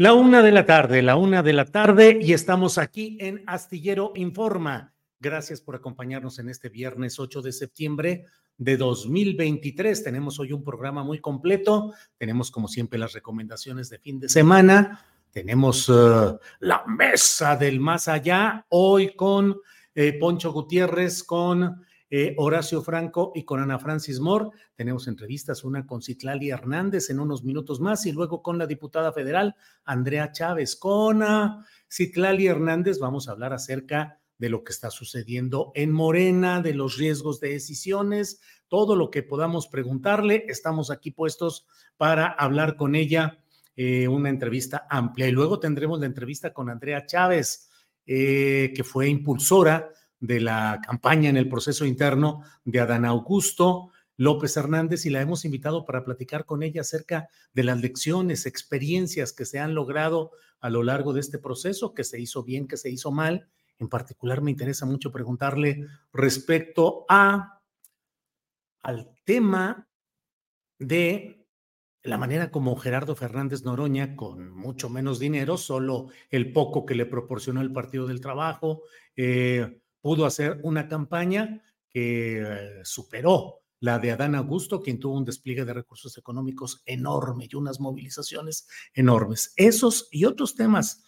La una de la tarde, la una de la tarde, y estamos aquí en Astillero Informa. Gracias por acompañarnos en este viernes 8 de septiembre de 2023. Tenemos hoy un programa muy completo. Tenemos, como siempre, las recomendaciones de fin de semana. Tenemos uh, la mesa del más allá, hoy con eh, Poncho Gutiérrez, con eh, Horacio Franco y con Ana Francis Moore. Tenemos entrevistas, una con Citlali Hernández en unos minutos más y luego con la diputada federal Andrea Chávez. Con Citlali Hernández vamos a hablar acerca de lo que está sucediendo en Morena, de los riesgos de decisiones, todo lo que podamos preguntarle. Estamos aquí puestos para hablar con ella, eh, una entrevista amplia. Y luego tendremos la entrevista con Andrea Chávez, eh, que fue impulsora de la campaña en el proceso interno de Adán Augusto López Hernández y la hemos invitado para platicar con ella acerca de las lecciones, experiencias que se han logrado a lo largo de este proceso, que se hizo bien, que se hizo mal. En particular me interesa mucho preguntarle respecto a al tema de la manera como Gerardo Fernández Noroña, con mucho menos dinero, solo el poco que le proporcionó el Partido del Trabajo, eh, pudo hacer una campaña que eh, superó la de Adán Augusto, quien tuvo un despliegue de recursos económicos enorme y unas movilizaciones enormes. Esos y otros temas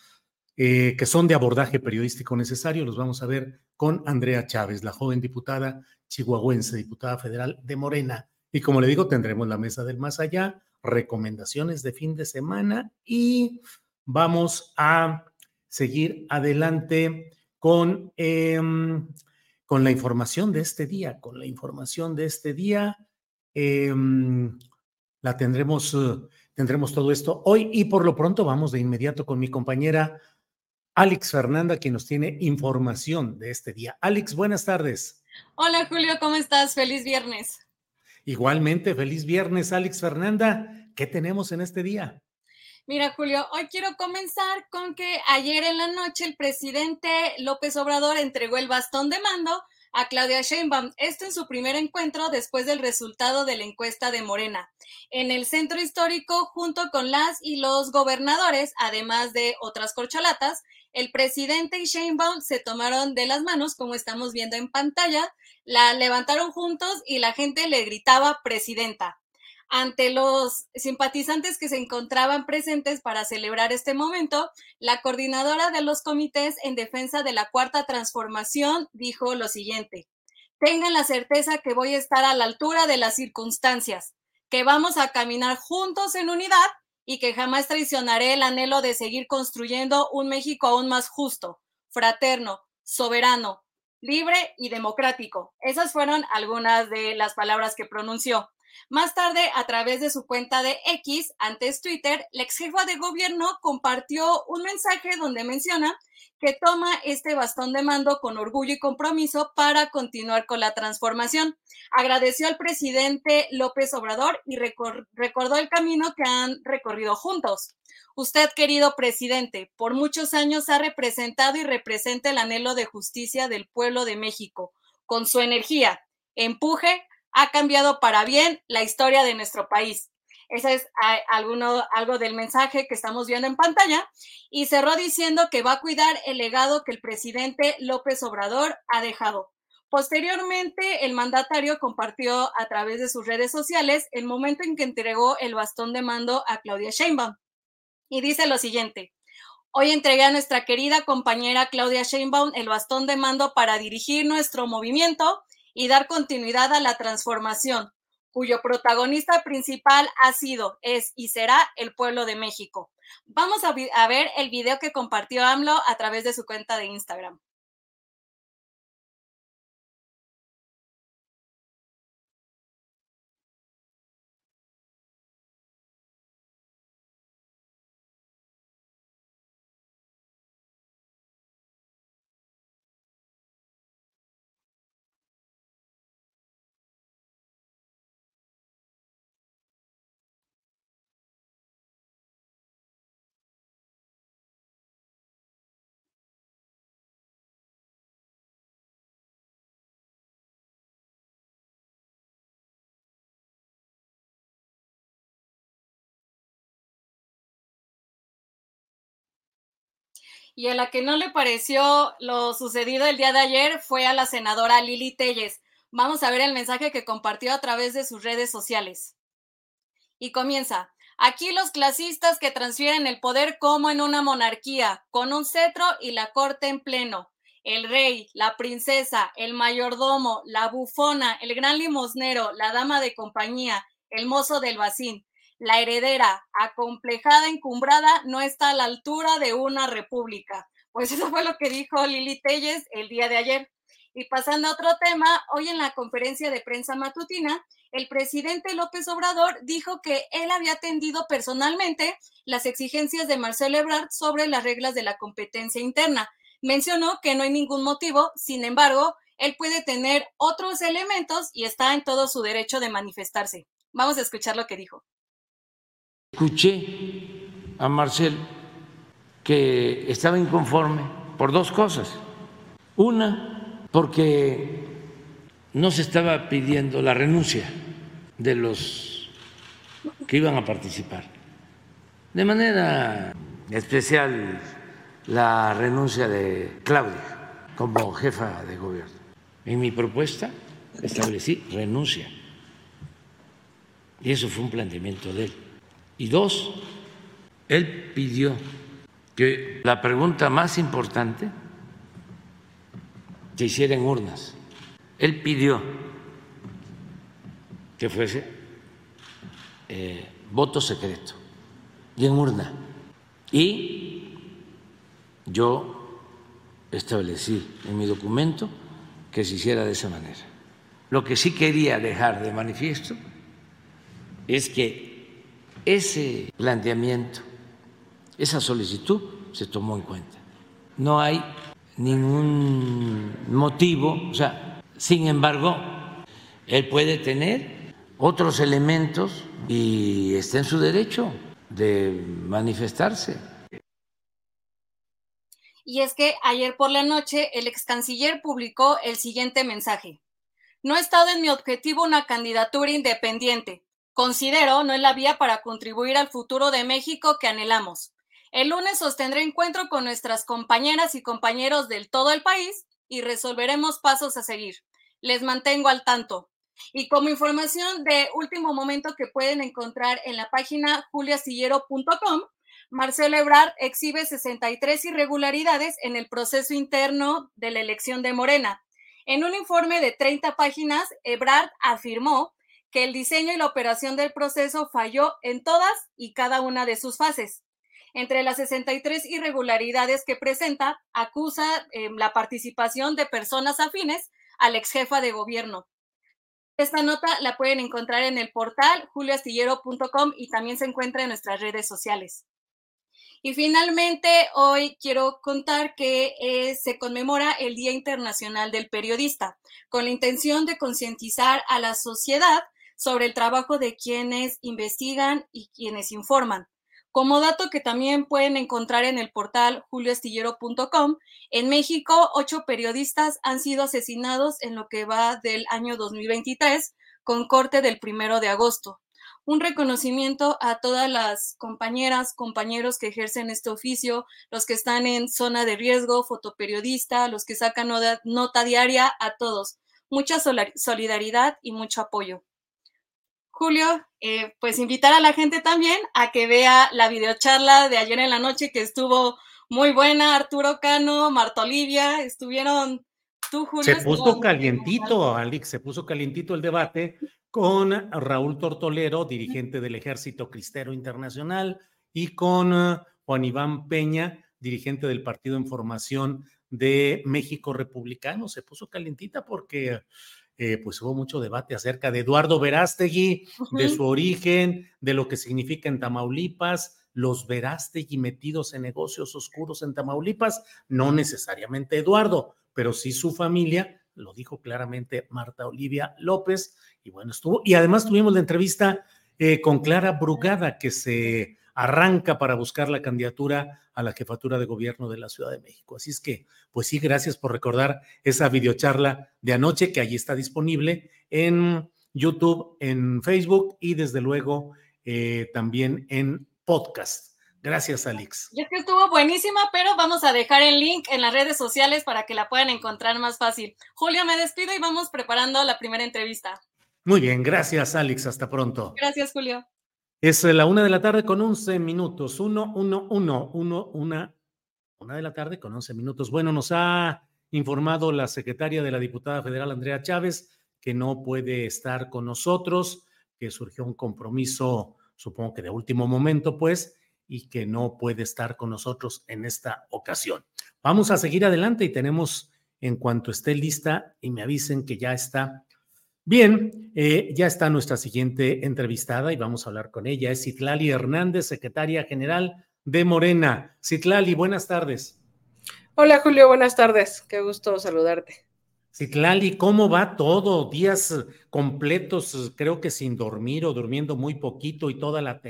eh, que son de abordaje periodístico necesario los vamos a ver con Andrea Chávez, la joven diputada chihuahuense, diputada federal de Morena. Y como le digo, tendremos la mesa del más allá, recomendaciones de fin de semana y vamos a seguir adelante con, em, con la información de este día, con la información de este día. Em, la tendremos, uh, tendremos todo esto hoy y por lo pronto vamos de inmediato con mi compañera Alex Fernanda, quien nos tiene información de este día. Alex, buenas tardes. Hola Julio, ¿cómo estás? Feliz viernes. Igualmente, feliz viernes, Alex Fernanda. ¿Qué tenemos en este día? Mira, Julio, hoy quiero comenzar con que ayer en la noche el presidente López Obrador entregó el bastón de mando a Claudia Sheinbaum, esto en su primer encuentro después del resultado de la encuesta de Morena, en el centro histórico junto con las y los gobernadores, además de otras corchalatas, el presidente y Sheinbaum se tomaron de las manos, como estamos viendo en pantalla, la levantaron juntos y la gente le gritaba presidenta ante los simpatizantes que se encontraban presentes para celebrar este momento, la coordinadora de los comités en defensa de la cuarta transformación dijo lo siguiente, tengan la certeza que voy a estar a la altura de las circunstancias, que vamos a caminar juntos en unidad y que jamás traicionaré el anhelo de seguir construyendo un México aún más justo, fraterno, soberano, libre y democrático. Esas fueron algunas de las palabras que pronunció. Más tarde, a través de su cuenta de X, antes Twitter, la ex jefa de gobierno compartió un mensaje donde menciona que toma este bastón de mando con orgullo y compromiso para continuar con la transformación. Agradeció al presidente López Obrador y recordó el camino que han recorrido juntos. Usted, querido presidente, por muchos años ha representado y representa el anhelo de justicia del pueblo de México. Con su energía, empuje, ha cambiado para bien la historia de nuestro país. Ese es alguno, algo del mensaje que estamos viendo en pantalla. Y cerró diciendo que va a cuidar el legado que el presidente López Obrador ha dejado. Posteriormente, el mandatario compartió a través de sus redes sociales el momento en que entregó el bastón de mando a Claudia Sheinbaum. Y dice lo siguiente. Hoy entregué a nuestra querida compañera Claudia Sheinbaum el bastón de mando para dirigir nuestro movimiento y dar continuidad a la transformación, cuyo protagonista principal ha sido, es y será el pueblo de México. Vamos a, ver el video que compartió AMLO a través de su cuenta de Instagram. Y a la que no le pareció lo sucedido el día de ayer fue a la senadora Lili Telles. Vamos a ver el mensaje que compartió a través de sus redes sociales. Y comienza. Aquí los clasistas que transfieren el poder como en una monarquía, con un cetro y la corte en pleno. El rey, la princesa, el mayordomo, la bufona, el gran limosnero, la dama de compañía, el mozo del bacín la heredera, acomplejada, encumbrada, no está a la altura de una república. Pues eso fue lo que dijo Lili Telles el día de ayer. Y pasando a otro tema, hoy en la conferencia de prensa matutina, el presidente López Obrador dijo que él había atendido personalmente las exigencias de Marcelo Ebrard sobre las reglas de la competencia interna. Mencionó que no hay ningún motivo, sin embargo, él puede tener otros elementos y está en todo su derecho de manifestarse. Vamos a escuchar lo que dijo. Escuché a Marcel que estaba inconforme por dos cosas. Una, porque no se estaba pidiendo la renuncia de los que iban a participar. De manera especial la renuncia de Claudia como jefa de gobierno. En mi propuesta establecí renuncia. Y eso fue un planteamiento de él. Y dos, él pidió que la pregunta más importante se hiciera en urnas. Él pidió que fuese eh, voto secreto y en urna. Y yo establecí en mi documento que se hiciera de esa manera. Lo que sí quería dejar de manifiesto es que ese planteamiento, esa solicitud se tomó en cuenta. No hay ningún motivo, o sea, sin embargo, él puede tener otros elementos y está en su derecho de manifestarse. Y es que ayer por la noche el ex canciller publicó el siguiente mensaje. No ha estado en mi objetivo una candidatura independiente. Considero no es la vía para contribuir al futuro de México que anhelamos. El lunes sostendré encuentro con nuestras compañeras y compañeros del todo el país y resolveremos pasos a seguir. Les mantengo al tanto. Y como información de último momento que pueden encontrar en la página juliastillero.com, Marcelo Ebrard exhibe 63 irregularidades en el proceso interno de la elección de Morena. En un informe de 30 páginas, Ebrard afirmó que el diseño y la operación del proceso falló en todas y cada una de sus fases. Entre las 63 irregularidades que presenta, acusa em, la participación de personas afines a la ex jefa de gobierno. Esta nota la pueden encontrar en el portal julioastillero.com y también se encuentra en nuestras redes sociales. Y finalmente, hoy quiero contar que eh, se conmemora el Día Internacional del Periodista, con la intención de concientizar a la sociedad sobre el trabajo de quienes investigan y quienes informan. Como dato que también pueden encontrar en el portal julioastillero.com, en México, ocho periodistas han sido asesinados en lo que va del año 2023, con corte del primero de agosto. Un reconocimiento a todas las compañeras, compañeros que ejercen este oficio, los que están en zona de riesgo, fotoperiodista, los que sacan nota diaria, a todos. Mucha solidaridad y mucho apoyo. Julio, eh, pues invitar a la gente también a que vea la videocharla de ayer en la noche que estuvo muy buena. Arturo Cano, Marta Olivia, estuvieron tú, Julio. Se puso calientito, Alex, se puso calientito el debate con Raúl Tortolero, dirigente del Ejército Cristero Internacional, y con eh, Juan Iván Peña, dirigente del Partido en Formación de México Republicano. Se puso calientita porque eh, pues hubo mucho debate acerca de Eduardo Verástegui, de su origen, de lo que significa en Tamaulipas, los Verástegui metidos en negocios oscuros en Tamaulipas, no necesariamente Eduardo, pero sí su familia, lo dijo claramente Marta Olivia López, y bueno, estuvo, y además tuvimos la entrevista eh, con Clara Brugada, que se arranca para buscar la candidatura a la jefatura de gobierno de la Ciudad de México. Así es que, pues sí, gracias por recordar esa videocharla de anoche que allí está disponible en YouTube, en Facebook y desde luego eh, también en podcast. Gracias, Alex. Y es que estuvo buenísima, pero vamos a dejar el link en las redes sociales para que la puedan encontrar más fácil. Julio, me despido y vamos preparando la primera entrevista. Muy bien, gracias, Alex. Hasta pronto. Gracias, Julio. Es la una de la tarde con once minutos. Uno, uno, uno, uno, una, una de la tarde con once minutos. Bueno, nos ha informado la secretaria de la diputada federal, Andrea Chávez, que no puede estar con nosotros, que surgió un compromiso, supongo que de último momento, pues, y que no puede estar con nosotros en esta ocasión. Vamos a seguir adelante y tenemos, en cuanto esté lista y me avisen que ya está Bien, eh, ya está nuestra siguiente entrevistada y vamos a hablar con ella. Es Citlali Hernández, secretaria general de Morena. Citlali, buenas tardes. Hola Julio, buenas tardes. Qué gusto saludarte. Citlali, ¿cómo va todo? Días completos, creo que sin dormir o durmiendo muy poquito y toda la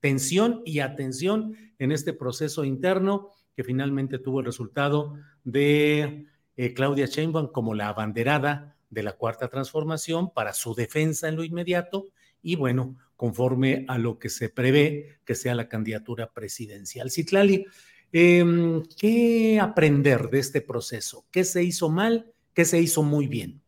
tensión y atención en este proceso interno que finalmente tuvo el resultado de eh, Claudia Sheinbaum como la abanderada de la cuarta transformación para su defensa en lo inmediato y bueno, conforme a lo que se prevé que sea la candidatura presidencial. Citlali, em, ¿qué aprender de este proceso? ¿Qué se hizo mal? ¿Qué se hizo muy bien?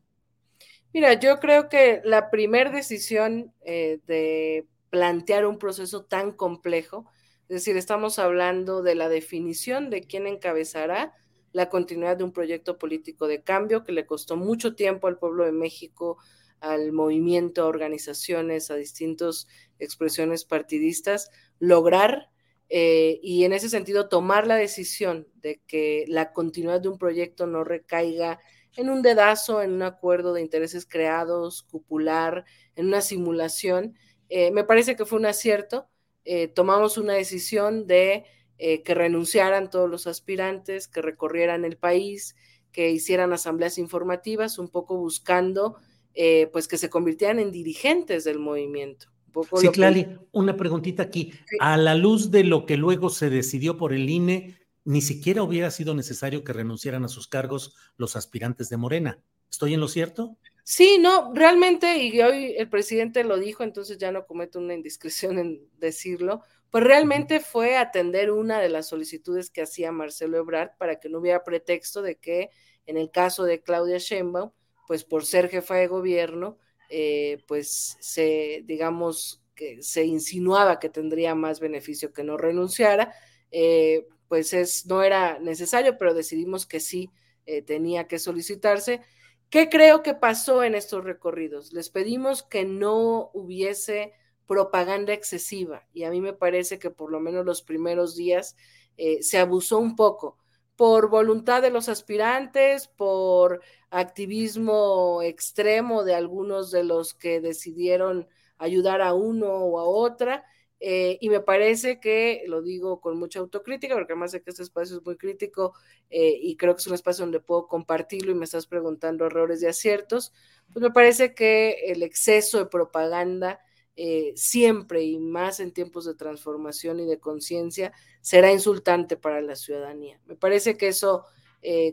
Mira, yo creo que la primera decisión eh, de plantear un proceso tan complejo, es decir, estamos hablando de la definición de quién encabezará la continuidad de un proyecto político de cambio que le costó mucho tiempo al pueblo de México, al movimiento, a organizaciones, a distintas expresiones partidistas, lograr eh, y en ese sentido tomar la decisión de que la continuidad de un proyecto no recaiga en un dedazo, en un acuerdo de intereses creados, cupular, en una simulación, eh, me parece que fue un acierto. Eh, tomamos una decisión de eh, que renunciaran todos los aspirantes, que recorrieran el país, que hicieran asambleas informativas, un poco buscando eh, pues que se convirtieran en dirigentes del movimiento. sí, Clali, una preguntita aquí. A la luz de lo que luego se decidió por el INE, ni siquiera hubiera sido necesario que renunciaran a sus cargos los aspirantes de Morena. ¿Estoy en lo cierto? Sí, no, realmente, y hoy el presidente lo dijo, entonces ya no cometo una indiscreción en decirlo, pues realmente fue atender una de las solicitudes que hacía Marcelo Ebrard para que no hubiera pretexto de que en el caso de Claudia Sheinbaum, pues por ser jefa de gobierno, eh, pues se, digamos, que se insinuaba que tendría más beneficio que no renunciara, eh, pues es, no era necesario, pero decidimos que sí eh, tenía que solicitarse. ¿Qué creo que pasó en estos recorridos? Les pedimos que no hubiese propaganda excesiva y a mí me parece que por lo menos los primeros días eh, se abusó un poco, por voluntad de los aspirantes, por activismo extremo de algunos de los que decidieron ayudar a uno o a otra. Eh, y me parece que, lo digo con mucha autocrítica, porque además sé que este espacio es muy crítico eh, y creo que es un espacio donde puedo compartirlo y me estás preguntando errores y aciertos, pues me parece que el exceso de propaganda eh, siempre y más en tiempos de transformación y de conciencia será insultante para la ciudadanía. Me parece que eso,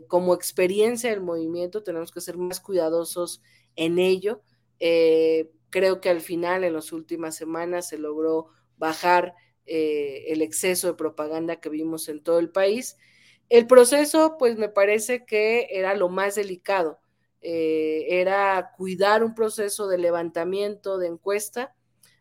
como experiencia del movimiento, tenemos que ser más cuidadosos en ello. Creo que al final, en las últimas semanas, se logró bajar el exceso de propaganda que vimos en todo el país. El proceso, pues me parece que era lo más delicado. era cuidar un proceso de levantamiento de encuesta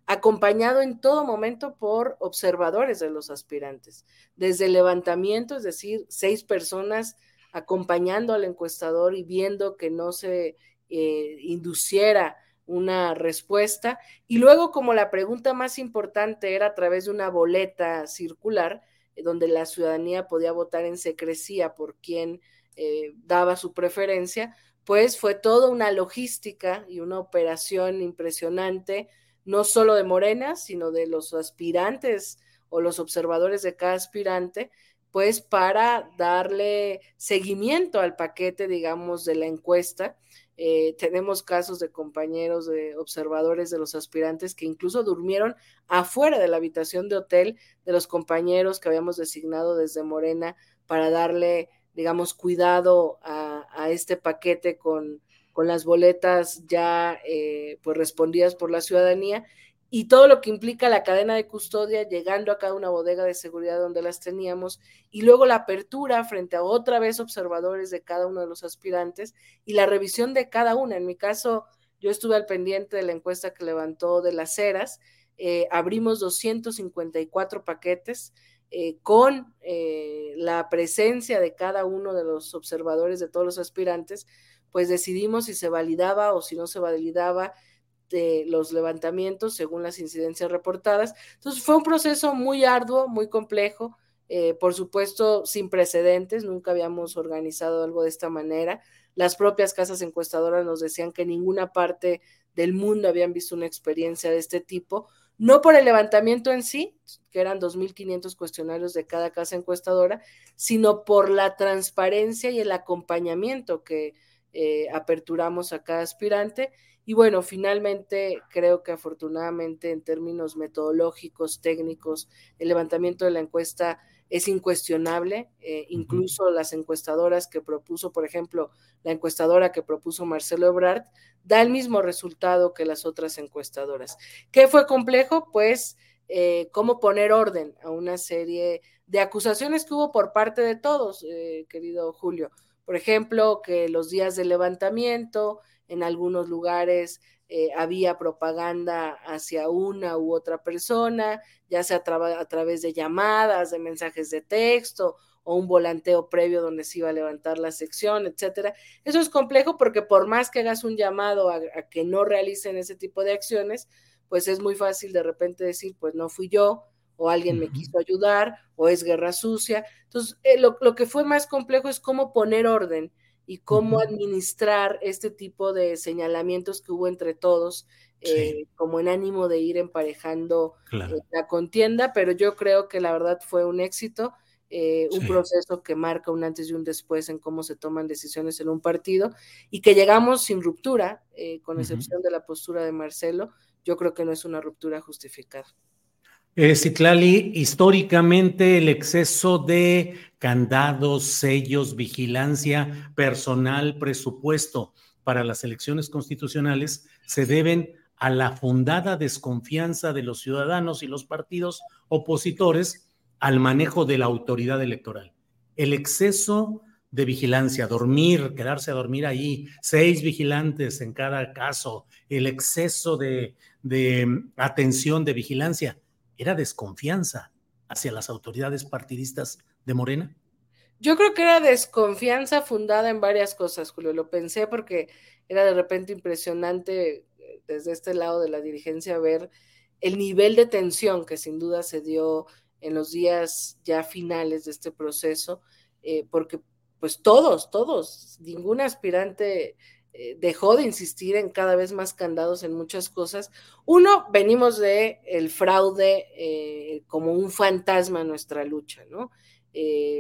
acompañado en todo momento por observadores de los aspirantes, desde el levantamiento, es decir, seis personas acompañando al encuestador y viendo que no se eh, induciera una respuesta. Y luego, como la pregunta más importante era a través de una boleta circular, eh, donde la ciudadanía podía votar en secrecía por quien eh, daba su preferencia, pues fue toda una logística y una operación impresionante no solo de Morena, sino de los aspirantes o los observadores de cada aspirante, pues para darle seguimiento al paquete, digamos, de la encuesta. Eh, tenemos casos de compañeros, de observadores de los aspirantes que incluso durmieron afuera de la habitación de hotel de los compañeros que habíamos designado desde Morena para darle, digamos, cuidado a, este paquete con, con las boletas ya eh, pues respondidas por la ciudadanía y todo lo que implica la cadena de custodia llegando a cada una bodega de seguridad donde las teníamos y luego la apertura frente a otra vez observadores de cada uno de los aspirantes y la revisión de cada una. En mi caso, yo estuve al pendiente de la encuesta que levantó de las ceras, eh, abrimos 254 paquetes. Eh, con la presencia de cada uno de los observadores de todos los aspirantes, pues decidimos si se validaba o si no se validaba de los levantamientos según las incidencias reportadas. Entonces fue un proceso muy arduo, muy complejo, eh, por supuesto sin precedentes, nunca habíamos organizado algo de esta manera. Las propias casas encuestadoras nos decían que en ninguna parte del mundo habían visto una experiencia de este tipo, no por el levantamiento en sí, que eran 2.500 cuestionarios de cada casa encuestadora, sino por la transparencia y el acompañamiento que eh, aperturamos a cada aspirante. Y bueno, finalmente creo que afortunadamente en términos metodológicos, técnicos, el levantamiento de la encuesta es incuestionable. Eh, incluso las encuestadoras que propuso, por ejemplo, la encuestadora que propuso Marcelo Ebrard, da el mismo resultado que las otras encuestadoras. ¿Qué fue complejo? Pues eh, cómo poner orden a una serie de acusaciones que hubo por parte de todos, querido Julio. Por ejemplo, que los días de levantamiento, en algunos lugares eh, había propaganda hacia una u otra persona, ya sea a, a, través de llamadas, de mensajes de texto o un volanteo previo donde se iba a levantar la sección, etcétera. Eso es complejo porque por más que hagas un llamado a, a que no realicen ese tipo de acciones, pues es muy fácil de repente decir, pues no fui yo, o alguien me quiso ayudar, o es guerra sucia. Entonces, eh, lo, lo, que fue más complejo es cómo poner orden y cómo administrar este tipo de señalamientos que hubo entre todos, eh, como en ánimo de ir emparejando claro. eh, la contienda, pero yo creo que la verdad fue un éxito. Eh, un sí. proceso que marca un antes y un después en cómo se toman decisiones en un partido y que llegamos sin ruptura, con excepción uh -huh. de la postura de Marcelo, yo creo que no es una ruptura justificada. Eh, históricamente el exceso de candados, sellos, vigilancia, personal, presupuesto para las elecciones constitucionales se deben a la fundada desconfianza de los ciudadanos y los partidos opositores al manejo de la autoridad electoral. El exceso de vigilancia, dormir, quedarse a dormir ahí, seis vigilantes en cada caso, el exceso de, de atención, de vigilancia, era desconfianza hacia las autoridades partidistas de Morena? Yo creo que era desconfianza fundada en varias cosas, Julio. Lo pensé porque era de repente impresionante eh, desde este lado de la dirigencia ver el nivel de tensión que sin duda se dio en los días ya finales de este proceso. eh, porque pues todos, todos, ningún aspirante dejó de insistir en cada vez más candados en muchas cosas. Uno, venimos de el fraude eh, como un fantasma en nuestra lucha, ¿no?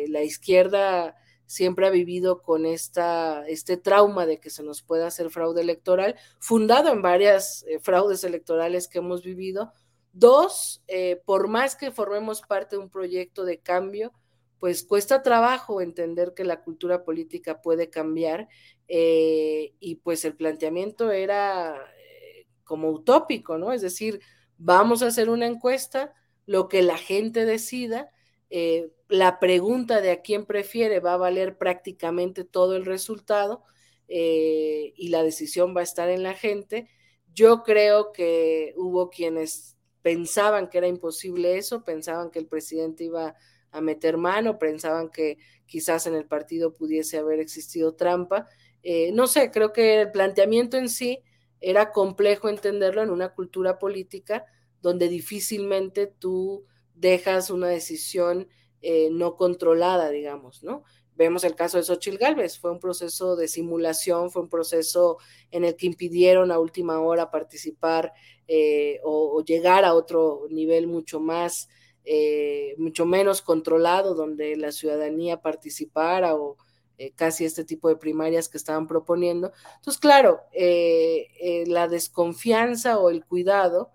la izquierda siempre ha vivido con esta, este trauma de que se nos pueda hacer fraude electoral, fundado en varias fraudes electorales que hemos vivido. Dos, por más que formemos parte de un proyecto de cambio, pues cuesta trabajo entender que la cultura política puede cambiar eh, y pues el planteamiento era eh, como utópico, ¿no? Es decir, vamos a hacer una encuesta, lo que la gente decida, eh, la pregunta de a quién prefiere va a valer prácticamente todo el resultado y la decisión va a estar en la gente. Yo creo que hubo quienes pensaban que era imposible eso, pensaban que el presidente iba a a meter mano, pensaban que quizás en el partido pudiese haber existido trampa. Eh, no sé, creo que el planteamiento en sí era complejo entenderlo en una cultura política donde difícilmente tú dejas una decisión eh, no controlada, digamos, ¿no? Vemos el caso de Xochitl Galvez, fue un proceso de simulación, fue un proceso en el que impidieron a última hora participar eh, o, llegar a otro nivel mucho más mucho menos controlado, donde la ciudadanía participara o eh, casi este tipo de primarias que estaban proponiendo. Entonces, claro, eh, la desconfianza o el cuidado,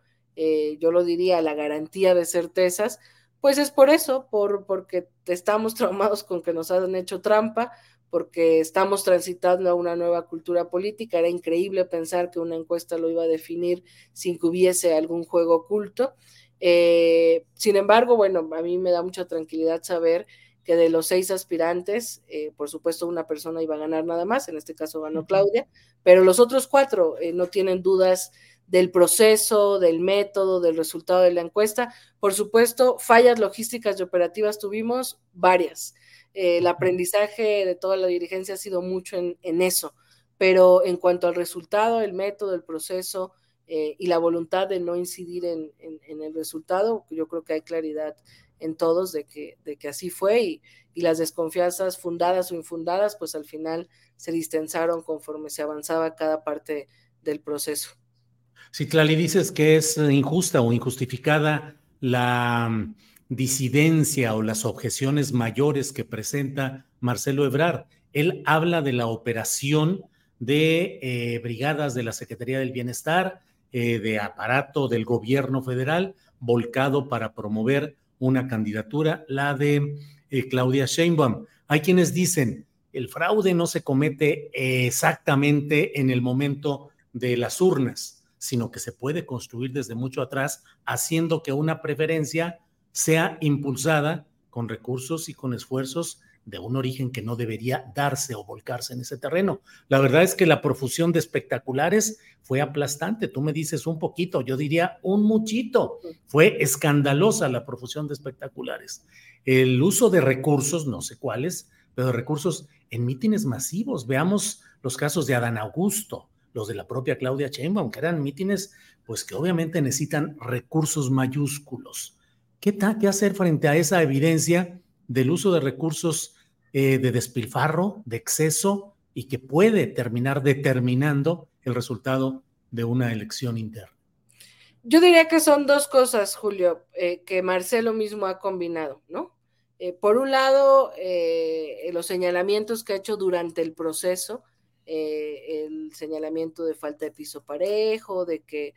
yo lo diría, la garantía de certezas, pues es por eso, por, porque estamos traumados con que nos han hecho trampa, porque estamos transitando a una nueva cultura política. Era increíble pensar que una encuesta lo iba a definir sin que hubiese algún juego oculto. Eh, sin embargo, bueno, a mí me da mucha tranquilidad saber que de los seis aspirantes, eh, por supuesto, una persona iba a ganar nada más, en este caso ganó Claudia, pero los otros cuatro eh, no tienen dudas del proceso, del método, del resultado de la encuesta. Por supuesto, fallas logísticas y operativas tuvimos varias. el aprendizaje de toda la dirigencia ha sido mucho en, en eso, pero en cuanto al resultado, el método, el proceso, eh, y la voluntad de no incidir en, el resultado, yo creo que hay claridad en todos de que, de que así fue y, las desconfianzas fundadas o infundadas, pues al final se distensaron conforme se avanzaba cada parte del proceso. Si Clali dices que es injusta o injustificada la mm, disidencia o las objeciones mayores que presenta Marcelo Ebrard. Él habla de la operación de eh, brigadas de la Secretaría del Bienestar, eh, de aparato del gobierno federal volcado para promover una candidatura, la de eh, Claudia Sheinbaum. Hay quienes dicen, el fraude no se comete exactamente en el momento de las urnas, sino que se puede construir desde mucho atrás, haciendo que una preferencia sea impulsada con recursos y con esfuerzos de un origen que no debería darse o volcarse en ese terreno. La verdad es que la profusión de espectaculares fue aplastante. Tú me dices un poquito, yo diría un muchito. Fue escandalosa la profusión de espectaculares. El uso de recursos, no sé cuáles, pero recursos en mítines masivos. Veamos los casos de Adán Augusto, los de la propia Claudia Sheinbaum, que eran mítines, pues que obviamente necesitan recursos mayúsculos. ¿Qué, ¿Qué hacer frente a esa evidencia? Del uso de recursos eh, de despilfarro, de exceso y que puede terminar determinando el resultado de una elección interna. Yo diría que son dos cosas, Julio, eh, que Marcelo mismo ha combinado, ¿no? Eh, por un lado, los señalamientos que ha hecho durante el proceso, el señalamiento de falta de piso parejo, de que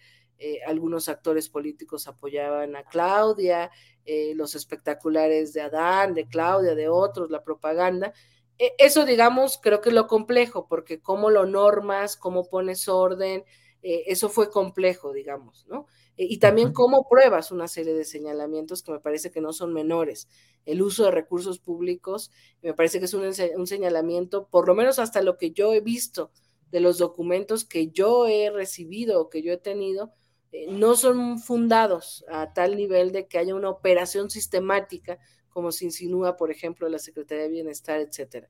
algunos actores políticos apoyaban a Claudia, eh, los espectaculares de Adán, de Claudia, de otros, la propaganda. E, eso, digamos, creo que es lo complejo, porque cómo lo normas, cómo pones orden, eh, eso fue complejo, digamos, ¿no? E, y también cómo pruebas una serie de señalamientos que me parece que no son menores. El uso de recursos públicos, me parece que es un, un señalamiento, por lo menos hasta lo que yo he visto de los documentos que yo he recibido o que yo he tenido, eh, no son fundados a tal nivel de que haya una operación sistemática, como se insinúa, por ejemplo, la Secretaría de Bienestar, etcétera.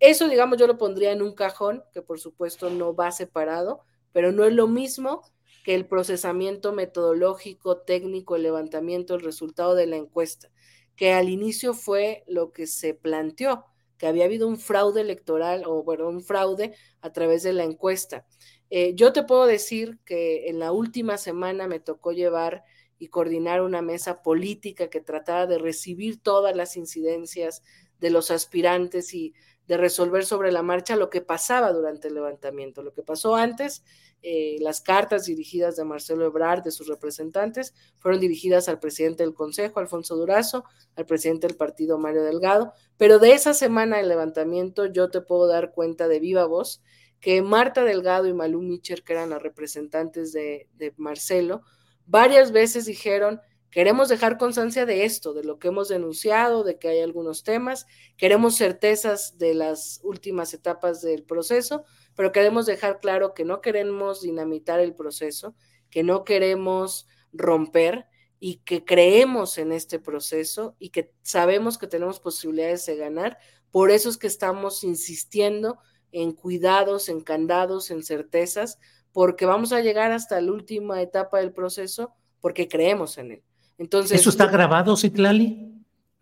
Eso, digamos, yo lo pondría en un cajón, que por supuesto no va separado, pero no es lo mismo que el procesamiento metodológico, técnico, el levantamiento, el resultado de la encuesta, que al inicio fue lo que se planteó, que había habido un fraude electoral o bueno, un fraude a través de la encuesta. Eh, yo te puedo decir que en la última semana me tocó llevar y coordinar una mesa política que tratara de recibir todas las incidencias de los aspirantes y de resolver sobre la marcha lo que pasaba durante el levantamiento, lo que pasó antes. Eh, las cartas dirigidas de Marcelo Ebrard, de sus representantes, fueron dirigidas al presidente del Consejo, Alfonso Durazo, al presidente del partido, Mario Delgado, pero de esa semana del levantamiento yo te puedo dar cuenta de viva voz que Marta Delgado y Malú Micher, que eran las representantes de, de Marcelo, varias veces dijeron, queremos dejar constancia de esto, de lo que hemos denunciado, de que hay algunos temas, queremos certezas de las últimas etapas del proceso, pero queremos dejar claro que no queremos dinamitar el proceso, que no queremos romper y que creemos en este proceso y que sabemos que tenemos posibilidades de ganar. Por eso es que estamos insistiendo en cuidados, en candados, en certezas, porque vamos a llegar hasta la última etapa del proceso porque creemos en él. Entonces, ¿Eso está grabado, Citlali?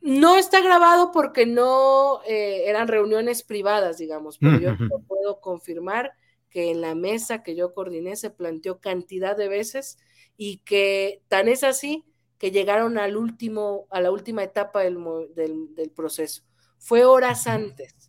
No está grabado porque no eh, eran reuniones privadas, digamos, pero yo puedo confirmar que en la mesa que yo coordiné se planteó cantidad de veces y que tan es así que llegaron al último, a la última etapa del, del proceso. Fue horas antes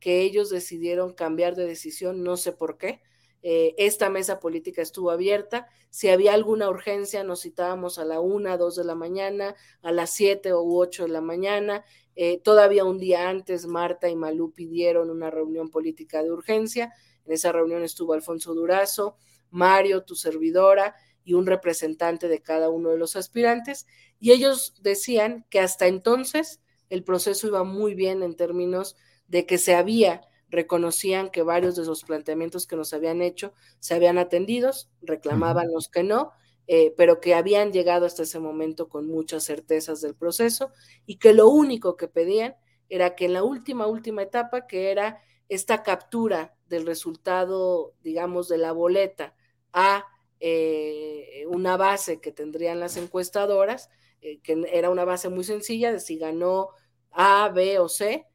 que ellos decidieron cambiar de decisión, no sé por qué, eh, esta mesa política estuvo abierta. Si había alguna urgencia, nos citábamos a la una, dos de la mañana, a las siete u ocho de la mañana. Eh, todavía un día antes, Marta y Malú pidieron una reunión política de urgencia. En esa reunión estuvo Alfonso Durazo, Mario, tu servidora, y un representante de cada uno de los aspirantes. Y ellos decían que hasta entonces el proceso iba muy bien en términos de que se había reconocían que varios de los planteamientos que nos habían hecho se habían atendido, reclamaban los que no, eh, pero que habían llegado hasta ese momento con muchas certezas del proceso y que lo único que pedían era que en la última, última etapa, que era esta captura del resultado, digamos, de la boleta a eh, una base que tendrían las encuestadoras, eh, que era una base muy sencilla de si ganó A, B o C,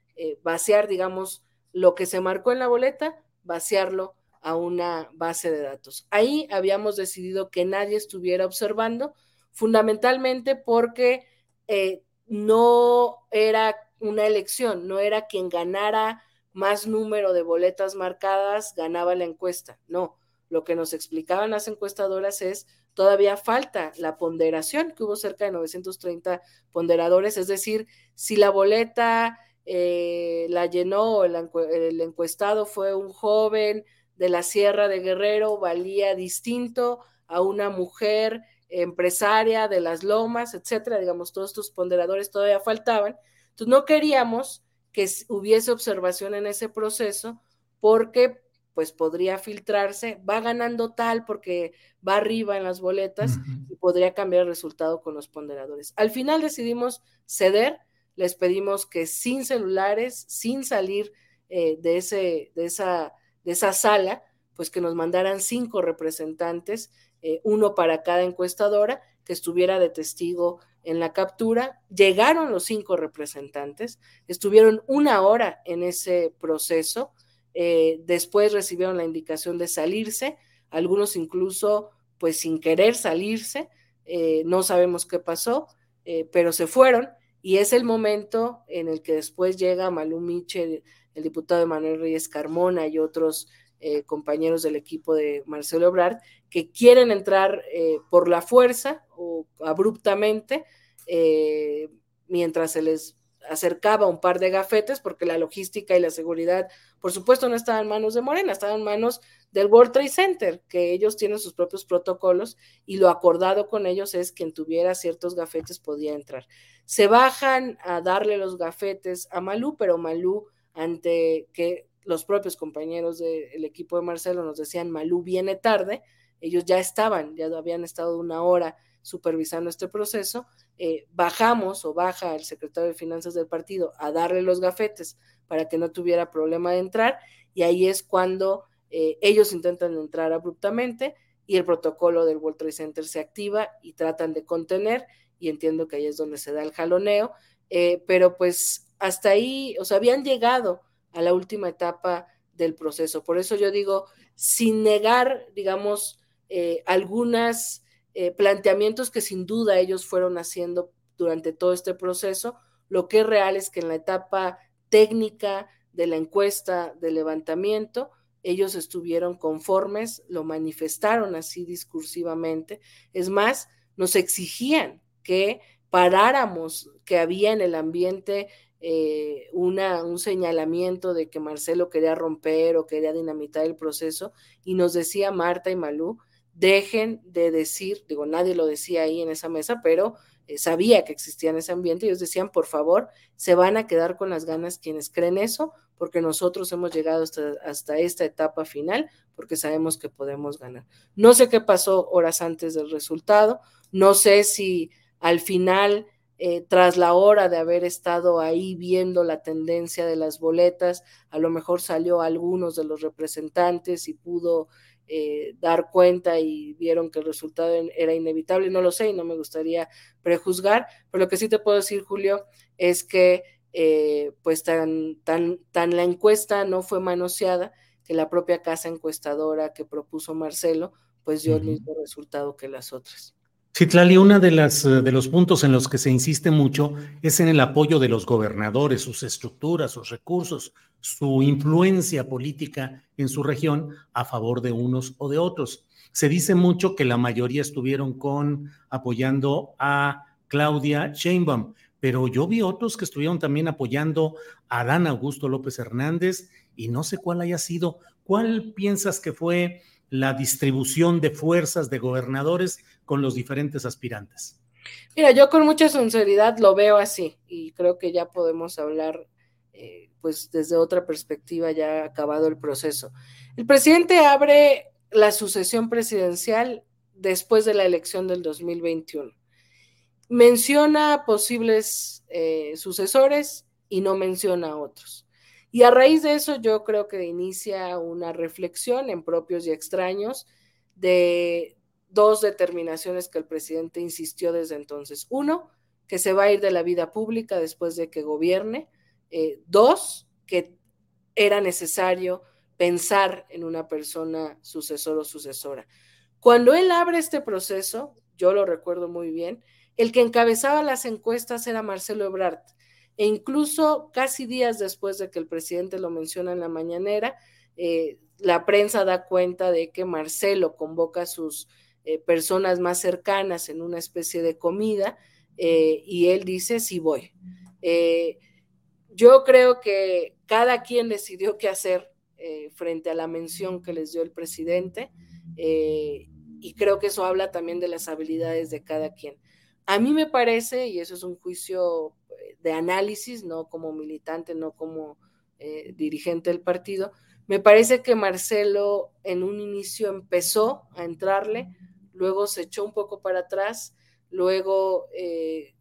vaciar, digamos, lo que se marcó en la boleta, vaciarlo a una base de datos. Ahí habíamos decidido que nadie estuviera observando, fundamentalmente porque eh, no era una elección, no era quien ganara más número de boletas marcadas, ganaba la encuesta. No, lo que nos explicaban las encuestadoras es todavía falta la ponderación, que hubo cerca de 930 ponderadores, es decir, si la boleta eh, la llenó, el, el, encuestado fue un joven de la Sierra de Guerrero, valía distinto a una mujer empresaria de las lomas, etcétera, digamos, todos estos ponderadores todavía faltaban. Entonces no queríamos que hubiese observación en ese proceso porque pues podría filtrarse, va ganando tal porque va arriba en las boletas y podría cambiar el resultado con los ponderadores. Al final decidimos ceder, les pedimos que sin celulares, sin salir eh, de, ese, de, esa, de esa sala, pues que nos mandaran cinco representantes, eh, uno para cada encuestadora, que estuviera de testigo en la captura. Llegaron los cinco representantes, estuvieron una hora en ese proceso, eh, después recibieron la indicación de salirse, algunos incluso pues sin querer salirse, no sabemos qué pasó, pero se fueron y es el momento en el que después llega Malú Michel, el diputado Manuel Reyes Carmona y otros eh, compañeros del equipo de Marcelo Ebrard, que quieren entrar eh, por la fuerza o abruptamente, eh, mientras se les acercaba un par de gafetes, porque la logística y la seguridad, por supuesto, no estaban en manos de Morena, estaban en manos del World Trade Center, que ellos tienen sus propios protocolos y lo acordado con ellos es que quien tuviera ciertos gafetes podía entrar. Se bajan a darle los gafetes a Malú, pero Malú, ante que los propios compañeros del equipo de Marcelo nos decían, Malú viene tarde, ellos ya estaban, ya habían estado una hora supervisando este proceso, eh, bajamos o baja el secretario de Finanzas del partido a darle los gafetes para que no tuviera problema de entrar y ahí es cuando eh, ellos intentan entrar abruptamente y el protocolo del World Trade Center se activa y tratan de contener y entiendo que ahí es donde se da el jaloneo, eh, pero pues hasta ahí, o sea, habían llegado a la última etapa del proceso. Por eso yo digo, sin negar, digamos, algunos eh, planteamientos que sin duda ellos fueron haciendo durante todo este proceso, lo que es real es que en la etapa técnica de la encuesta de levantamiento, ellos estuvieron conformes, lo manifestaron así discursivamente. Es más, nos exigían que paráramos, que había en el ambiente eh, una, un señalamiento de que Marcelo quería romper o quería dinamitar el proceso y nos decía Marta y Malú, dejen de decir, digo, nadie lo decía ahí en esa mesa, pero eh, sabía que existía en ese ambiente, ellos decían, por favor, se van a quedar con las ganas quienes creen eso, porque nosotros hemos llegado hasta, hasta esta etapa final, porque sabemos que podemos ganar. No sé qué pasó horas antes del resultado, no sé si al final eh, tras la hora de haber estado ahí viendo la tendencia de las boletas, a lo mejor salió algunos de los representantes y pudo eh, dar cuenta y vieron que el resultado era inevitable, no lo sé y no me gustaría prejuzgar, pero lo que sí te puedo decir, Julio, es que eh, pues tan, tan, tan la encuesta no fue manoseada que la propia casa encuestadora que propuso Marcelo, pues dio el mismo resultado que las otras. Citlali, uno de, las, eh, de los puntos en los que se insiste mucho es en el apoyo de los gobernadores, sus estructuras, sus recursos, su influencia política en su región a favor de unos o de otros. Se dice mucho que la mayoría estuvieron con apoyando a Claudia Sheinbaum, pero yo vi otros que estuvieron también apoyando a Adán Augusto López Hernández y no sé cuál haya sido. ¿Cuál piensas que fue la distribución de fuerzas de gobernadores con los diferentes aspirantes? Mira, yo con mucha sinceridad lo veo así y creo que ya podemos hablar eh, pues desde otra perspectiva ya acabado el proceso. El presidente abre la sucesión presidencial después de la elección del 2021. Menciona posibles eh, sucesores y no menciona a otros. Y a raíz de eso yo creo que inicia una reflexión en propios y extraños de dos determinaciones que el presidente insistió desde entonces. Uno, que se va a ir de la vida pública después de que gobierne. Eh, dos, que era necesario pensar en una persona sucesor o sucesora. Cuando él abre este proceso, yo lo recuerdo muy bien, el que encabezaba las encuestas era Marcelo Ebrard e incluso casi días después de que el presidente lo menciona en la mañanera, eh, la prensa da cuenta de que Marcelo convoca a sus eh, personas más cercanas en una especie de comida eh, y él dice, sí voy. yo creo que cada quien decidió qué hacer frente a la mención que les dio el presidente y creo que eso habla también de las habilidades de cada quien. A mí me parece, y eso es un juicio de análisis, no como militante, no como eh, dirigente del partido. Me parece que Marcelo en un inicio empezó a entrarle, luego se echó un poco para atrás, luego eh,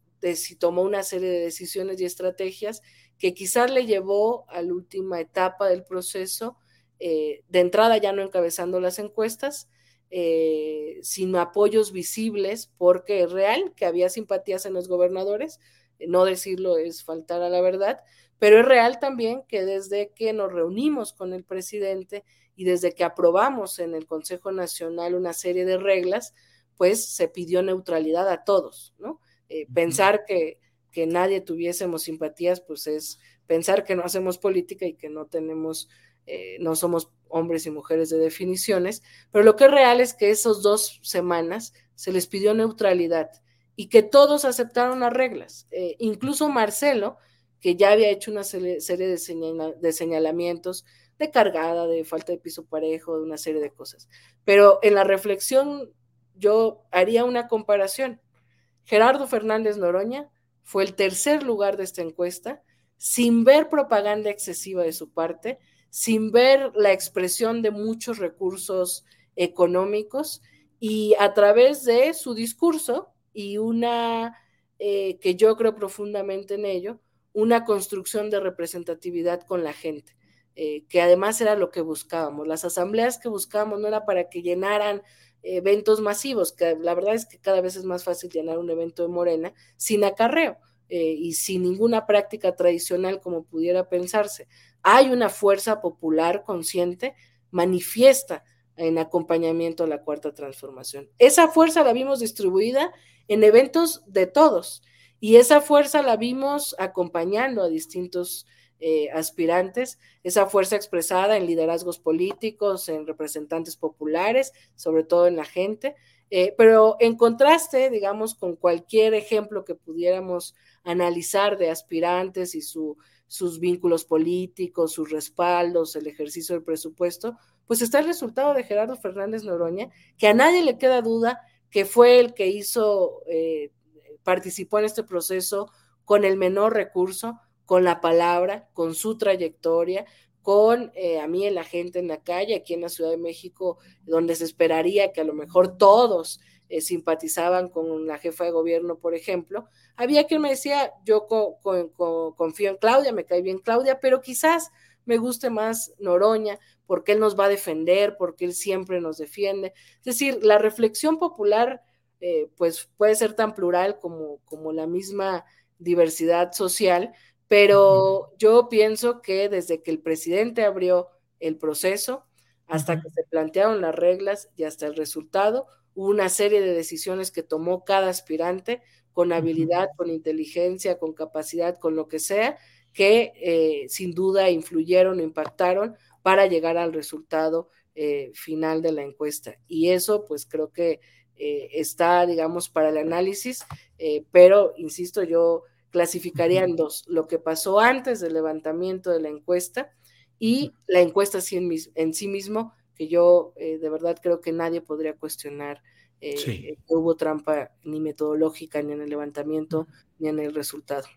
tomó una serie de decisiones y estrategias que quizás le llevó a la última etapa del proceso, eh, de entrada ya no encabezando las encuestas, sin apoyos visibles, porque es real que había simpatías en los gobernadores, no decirlo es faltar a la verdad, pero es real también que desde que nos reunimos con el presidente y desde que aprobamos en el Consejo Nacional una serie de reglas, pues se pidió neutralidad a todos, ¿no? Eh, pensar que, que nadie tuviésemos simpatías, pues es pensar que no hacemos política y que no tenemos, eh, no somos hombres y mujeres de definiciones, pero lo que es real es que esas dos semanas se les pidió neutralidad y que todos aceptaron las reglas, eh, incluso Marcelo, que ya había hecho una serie de, señalamientos de cargada, de falta de piso parejo, de una serie de cosas. Pero en la reflexión yo haría una comparación. Gerardo Fernández Noroña fue el tercer lugar de esta encuesta, sin ver propaganda excesiva de su parte, sin ver la expresión de muchos recursos económicos y a través de su discurso, y una, eh, que yo creo profundamente en ello, una construcción de representatividad con la gente, eh, que además era lo que buscábamos. Las asambleas que buscábamos no era para que llenaran eventos masivos, que la verdad es que cada vez es más fácil llenar un evento de Morena sin acarreo. eh, y sin ninguna práctica tradicional como pudiera pensarse, hay una fuerza popular consciente, manifiesta en acompañamiento a la cuarta transformación. Esa fuerza la vimos distribuida en eventos de todos. Y esa fuerza la vimos acompañando a distintos eh, aspirantes, esa fuerza expresada en liderazgos políticos, en representantes populares, sobre todo en la gente, eh, pero en contraste, digamos, con cualquier ejemplo que pudiéramos analizar de aspirantes y su, sus vínculos políticos, sus respaldos, el ejercicio del presupuesto, pues está el resultado de Gerardo Fernández Noroña, que a nadie le queda duda que fue el que hizo, eh, participó en este proceso con el menor recurso, con la palabra, con su trayectoria, con eh, a mí la gente en la calle, aquí en la Ciudad de México, donde se esperaría que a lo mejor todos eh, simpatizaban con la jefa de gobierno, por ejemplo, había quien me decía, yo confío en Claudia, me cae bien Claudia, pero quizás me guste más Noroña, porque él nos va a defender, porque él siempre nos defiende. Es decir, la reflexión popular, eh, pues puede ser tan plural como, como la misma diversidad social, pero yo pienso que desde que el presidente abrió el proceso, hasta que se plantearon las reglas y hasta el resultado, hubo una serie de decisiones que tomó cada aspirante con habilidad, con inteligencia, con capacidad, con lo que sea, que eh, sin duda influyeron, impactaron para llegar al resultado eh, final de la encuesta. Y eso, pues creo que eh, está, digamos, para el análisis, pero, insisto, yo clasificaría en dos, lo que pasó antes del levantamiento de la encuesta y la encuesta en, sí mismo, que yo de verdad creo que nadie podría cuestionar que hubo trampa ni metodológica ni en el levantamiento ni en el resultado.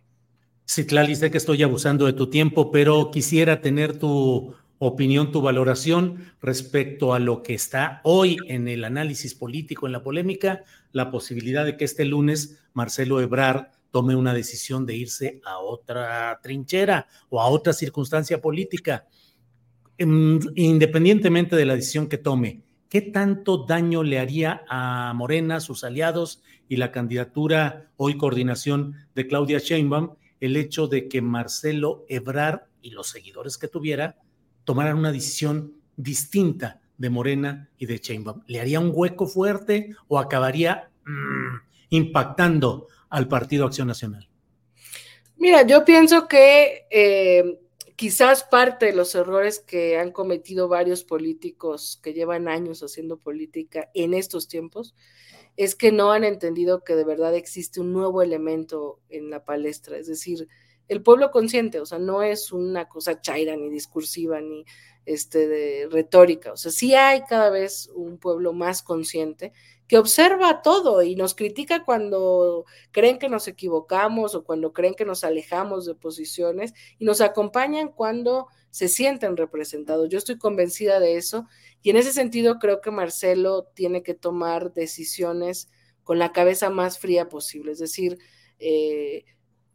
Sí, Clali, sé que estoy abusando de tu tiempo, pero quisiera tener tu opinión, tu valoración respecto a lo que está hoy en el análisis político, en la polémica, la posibilidad de que este lunes Marcelo Ebrard tome una decisión de irse a otra trinchera o a otra circunstancia política. Em, independientemente de la decisión que tome, ¿qué tanto daño le haría a Morena, sus aliados y la candidatura hoy coordinación de Claudia Sheinbaum el hecho de que Marcelo Ebrard y los seguidores que tuviera tomaran una decisión distinta de Morena y de Chainbaum. ¿Le haría un hueco fuerte o acabaría mm, impactando al Partido Acción Nacional? Mira, yo pienso que eh, quizás parte de los errores que han cometido varios políticos que llevan años haciendo política en estos tiempos es que no han entendido que de verdad existe un nuevo elemento en la palestra, es decir, el pueblo consciente, o sea, no es una cosa chaira ni discursiva ni este de retórica, o sea, sí hay cada vez un pueblo más consciente que observa todo y nos critica cuando creen que nos equivocamos o cuando creen que nos alejamos de posiciones y nos acompañan cuando se sienten representados. Yo estoy convencida de eso y en ese sentido creo que Marcelo tiene que tomar decisiones con la cabeza más fría posible. Es decir, eh,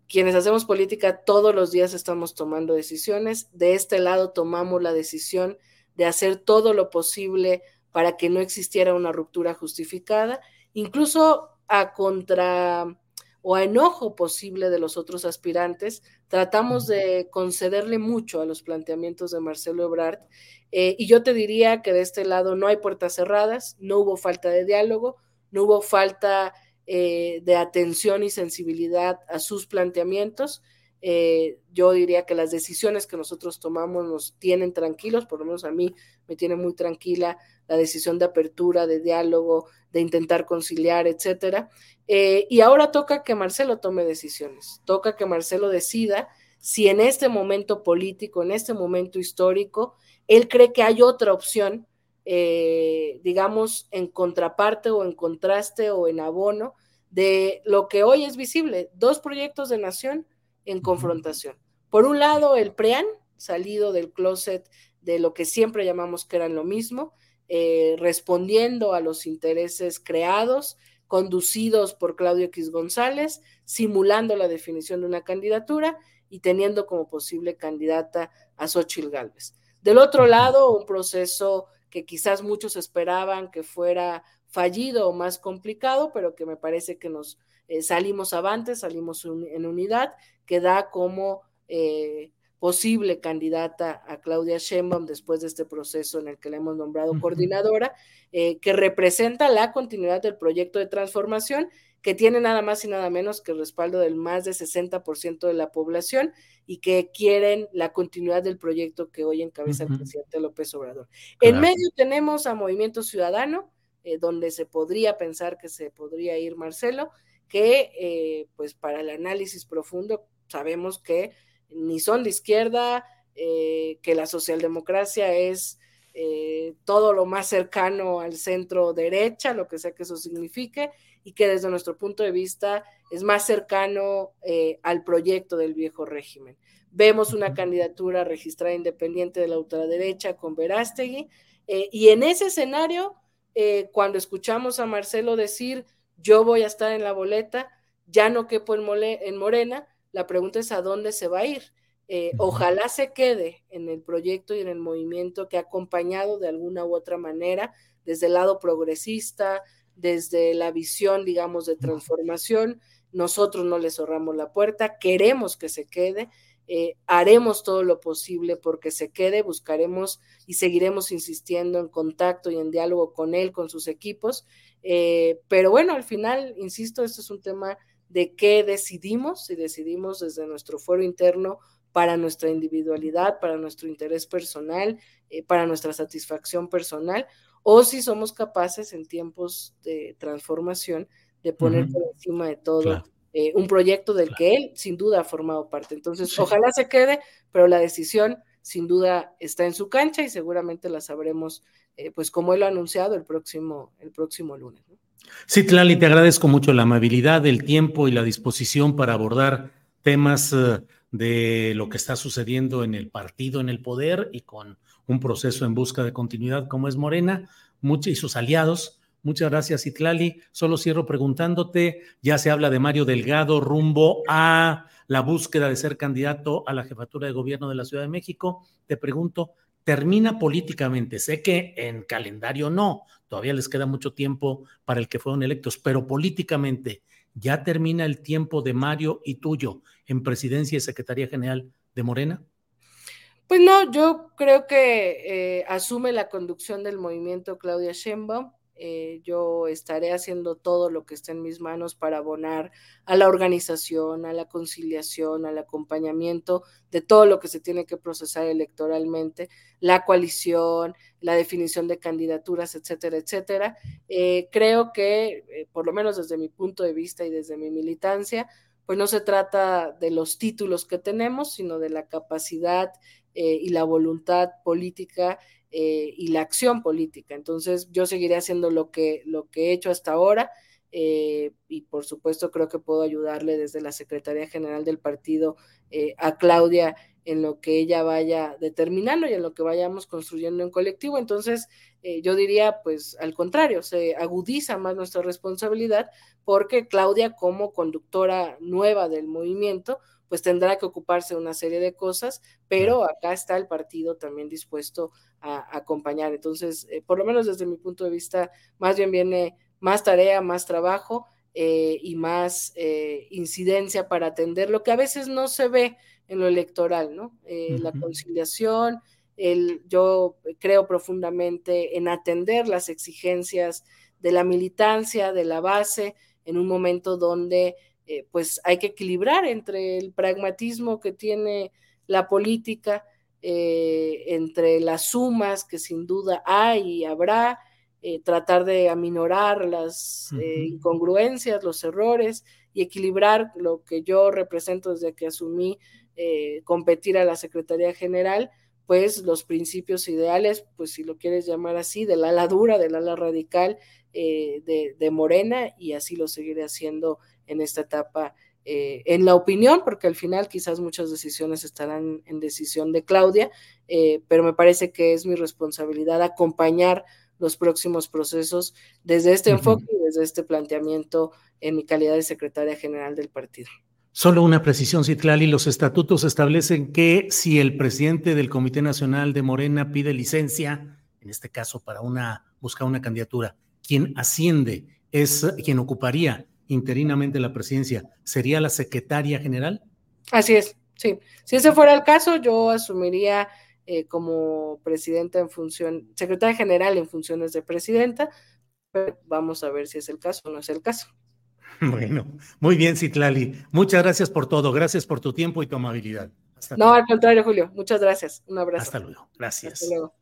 quienes hacemos política todos los días estamos tomando decisiones. De este lado tomamos la decisión de hacer todo lo posible para que no existiera una ruptura justificada, incluso a contra o a enojo posible de los otros aspirantes, tratamos de concederle mucho a los planteamientos de Marcelo Ebrard. Eh, y yo te diría que de este lado no hay puertas cerradas, no hubo falta de diálogo, no hubo falta eh, de atención y sensibilidad a sus planteamientos. Eh, yo diría que las decisiones que nosotros tomamos nos tienen tranquilos, por lo menos a mí me tiene muy tranquila la decisión de apertura, de diálogo, de intentar conciliar, etcétera. Eh, y ahora toca que Marcelo tome decisiones, toca que Marcelo decida si en este momento político, en este momento histórico, él cree que hay otra opción, eh, digamos, en contraparte o en contraste o en abono de lo que hoy es visible, dos proyectos de nación en confrontación. Por un lado, el PREAN, salido del closet de lo que siempre llamamos que eran lo mismo, eh, respondiendo a los intereses creados, conducidos por Claudio X González, simulando la definición de una candidatura y teniendo como posible candidata a Xochitl Gálvez. Del otro lado, un proceso que quizás muchos esperaban que fuera fallido o más complicado, pero que me parece que nos eh, salimos avantes, salimos en unidad, que da como eh, posible candidata a Claudia Sheinbaum después de este proceso en el que la hemos nombrado coordinadora, eh, que representa la continuidad del proyecto de transformación que tiene nada más y nada menos que el respaldo del más de 60% de la población y que quieren la continuidad del proyecto que hoy encabeza el presidente López Obrador. En medio tenemos a Movimiento Ciudadano, eh, donde se podría pensar que se podría ir Marcelo, que eh, pues para el análisis profundo sabemos que ni son de izquierda, eh, que la socialdemocracia es todo lo más cercano al centro derecha, lo que sea que eso signifique, y que desde nuestro punto de vista es más cercano al proyecto del viejo régimen. Vemos una candidatura registrada independiente de la ultraderecha con Verástegui, y en ese escenario eh, cuando escuchamos a Marcelo decir, yo voy a estar en la boleta, ya no quepo en, en Morena, la pregunta es a dónde se va a ir. Eh, ojalá se quede en el proyecto y en el movimiento que ha acompañado de alguna u otra manera desde el lado progresista, desde la visión, digamos, de transformación. Nosotros no le cerramos la puerta, queremos que se quede eh, haremos todo lo posible porque se quede, buscaremos y seguiremos insistiendo en contacto y en diálogo con él, con sus equipos. Eh, pero bueno, al final, insisto, esto es un tema de qué decidimos, si decidimos desde nuestro fuero interno para nuestra individualidad, para nuestro interés personal, eh, para nuestra satisfacción personal, o si somos capaces en tiempos de transformación de poner por encima de todo eh, un proyecto del que él sin duda ha formado parte. Entonces, ojalá se quede, pero la decisión sin duda está en su cancha y seguramente la sabremos, eh, pues como él lo ha anunciado el próximo, el próximo lunes. Sí, te agradezco mucho la amabilidad, el tiempo y la disposición para abordar temas eh, de lo que está sucediendo en el partido, en el poder y con un proceso en busca de continuidad como es Morena y sus aliados. Muchas gracias, Itlali. Solo cierro preguntándote, ya se habla de Mario Delgado rumbo a la búsqueda de ser candidato a la jefatura de gobierno de la Ciudad de México. Te pregunto, ¿termina políticamente? Sé que en calendario no, todavía les queda mucho tiempo para el que fueron electos, pero políticamente, ¿ya termina el tiempo de Mario y tuyo en presidencia y secretaría general de Morena? Pues no, yo creo que eh, asume la conducción del movimiento Claudia Sheinbaum eh, yo estaré haciendo todo lo que esté en mis manos para abonar a la organización, a la conciliación, al acompañamiento de todo lo que se tiene que procesar electoralmente, la coalición, la definición de candidaturas, etcétera, etcétera. Eh, creo que, eh, por lo menos desde mi punto de vista y desde mi militancia, pues no se trata de los títulos que tenemos, sino de la capacidad y la voluntad política eh, y la acción política. Entonces, yo seguiré haciendo lo que, lo que he hecho hasta ahora eh, y por supuesto creo que puedo ayudarle desde la Secretaría General del partido eh, a Claudia en lo que ella vaya determinando y en lo que vayamos construyendo en colectivo. Entonces, yo diría, pues al contrario, se agudiza más nuestra responsabilidad porque Claudia como conductora nueva del movimiento, pues tendrá que ocuparse de una serie de cosas, pero acá está el partido también dispuesto a, acompañar. Entonces, eh, por lo menos desde mi punto de vista, más bien viene más tarea, más trabajo eh, y más eh, incidencia para atender lo que a veces no se ve en lo electoral, ¿no? La conciliación, el, yo creo profundamente en atender las exigencias de la militancia, de la base, en un momento donde eh, pues hay que equilibrar entre el pragmatismo que tiene la política, eh, entre las sumas que sin duda hay y habrá, eh, tratar de aminorar las incongruencias, los errores y equilibrar lo que yo represento desde que asumí competir a la Secretaría General, pues los principios ideales, pues si lo quieres llamar así, del ala dura, del ala radical de, de Morena, y así lo seguiré haciendo en esta etapa eh, en la opinión, porque al final quizás muchas decisiones estarán en decisión de Claudia, eh, pero me parece que es mi responsabilidad acompañar los próximos procesos desde este enfoque y desde este planteamiento en mi calidad de secretaria general del partido. Solo una precisión, Citlali, los estatutos establecen que si el presidente del Comité Nacional de Morena pide licencia, en este caso para una buscar una candidatura, quien asciende es quien ocuparía interinamente la presidencia, ¿sería la secretaria general? Así es, sí. Si ese fuera el caso, yo asumiría eh, como presidenta en función, secretaria general en funciones de presidenta, pero vamos a ver si es el caso o no es el caso. Bueno, muy bien, Citlali. Muchas gracias por todo. Gracias por tu tiempo y tu amabilidad. no, al contrario, Julio. Muchas gracias. Un abrazo. Hasta luego. Gracias. Hasta luego.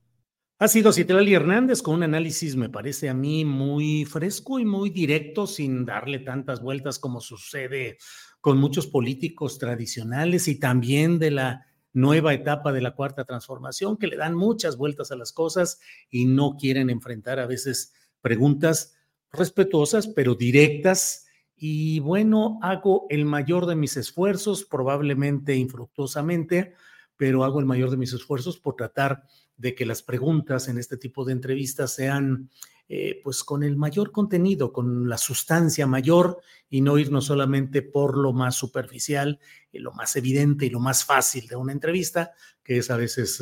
Ha sido Citlali Hernández con un análisis, me parece a mí, muy fresco y muy directo, sin darle tantas vueltas como sucede con muchos políticos tradicionales y también de la nueva etapa de la cuarta transformación, que le dan muchas vueltas a las cosas y no quieren enfrentar a veces preguntas respetuosas, pero directas. Y bueno, hago el mayor de mis esfuerzos, probablemente infructuosamente, pero hago el mayor de mis esfuerzos por tratar de que las preguntas en este tipo de entrevistas sean eh, pues con el mayor contenido, con la sustancia mayor y no irnos solamente por lo más superficial, y lo más evidente y lo más fácil de una entrevista, que es a veces,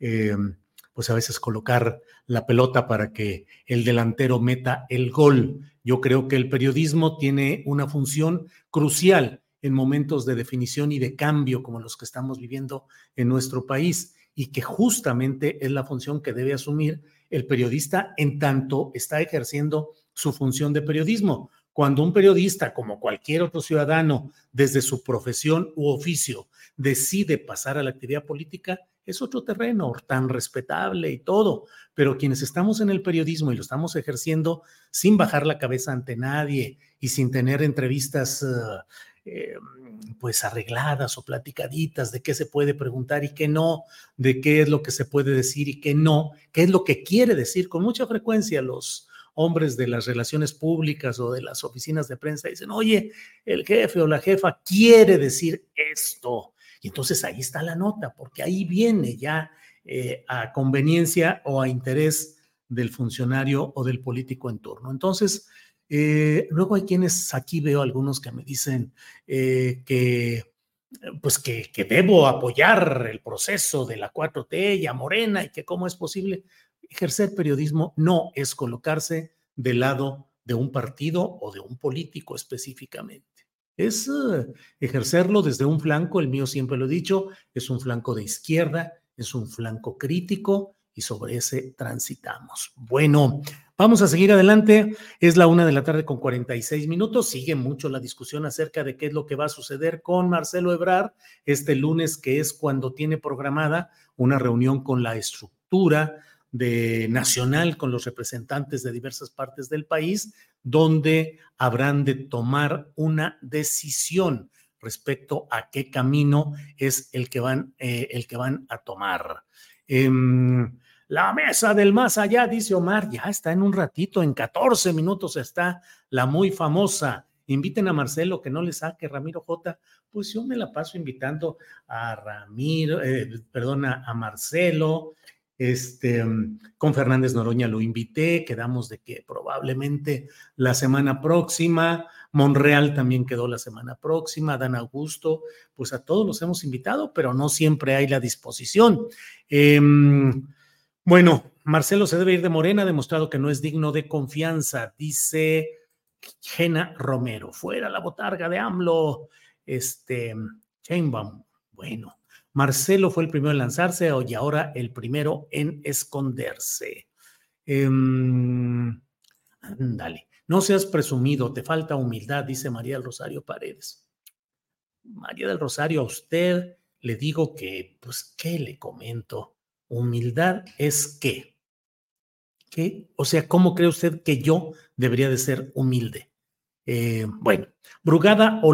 eh, pues a veces colocar la pelota para que el delantero meta el gol. Yo creo que el periodismo tiene una función crucial en momentos de definición y de cambio como los que estamos viviendo en nuestro país y que justamente es la función que debe asumir el periodista en tanto está ejerciendo su función de periodismo. Cuando un periodista, como cualquier otro ciudadano, desde su profesión u oficio, decide pasar a la actividad política, es otro terreno tan respetable y todo, pero quienes estamos en el periodismo y lo estamos ejerciendo sin bajar la cabeza ante nadie y sin tener entrevistas eh, pues arregladas o platicaditas de qué se puede preguntar y qué no, de qué es lo que se puede decir y qué no, qué es lo que quiere decir. Con mucha frecuencia los hombres de las relaciones públicas o de las oficinas de prensa dicen, oye, el jefe o la jefa quiere decir esto. Y entonces ahí está la nota, porque ahí viene ya eh, a conveniencia o a interés del funcionario o del político en turno. Entonces, eh, luego hay quienes, aquí veo algunos que me dicen eh, que pues que, debo apoyar el proceso de la 4T y a Morena y que cómo es posible. Ejercer periodismo no es colocarse del lado de un partido o de un político específicamente. Es eh, ejercerlo desde un flanco, el mío siempre lo he dicho, es un flanco de izquierda, es un flanco crítico y sobre ese transitamos. Bueno, Vamos a seguir adelante. Es la una de la tarde con 46 minutos. Sigue mucho la discusión acerca de qué es lo que va a suceder con Marcelo Ebrard este lunes, que es cuando tiene programada una reunión con la estructura de nacional con los representantes de diversas partes del país, donde habrán de tomar una decisión respecto a qué camino es el que van, eh, el que van a tomar. Em, la mesa del más allá, dice Omar, ya está en un ratito, en 14 minutos está la muy famosa. Inviten a Marcelo, que no le saque Ramiro J. Pues yo me la paso invitando a Ramiro, eh, perdona, a Marcelo, este, con Fernández Noroña lo invité, quedamos de que probablemente la semana próxima, Monreal también quedó la semana próxima, Dan Augusto, pues a todos los hemos invitado, pero no siempre hay la disposición. Eh, bueno, Marcelo se debe ir de Morena, ha demostrado que no es digno de confianza, dice Gena Romero. Fuera la botarga de AMLO, este, Chainbaum. Bueno, Marcelo fue el primero en lanzarse y ahora el primero en esconderse. Em, ándale, no seas presumido, te falta humildad, dice María del Rosario Paredes. María del Rosario, a usted le digo que, pues, ¿qué le comento? Humildad es qué? ¿Qué? O sea, ¿cómo cree usted que yo debería de ser humilde? Eh, bueno, Brugada o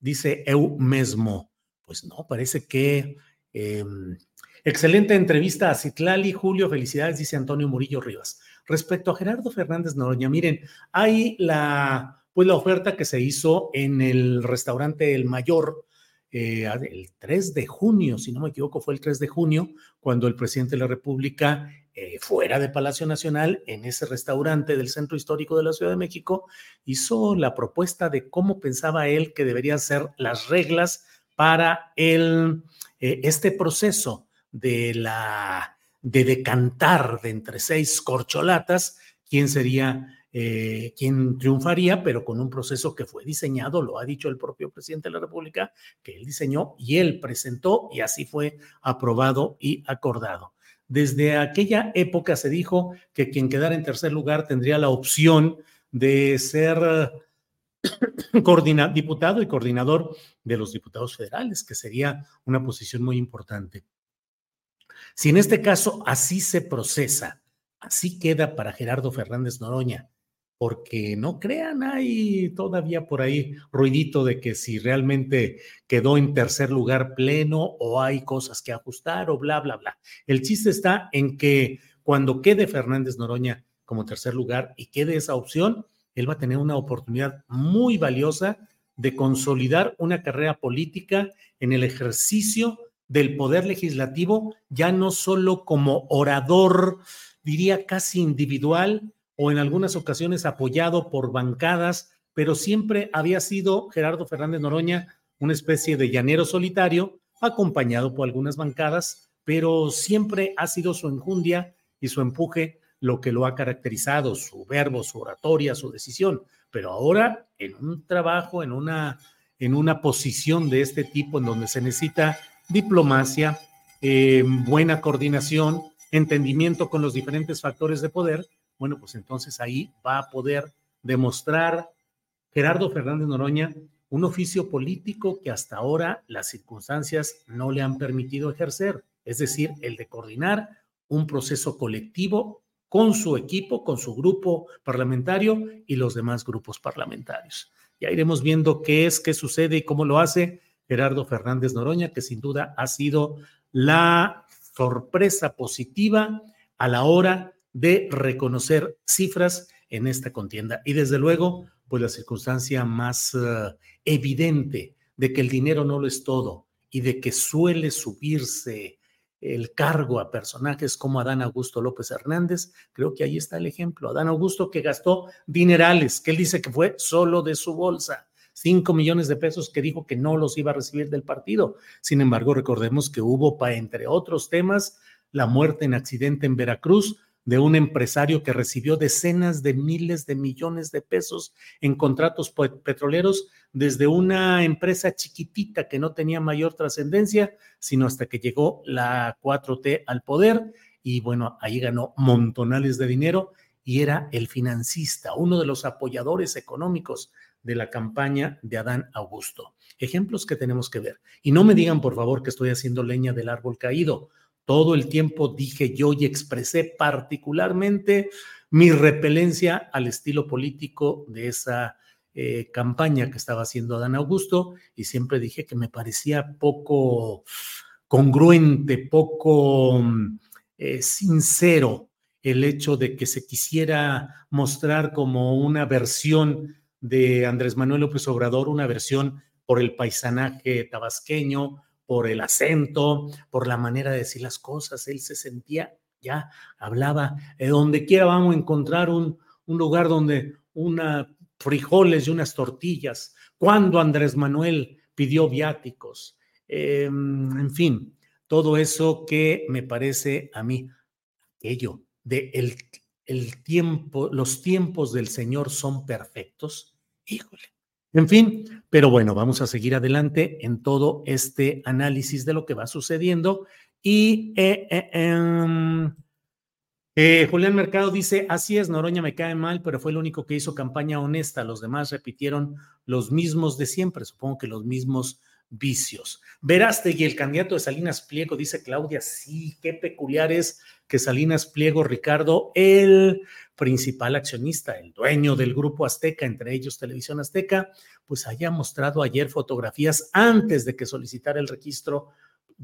dice Eu mesmo. Pues no, parece que... Em, excelente entrevista a Citlali, Julio, felicidades, dice Antonio Murillo Rivas. Respecto a Gerardo Fernández Noroña, miren, hay la, pues la oferta que se hizo en el restaurante El Mayor, eh, el 3 de junio, si no me equivoco, fue el 3 de junio, cuando el presidente de la República, eh, fuera de Palacio Nacional, en ese restaurante del Centro Histórico de la Ciudad de México, hizo la propuesta de cómo pensaba él que deberían ser las reglas para el, eh, este proceso de la de decantar de entre seis corcholatas quién sería eh, quién triunfaría, pero con un proceso que fue diseñado, lo ha dicho el propio presidente de la República, que él diseñó y él presentó y así fue aprobado y acordado. Desde aquella época se dijo que quien quedara en tercer lugar tendría la opción de ser diputado y coordinador de los diputados federales, que sería una posición muy importante. Si en este caso así se procesa, así queda para Gerardo Fernández Noroña, porque no crean, hay todavía por ahí ruidito de que si realmente quedó en tercer lugar pleno o hay cosas que ajustar o bla, bla, bla. El chiste está en que cuando quede Fernández Noroña como tercer lugar y quede esa opción, él va a tener una oportunidad muy valiosa de consolidar una carrera política en el ejercicio del poder legislativo, ya no solo como orador, diría casi individual, o en algunas ocasiones apoyado por bancadas, pero siempre había sido Gerardo Fernández Noroña una especie de llanero solitario, acompañado por algunas bancadas, pero siempre ha sido su enjundia y su empuje lo que lo ha caracterizado, su verbo, su oratoria, su decisión. Pero ahora, en un trabajo, en una, en una posición de este tipo, en donde se necesita diplomacia, eh, buena coordinación, entendimiento con los diferentes factores de poder, bueno, pues entonces ahí va a poder demostrar Gerardo Fernández Noroña un oficio político que hasta ahora las circunstancias no le han permitido ejercer, es decir, el de coordinar un proceso colectivo con su equipo, con su grupo parlamentario y los demás grupos parlamentarios. Ya iremos viendo qué es, qué sucede y cómo lo hace Gerardo Fernández Noroña, que sin duda ha sido la sorpresa positiva a la hora de reconocer cifras en esta contienda. Y desde luego, pues la circunstancia más uh, evidente de que el dinero no lo es todo y de que suele subirse el cargo a personajes como Adán Augusto López Hernández, creo que ahí está el ejemplo. Adán Augusto que gastó dinerales, que él dice que fue solo de su bolsa, cinco millones de pesos que dijo que no los iba a recibir del partido. Sin embargo, recordemos que hubo, para, entre otros temas, la muerte en accidente en Veracruz de un empresario que recibió decenas de miles de millones de pesos en contratos petroleros desde una empresa chiquitita que no tenía mayor trascendencia, sino hasta que llegó la 4T al poder y bueno, ahí ganó montonales de dinero y era el financista, uno de los apoyadores económicos de la campaña de Adán Augusto. Ejemplos que tenemos que ver. Y no me digan, por favor, que estoy haciendo leña del árbol caído todo el tiempo dije yo y expresé particularmente mi repelencia al estilo político de esa eh, campaña que estaba haciendo Adán Augusto y siempre dije que me parecía poco congruente, poco eh, sincero el hecho de que se quisiera mostrar como una versión de Andrés Manuel López Obrador, una versión por el paisanaje tabasqueño, por el acento, por la manera de decir las cosas. Él se sentía, ya hablaba, de donde quiera vamos a encontrar un, un lugar donde una frijoles y unas tortillas. Cuando Andrés Manuel pidió viáticos. Em, en fin, todo eso que me parece a mí, aquello de el, el tiempo, los tiempos del Señor son perfectos. Híjole, en fin, pero bueno, vamos a seguir adelante en todo este análisis de lo que va sucediendo. Y eh, eh, em, eh, Julián Mercado dice, así es, Noroña me cae mal, pero fue el único que hizo campaña honesta. Los demás repitieron los mismos de siempre, supongo que los mismos vicios. y el candidato de Salinas Pliego, dice Claudia, sí, qué peculiar es que Salinas Pliego, Ricardo, el principal accionista, el dueño del grupo Azteca, entre ellos Televisión Azteca, pues haya mostrado ayer fotografías antes de que solicitara el registro,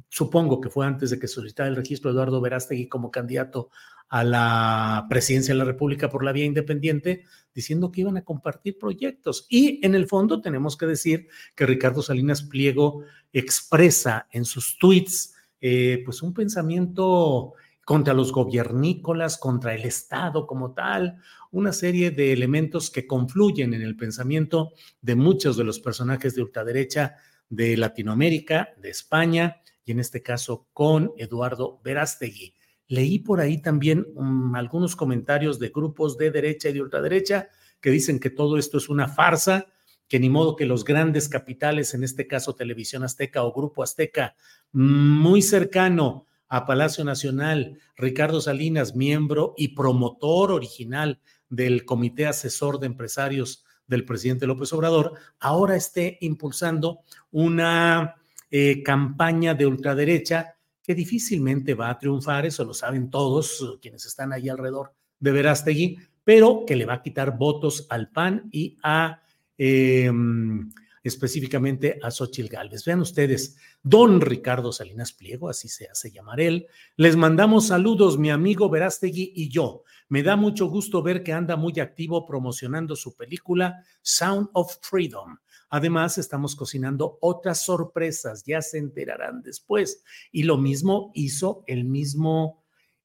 supongo que fue antes de que solicitara el registro Eduardo Verástegui como candidato a la presidencia de la República por la vía independiente, diciendo que iban a compartir proyectos. Y en el fondo tenemos que decir que Ricardo Salinas Pliego expresa en sus tweets eh, pues un pensamiento contra los gobiernícolas, contra el Estado como tal, una serie de elementos que confluyen en el pensamiento de muchos de los personajes de ultraderecha de Latinoamérica, de España, y en este caso con Eduardo Verástegui. leí por ahí también um, algunos comentarios de grupos de derecha y de ultraderecha que dicen que todo esto es una farsa, que ni modo que los grandes capitales, en este caso Televisión Azteca o Grupo Azteca, muy cercano a Palacio Nacional, Ricardo Salinas, miembro y promotor original del Comité Asesor de Empresarios del presidente López Obrador, ahora esté impulsando una eh, campaña de ultraderecha que difícilmente va a triunfar, eso lo saben todos quienes están ahí alrededor de Verástegui, pero que le va a quitar votos al PAN y a em, específicamente a Xochil Gálvez. Vean ustedes, don Ricardo Salinas Pliego, así se hace llamar él. Les mandamos saludos, mi amigo Verástegui y yo. Me da mucho gusto ver que anda muy activo promocionando su película Sound of Freedom. Además, estamos cocinando otras sorpresas, ya se enterarán después. Y lo mismo hizo el mismo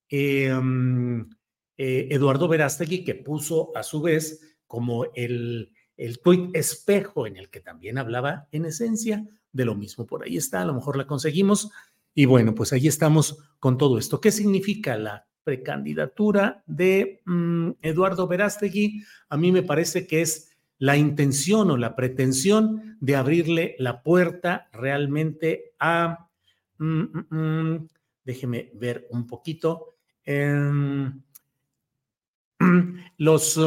em, eh, Eduardo Verástegui, que puso a su vez como el, el tuit espejo en el que también hablaba en esencia de lo mismo. Por ahí está, a lo mejor la conseguimos. Y bueno, pues ahí estamos con todo esto. ¿Qué significa la precandidatura de mm, Eduardo Verástegui? A mí me parece que es la intención o la pretensión de abrirle la puerta realmente a, mm, mm, déjeme ver un poquito, em, los...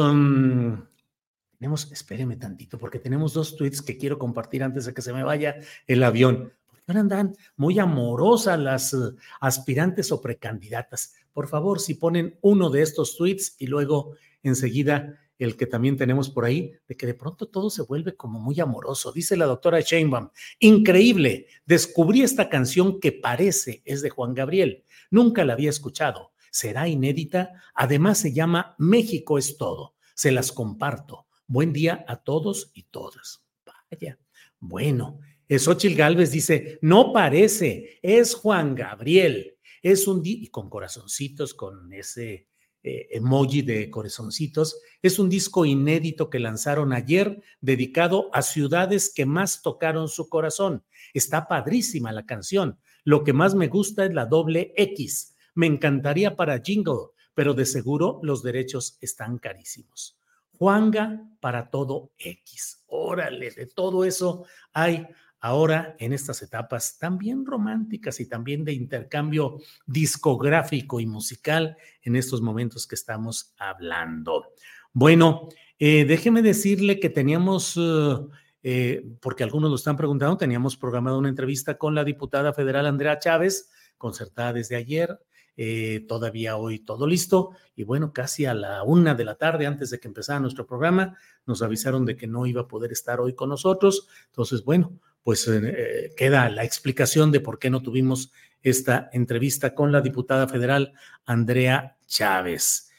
tenemos, espéreme tantito, porque tenemos dos tweets que quiero compartir antes de que se me vaya el avión. Ahora andan muy amorosas las uh, aspirantes o precandidatas. Por favor, si ponen uno de estos tweets y luego enseguida el que también tenemos por ahí, de que de pronto todo se vuelve como muy amoroso. Dice la doctora Sheinbaum, increíble, descubrí esta canción que parece es de Juan Gabriel. Nunca la había escuchado. Será inédita. Además se llama México es todo. Se las comparto. Buen día a todos y todas. Vaya. Bueno, Xochil Gálvez dice, no parece, es Juan Gabriel. Es un y con corazoncitos, con ese eh, emoji de corazoncitos. Es un disco inédito que lanzaron ayer dedicado a ciudades que más tocaron su corazón. Está padrísima la canción. Lo que más me gusta es la doble X. Me encantaría para Jingle, pero de seguro los derechos están carísimos. Juanga para todo X. Órale, de todo eso hay ahora en estas etapas también románticas y también de intercambio discográfico y musical en estos momentos que estamos hablando. Bueno, eh, déjeme decirle que teníamos, eh, eh, porque algunos lo están preguntando, teníamos programado una entrevista con la diputada federal Andrea Chávez, concertada desde ayer, eh, todavía hoy todo listo. Y bueno, casi a la una de la tarde, antes de que empezara nuestro programa, nos avisaron de que no iba a poder estar hoy con nosotros. Entonces, bueno, pues eh, queda la explicación de por qué no tuvimos esta entrevista con la diputada federal Andrea Chávez.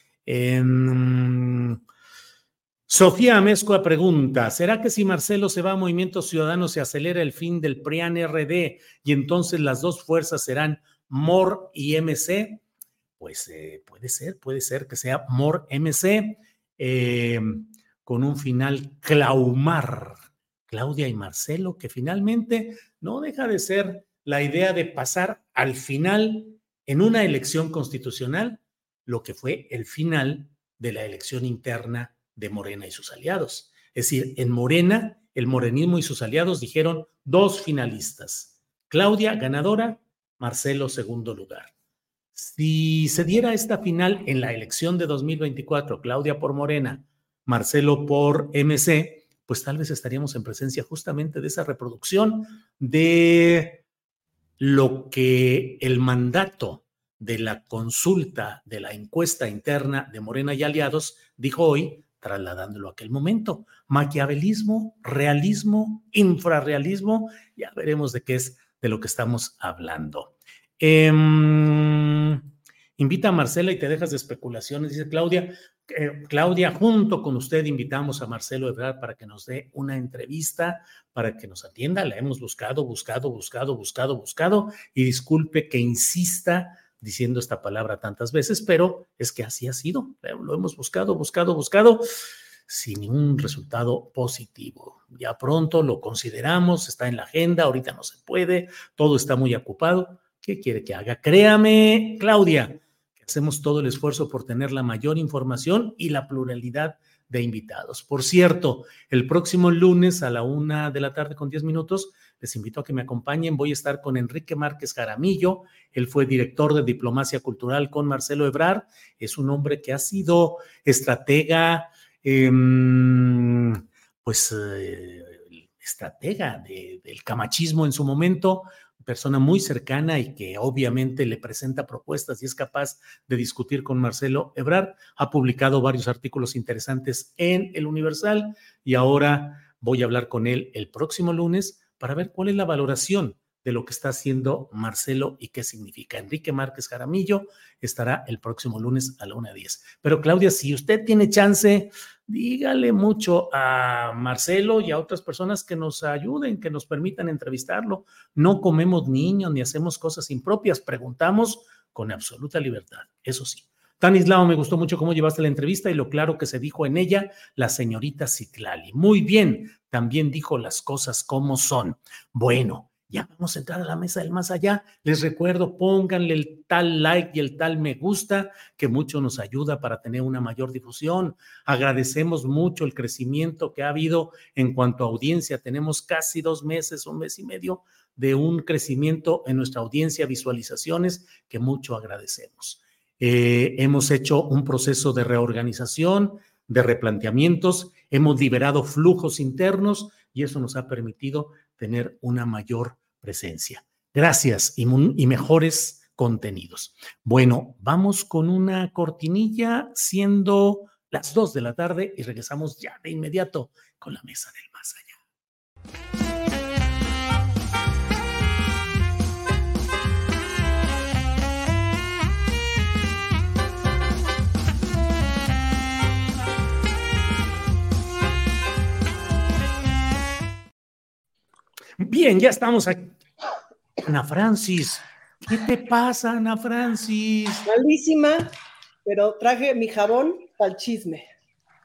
Sofía Amezcua pregunta, ¿será que si Marcelo se va a Movimiento Ciudadano se acelera el fin del PRIAN RD y entonces las dos fuerzas serán MOR y MC, pues eh, puede ser, puede ser que sea MOR MC eh, con un final Claumar, Claudia y Marcelo, que finalmente no deja de ser la idea de pasar al final en una elección constitucional lo que fue el final de la elección interna de Morena y sus aliados. Es decir, en Morena, el morenismo y sus aliados dijeron dos finalistas. Claudia, ganadora, Marcelo segundo lugar. Si se diera esta final en la elección de 2024, Claudia por Morena, Marcelo por MC, pues tal vez estaríamos en presencia justamente de esa reproducción de lo que el mandato de la consulta, de la encuesta interna de Morena y aliados dijo hoy, trasladándolo a aquel momento. Maquiavelismo, realismo, infrarrealismo, ya veremos de qué es de lo que estamos hablando. Em, invita a Marcela y te dejas de especulaciones, dice Claudia. Eh, Claudia, junto con usted invitamos a Marcelo Ebrard para que nos dé una entrevista, para que nos atienda. La hemos buscado, buscado, buscado, buscado, buscado. Y disculpe que insista diciendo esta palabra tantas veces, pero es que así ha sido. Lo hemos buscado, buscado, buscado sin ningún resultado positivo. Ya pronto lo consideramos, está en la agenda, ahorita no se puede, todo está muy ocupado. ¿Qué quiere que haga? Créame, Claudia, hacemos todo el esfuerzo por tener la mayor información y la pluralidad de invitados. Por cierto, el próximo lunes a la una de la tarde con diez minutos, les invito a que me acompañen. Voy a estar con Enrique Márquez Jaramillo. Él fue director de Diplomacia Cultural con Marcelo Ebrar. Es un hombre que ha sido estratega, em, pues, eh, estratega del camachismo en su momento, persona muy cercana y que obviamente le presenta propuestas y es capaz de discutir con Marcelo Ebrard. Ha publicado varios artículos interesantes en El Universal y ahora voy a hablar con él el próximo lunes para ver cuál es la valoración de lo que está haciendo Marcelo y qué significa. Enrique Márquez Jaramillo estará el próximo lunes a la 1.10. Pero Claudia, si usted tiene chance, dígale mucho a Marcelo y a otras personas que nos ayuden, que nos permitan entrevistarlo. No comemos niños ni hacemos cosas impropias, preguntamos con absoluta libertad, eso sí. Tanislao, me gustó mucho cómo llevaste la entrevista y lo claro que se dijo en ella la señorita Citlali. Muy bien, también dijo las cosas como son. Bueno, ya vamos a entrar a la mesa del más allá. Les recuerdo, pónganle el tal like y el tal me gusta, que mucho nos ayuda para tener una mayor difusión. Agradecemos mucho el crecimiento que ha habido en cuanto a audiencia. Tenemos casi dos meses, un mes y medio de un crecimiento en nuestra audiencia, visualizaciones, que mucho agradecemos. Eh, hemos hecho un proceso de reorganización, de replanteamientos, hemos liberado flujos internos y eso nos ha permitido tener una mayor presencia. Gracias y, mejores contenidos. Bueno, vamos con una cortinilla siendo las dos de la tarde y regresamos ya de inmediato con la mesa del más allá. Bien, ya estamos aquí. Ana Francis, ¿qué te pasa, Ana Francis? Malísima, pero traje mi jabón para el chisme.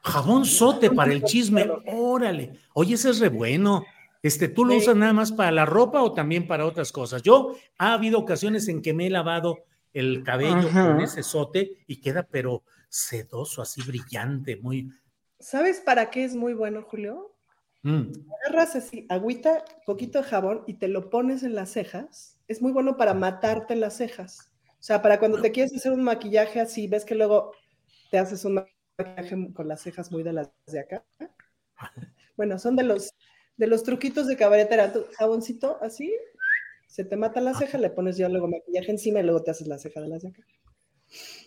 Jabón sote para el chisme, órale. Oye, ese es re bueno. Este, ¿Tú lo usas nada más para la ropa o también para otras cosas? Yo, ha habido ocasiones en que me he lavado el cabello con ese sote y queda, pero sedoso, así brillante, muy. ¿Sabes para qué es muy bueno, Julio? Mm. Agarras así, agüita, poquito de jabón y te lo pones en las cejas. Es muy bueno para matarte las cejas. O sea, para cuando te quieres hacer un maquillaje así, ves que luego te haces un maquillaje con las cejas muy de las de acá. Bueno, son de los, de los truquitos de cabaretera. Jaboncito así, se te mata la ceja, le pones ya luego maquillaje encima y luego te haces la ceja de las de acá.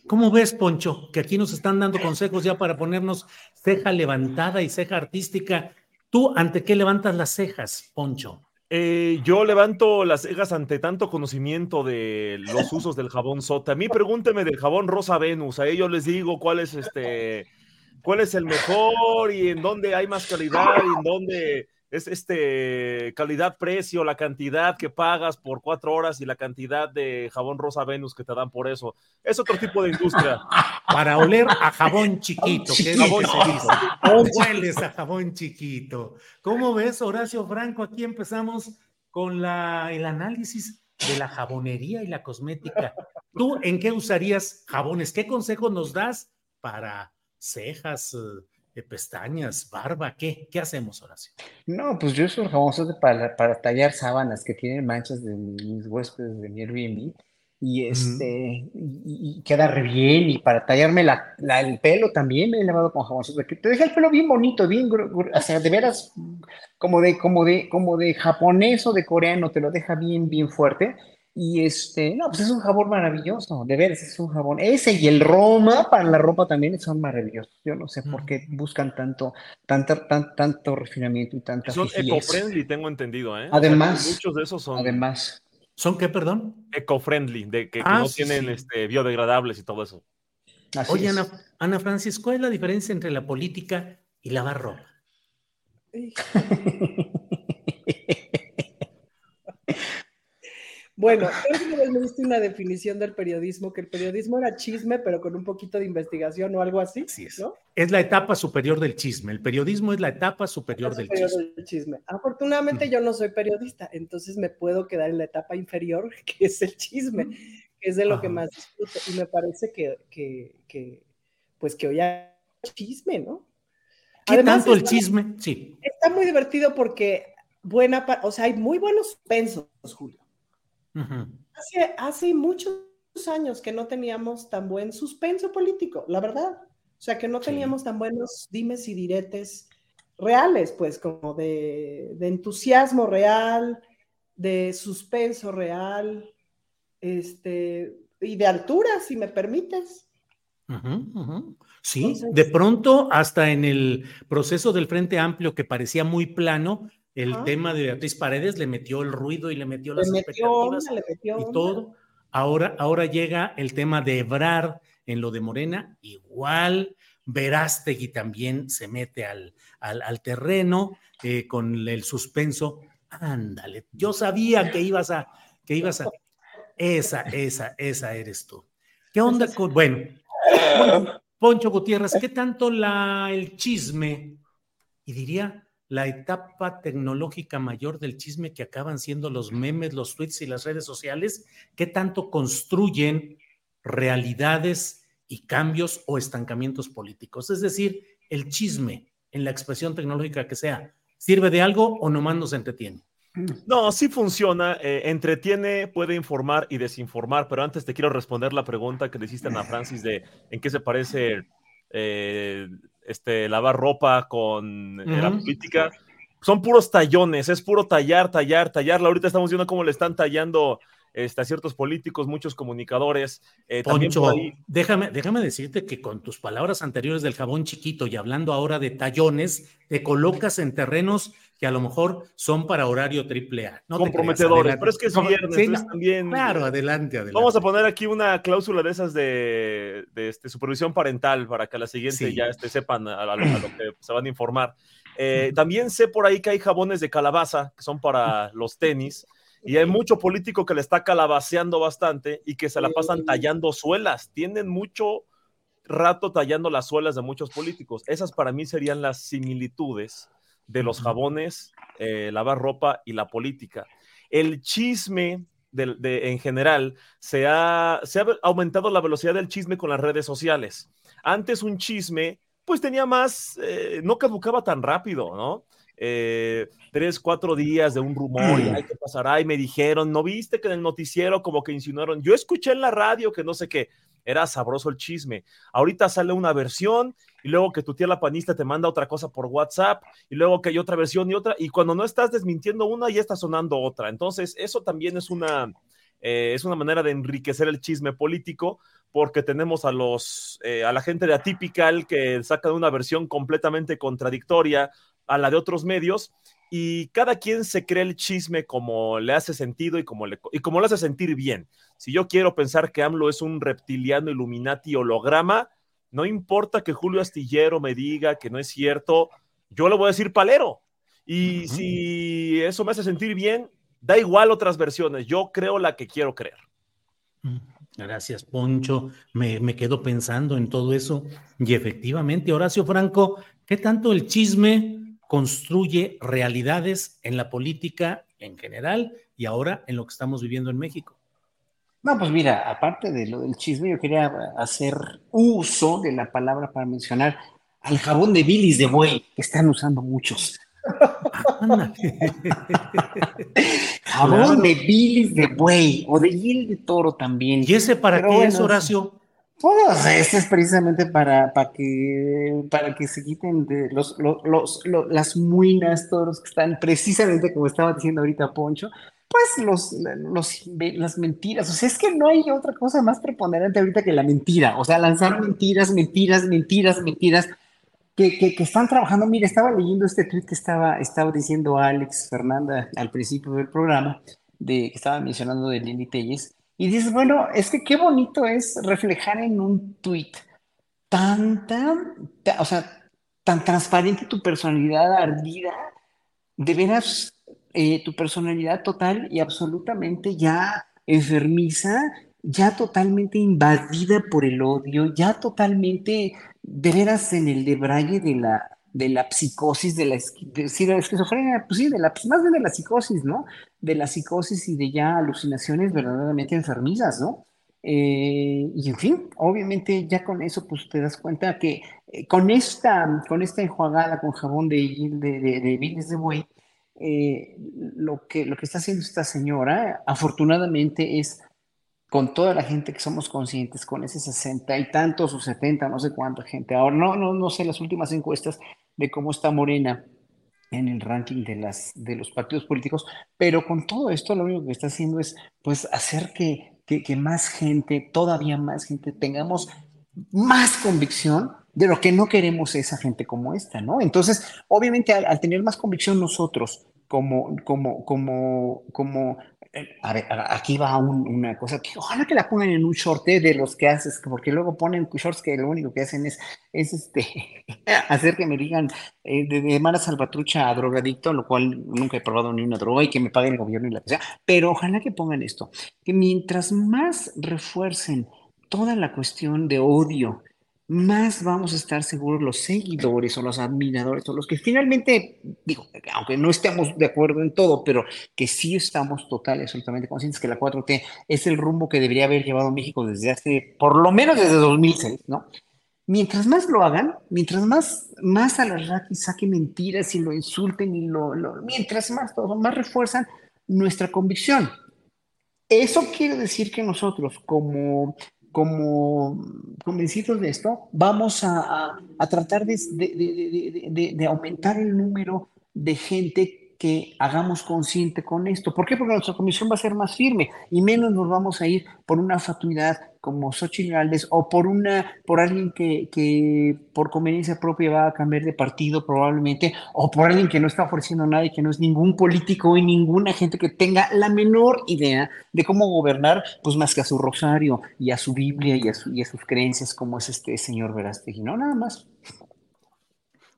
¿Cómo ves, Poncho? Que aquí nos están dando consejos ya para ponernos ceja levantada y ceja artística ¿Tú ante qué levantas las cejas, Poncho? Eh, yo levanto las cejas ante tanto conocimiento de los usos del jabón sota. A mí pregúnteme del jabón Rosa Venus. A ellos les digo cuál es este, cuál es el mejor y en dónde hay más calidad y en dónde es este calidad-precio, la cantidad que pagas por cuatro horas y la cantidad de jabón Rosa Venus que te dan por eso. Es otro tipo de industria. Para oler a jabón chiquito, que es jabón Hueles a jabón chiquito. ¿Cómo ves, Horacio Franco? Aquí empezamos con la, el análisis de la jabonería y la cosmética. ¿Tú en qué usarías jabones? ¿Qué consejo nos das para cejas? Pestañas, barba, ¿qué? ¿Qué hacemos, Horacio? No, pues yo soy famoso para, para tallar sábanas que tienen manchas de mis huéspedes de mi Airbnb y este y, queda re bien y para tallarme la, el pelo también me he lavado con jabón que te deja el pelo bien bonito bien o sea de veras como de como de como de japonés o de coreano te lo deja bien bien fuerte y este, no, pues es un jabón maravilloso, de veras, es un jabón. Ese y el Roma para la ropa también son maravillosos. Yo no sé por qué buscan tanto, tanto, tanto refinamiento y tanta Son eco-friendly, tengo entendido, ¿eh? Además, muchos de esos son. Además. ¿Son qué, perdón? Eco-friendly, de que, ah, no tienen Este, biodegradables y todo eso. Oye, Ana, Ana Francis, ¿cuál es la diferencia entre la política y lavar ropa? Bueno, creo me diste una definición del periodismo, que el periodismo era chisme, pero con un poquito de investigación o algo así. Sí, es. Es la etapa superior del chisme. El periodismo es la etapa superior, del, chisme. Afortunadamente yo no soy periodista, entonces me puedo quedar en la etapa inferior, que es el chisme, que es de lo que más disfruto. Y me parece que, que, pues que hoy hay chisme, ¿no? ¿Qué Además, tanto el chisme? Sí. Está muy divertido porque buena, o sea, hay muy buenos suspensos, Julio. Hace, hace muchos años que no teníamos tan buen suspenso político, la verdad. O sea, que no teníamos tan buenos dimes y diretes reales, pues, como de, entusiasmo real, de suspenso real, este, y de altura, si me permites. Sí, de pronto, hasta en el proceso del Frente Amplio que parecía muy plano, el tema de Beatriz Paredes le metió el ruido y le metió las expectativas y todo. Ahora, ahora llega el tema de Ebrard en lo de Morena, igual. Verástegui también se mete al, al, terreno eh, con el suspenso. Ándale, yo sabía que ibas a, que ibas a. Esa, esa, esa eres tú. ¿Qué onda con, bueno, Poncho Gutiérrez, qué tanto la, el chisme, y diría la etapa tecnológica mayor del chisme que acaban siendo los memes, los tweets y las redes sociales, qué tanto construyen realidades y cambios o estancamientos políticos. Es decir, el chisme en la expresión tecnológica que sea, ¿sirve de algo o nomás nos entretiene? No, sí funciona, eh, entretiene, puede informar y desinformar, pero antes te quiero responder la pregunta que le hiciste a Ana Francis de en qué se parece eh, este, lavar ropa con la política. Son puros tallones, es puro tallar, tallar, tallar. Ahorita estamos viendo cómo le están tallando este, a ciertos políticos, muchos comunicadores. Eh, Poncho, déjame, déjame decirte que con tus palabras anteriores del jabón chiquito y hablando ahora de tallones, te colocas en terrenos que a lo mejor son para horario triple A. Comprometedores, pero es que es viernes, también. Claro, adelante, adelante. Vamos a poner aquí una cláusula de esas de, este, supervisión parental para que a la siguiente ya este, sepan a, lo que se van a informar. Eh, también sé por ahí que hay jabones de calabaza que son para los tenis. Y hay mucho político que le está calabaceando bastante y que se la pasan tallando suelas. Tienen mucho rato tallando las suelas de muchos políticos. Esas para mí serían las similitudes de los jabones, eh, lavar ropa y la política. El chisme de, en general, se ha, se ha aumentado la velocidad del chisme con las redes sociales. Antes un chisme, pues tenía más, eh, no caducaba tan rápido, ¿no? Eh, tres, cuatro días de un rumor, y ay, ¿qué pasará? Y me dijeron, ¿no viste que en el noticiero como que insinuaron? Yo escuché en la radio que no sé qué, era sabroso el chisme. Ahorita sale una versión y luego que tu tía la panista te manda otra cosa por WhatsApp y luego que hay otra versión y otra, y cuando no estás desmintiendo una, ya está sonando otra. Entonces, eso también es una, eh, es una manera de enriquecer el chisme político porque tenemos a los eh, a la gente de Atypical que sacan una versión completamente contradictoria a la de otros medios y cada quien se cree el chisme como le hace sentido y como le, y como le hace sentir bien. Si yo quiero pensar que AMLO es un reptiliano Illuminati holograma, no importa que Julio Astillero me diga que no es cierto, yo le voy a decir palero. Y si eso me hace sentir bien, da igual otras versiones, yo creo la que quiero creer. Gracias, Poncho. Me, me quedo pensando en todo eso. Y efectivamente, Horacio Franco, ¿qué tanto el chisme construye realidades en la política en general y ahora en lo que estamos viviendo en México. No, pues mira, aparte de lo del chisme, yo quería hacer uso de la palabra para mencionar al jabón de bilis de buey, que están usando muchos. jabón de bilis de buey o de hiel de toro también. ¿Y ese para qué es, Horacio? Pues esto es precisamente para, para, que, para que se quiten de los, los, las muinas, todos los que están, precisamente como estaba diciendo ahorita Poncho, pues los, los, las mentiras. O sea, es que no hay otra cosa más preponderante ahorita que la mentira. O sea, lanzar mentiras, mentiras, mentiras, mentiras. Que, que, que, están trabajando. Mira, estaba leyendo este tweet que estaba, estaba diciendo Alex Fernanda al principio del programa, de, que estaba mencionando de Lili Telles, y dices, bueno, es que qué bonito es reflejar en un tweet tan, o sea, tan transparente tu personalidad ardida, de veras eh, tu personalidad total y absolutamente ya enfermiza, ya totalmente invadida por el odio, ya totalmente de veras en el debraye de la, de la psicosis, de la, esquizofrenia, pues sí, de la, pues más bien de la psicosis, ¿no? De la psicosis y de ya alucinaciones verdaderamente enfermizas, ¿no? Eh, y en fin, obviamente ya con eso pues te das cuenta que eh, con, esta, con esta enjuagada con jabón de, de, de, de de buey, eh, lo, que, lo que está haciendo esta señora afortunadamente es con toda la gente que somos conscientes, con ese sesenta y tantos o setenta, no sé cuánta gente. Ahora no, no, no sé las últimas encuestas de cómo está Morena en el ranking de, las, de los partidos políticos, pero con todo esto lo único que está haciendo es pues hacer que, que, más gente, todavía más gente, tengamos más convicción de lo que no queremos esa gente como esta, ¿no? Entonces, obviamente, al, al tener más convicción nosotros como, como, como, como aquí va una cosa que ojalá que la pongan en un short eh, de los que haces, porque luego ponen shorts que lo único que hacen es, es este, hacer que me digan eh, de, de, mala salvatrucha a drogadicto, lo cual nunca he probado ni una droga y que me paguen el gobierno y la sea, pero ojalá que pongan esto, que mientras más refuercen toda la cuestión de odio más vamos a estar seguros los seguidores o los admiradores o los que finalmente, digo, aunque no estemos de acuerdo en todo, pero que sí estamos total y absolutamente conscientes que la 4T es el rumbo que debería haber llevado México desde hace, por lo menos desde 2006, ¿no? Mientras más lo hagan, mientras más, más a la Raki saque mentiras y lo insulten y lo, lo mientras más todo, más refuerzan nuestra convicción. Eso quiere decir que nosotros, como como convencidos de esto, vamos a, tratar de, de, aumentar el número de gente que hagamos consciente con esto. ¿Por qué? Porque nuestra comisión va a ser más firme y menos nos vamos a ir por una fatuidad como Xochitl Gálvez o por una por alguien que, que, por conveniencia propia va a cambiar de partido probablemente o por alguien que no está ofreciendo nada y que no es ningún político y ninguna gente que tenga la menor idea de cómo gobernar pues más que a su rosario y a su Biblia y a, y a sus creencias como es este señor Verástegui, no nada más.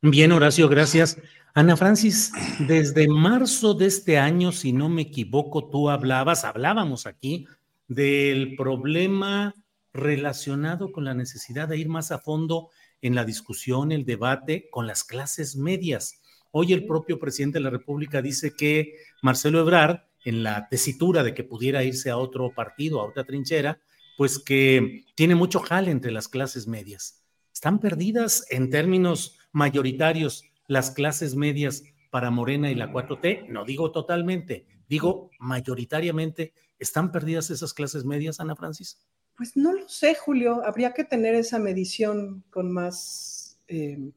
Bien, Horacio, gracias. Ana Francis, desde marzo de este año, si no me equivoco, tú hablabas, hablábamos aquí del problema relacionado con la necesidad de ir más a fondo en la discusión, el debate con las clases medias. Hoy el propio presidente de la República dice que Marcelo Ebrard, en la tesitura de que pudiera irse a otro partido, a otra trinchera, pues que tiene mucho jale entre las clases medias. Están perdidas en términos mayoritarios las clases medias para Morena y la 4T, no digo totalmente, digo mayoritariamente, ¿están perdidas esas clases medias, Ana Francis? Pues no lo sé, Julio, habría que tener esa medición con más, eh,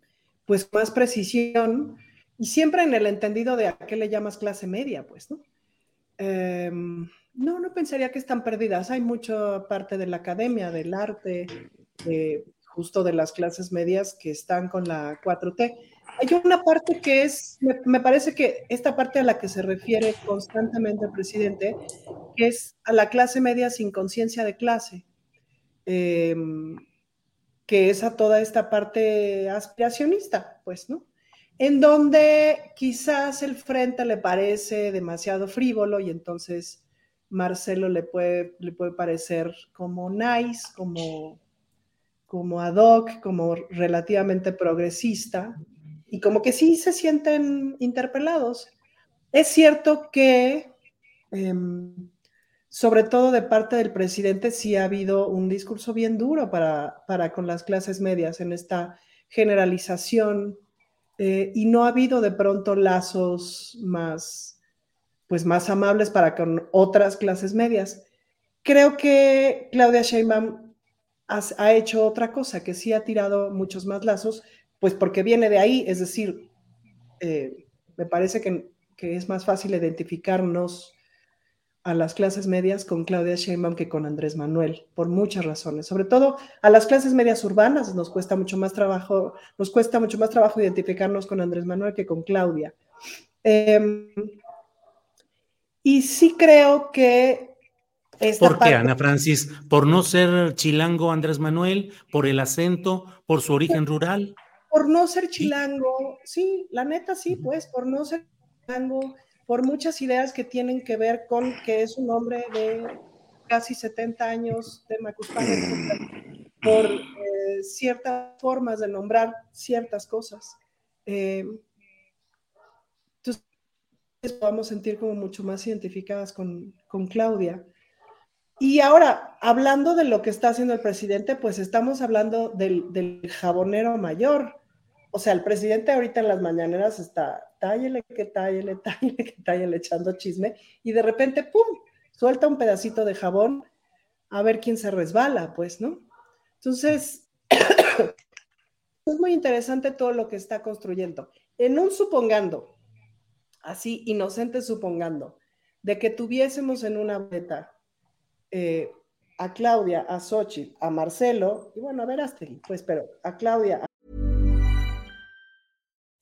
pues más precisión y siempre en el entendido de a qué le llamas clase media, pues, ¿no? Em, no, no pensaría que están perdidas. Hay mucha parte de la academia, del arte, justo de las clases medias que están con la 4T. Hay una parte que es, me, parece que esta parte a la que se refiere constantemente el presidente, que es a la clase media sin conciencia de clase, em, que es a toda esta parte aspiracionista, pues, ¿no? En donde quizás el frente le parece demasiado frívolo y entonces Marcelo le puede, le puede parecer como nice, como, como ad hoc, como relativamente progresista, y como que sí se sienten interpelados. Es cierto que, em, sobre todo de parte del presidente, sí ha habido un discurso bien duro para, para con las clases medias en esta generalización eh, y no ha habido de pronto lazos más, pues más amables para con otras clases medias. Creo que Claudia Sheinbaum ha hecho otra cosa, que sí ha tirado muchos más lazos, pues porque viene de ahí, es decir, eh, me parece que, es más fácil identificarnos a las clases medias con Claudia Sheinbaum que con Andrés Manuel, por muchas razones. Sobre todo a las clases medias urbanas nos cuesta mucho más trabajo, nos cuesta mucho más trabajo identificarnos con Andrés Manuel que con Claudia. Em, y sí creo que ¿Por qué, Ana Francis? ¿Por no ser chilango Andrés Manuel? ¿Por el acento? ¿Por su origen rural? Por no ser chilango, sí, la neta sí, pues, por no ser chilango, por muchas ideas que tienen que ver con que es un hombre de casi 70 años de Macuspana, por eh, ciertas formas de nombrar ciertas cosas. Eh, entonces, podemos sentir como mucho más identificadas con, con Claudia. Y ahora, hablando de lo que está haciendo el presidente, pues estamos hablando del, del jabonero mayor. O sea, el presidente ahorita en las mañaneras está, tállele, que tállele, tállele, que tállele, echando chisme, y de repente, ¡pum!, suelta un pedacito de jabón a ver quién se resbala, pues, ¿no? Entonces, es muy interesante todo lo que está construyendo. En un supongando, así inocente supongando, de que tuviésemos en una beta eh, a Claudia, a Xochitl, a Marcelo, y bueno, a ver, Astrid, pues, pero a Claudia.